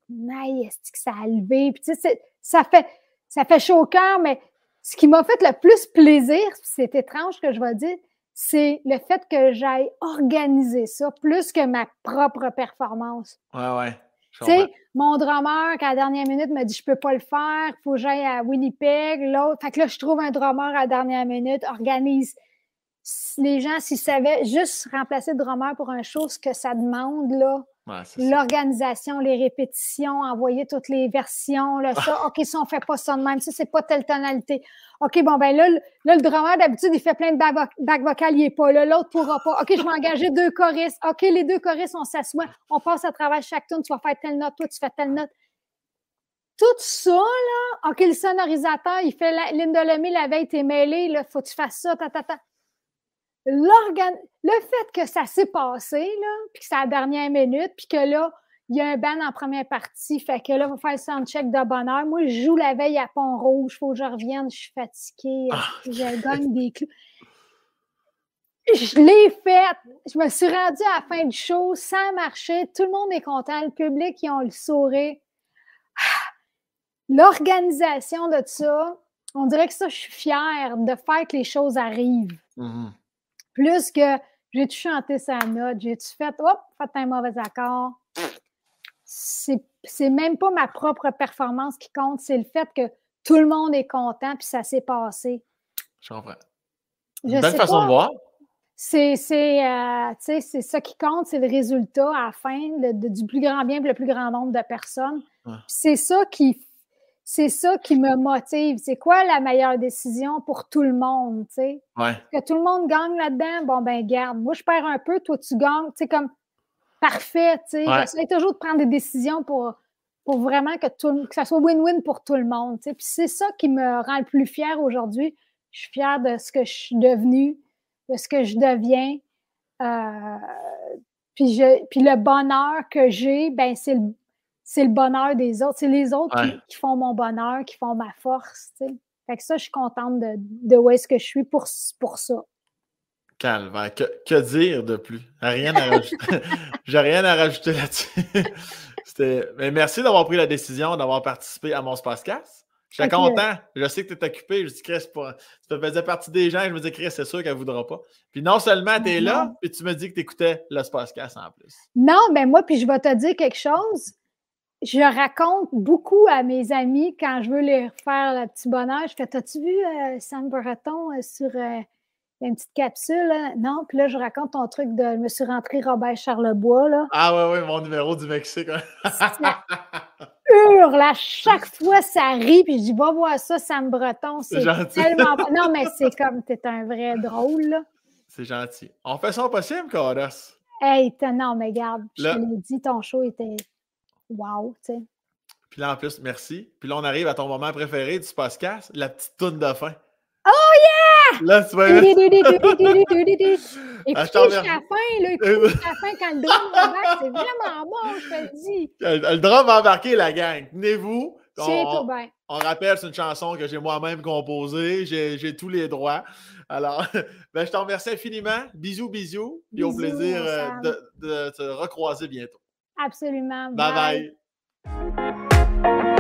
est-ce que ça a levé? Puis, tu sais, ça fait, ça fait chaud au cœur, mais ce qui m'a fait le plus plaisir, c'est étrange que je vais dire, c'est le fait que j'aille organiser ça plus que ma propre performance. Ouais, ouais. Tu sais, mon drummer, qu'à la dernière minute, me dit Je peux pas le faire, il faut que j'aille à Winnipeg. L'autre, fait que là, je trouve un drummer à la dernière minute, organise. Les gens, s'ils savaient juste remplacer le drummer pour un show, ce que ça demande, là, L'organisation, les répétitions, envoyer toutes les versions, là, ça. OK, si on fait pas ça de même, ça, c'est pas telle tonalité. OK, bon, ben là, le drummer, d'habitude, il fait plein de back, vocales, il est pas là. L'autre pourra pas. OK, je vais engager deux choristes. OK, les deux choristes, on s'assoit, on passe à travers chaque tune, tu vas faire telle note, toi, tu fais telle note. Tout ça, là, OK, le sonorisateur, il fait la, Linda Lemay, la veille, t'es mêlé, là, faut que tu fasses ça, ta, ta, ta le fait que ça s'est passé, là, puis que c'est à la dernière minute, puis que là, il y a un ban en première partie, fait que là, il va faire le soundcheck de bonheur. Moi, je joue la veille à Pont-Rouge, il faut que je revienne, je suis fatiguée, ah. je gagne des clous. Je l'ai faite. Je me suis rendue à la fin du show, ça a marché, tout le monde est content, le public, ils ont le sourire. Ah! L'organisation de ça, on dirait que ça, je suis fière de faire que les choses arrivent. Mm-hmm plus que J'ai-tu chanté sa note? J'ai-tu fait, hop, fait un mauvais accord? C'est même pas ma propre performance qui compte, c'est le fait que tout le monde est content puis ça s'est passé. Je comprends. Une belle façon de voir. C'est euh, ça qui compte, c'est le résultat à la fin, du plus grand bien pour le plus grand nombre de personnes. C'est ça qui c'est ça qui me motive. C'est quoi la meilleure décision pour tout le monde, tu sais? Que tout le monde gagne là-dedans, bon, ben, garde. Moi, je perds un peu, toi, tu gagnes. Tu sais, comme, parfait, tu sais. Ouais. toujours de prendre des décisions pour, pour vraiment que, tout, que ça soit win-win pour tout le monde, tu sais. Puis c'est ça qui me rend le plus fier aujourd'hui. Je suis fière de ce que je suis devenue, de ce que je deviens. Euh, puis, je, puis le bonheur que j'ai, ben, c'est le c'est le bonheur des autres. C'est les autres qui, font mon bonheur, qui font ma force. Fait que ça, je suis contente de, de où est-ce que je suis pour, pour ça. Calme. Que, dire de plus? Rien à rajouter. J'ai rien à rajouter là-dessus. Mais merci d'avoir pris la décision d'avoir participé à mon Spacecast. Je suis content. Je sais que tu es occupé. Je dis, Chris, pas... tu faisais partie des gens. Je me dis, Chris, c'est sûr qu'elle ne voudra pas. Puis non seulement tu es là, puis tu me dis que tu écoutais le Spacecast en plus. Non, mais moi, puis je vais te dire quelque chose je raconte beaucoup à mes amis quand je veux les faire le petit bonheur. Je fais T'as-tu vu euh, Sam Breton euh, sur euh, une petite capsule? Non, puis là, je raconte ton truc de je me suis rentré Robert Charlebois. Là. Ah, ouais, ouais, mon numéro du Mexique. hurle à chaque fois, ça rit, puis je dis Va voir ça, Sam Breton. C'est tellement. non, mais c'est comme T'es un vrai drôle. là. C'est gentil. On fait ça possible, Carlos? Hey, non, mais regarde, je te l'ai dit, ton show était wow, tu sais. Puis là, en plus, merci. Puis là, on arrive à ton moment préféré du podcast, la petite toune de fin. Oh yeah! Là, tu vas Écoutez jusqu'à la fin, là. Écoutez jusqu'à la fin quand le drum embarque. C'est vraiment bon, je te le dis. Le drum va embarquer, la gang. Tenez-vous. On, bien. on rappelle, c'est une chanson que j'ai moi-même composée. J'ai tous les droits. Alors, ben, je te remercie infiniment. Bisous, bisous. Et au plaisir euh, de, de te recroiser bientôt. Absolument. bye. bye.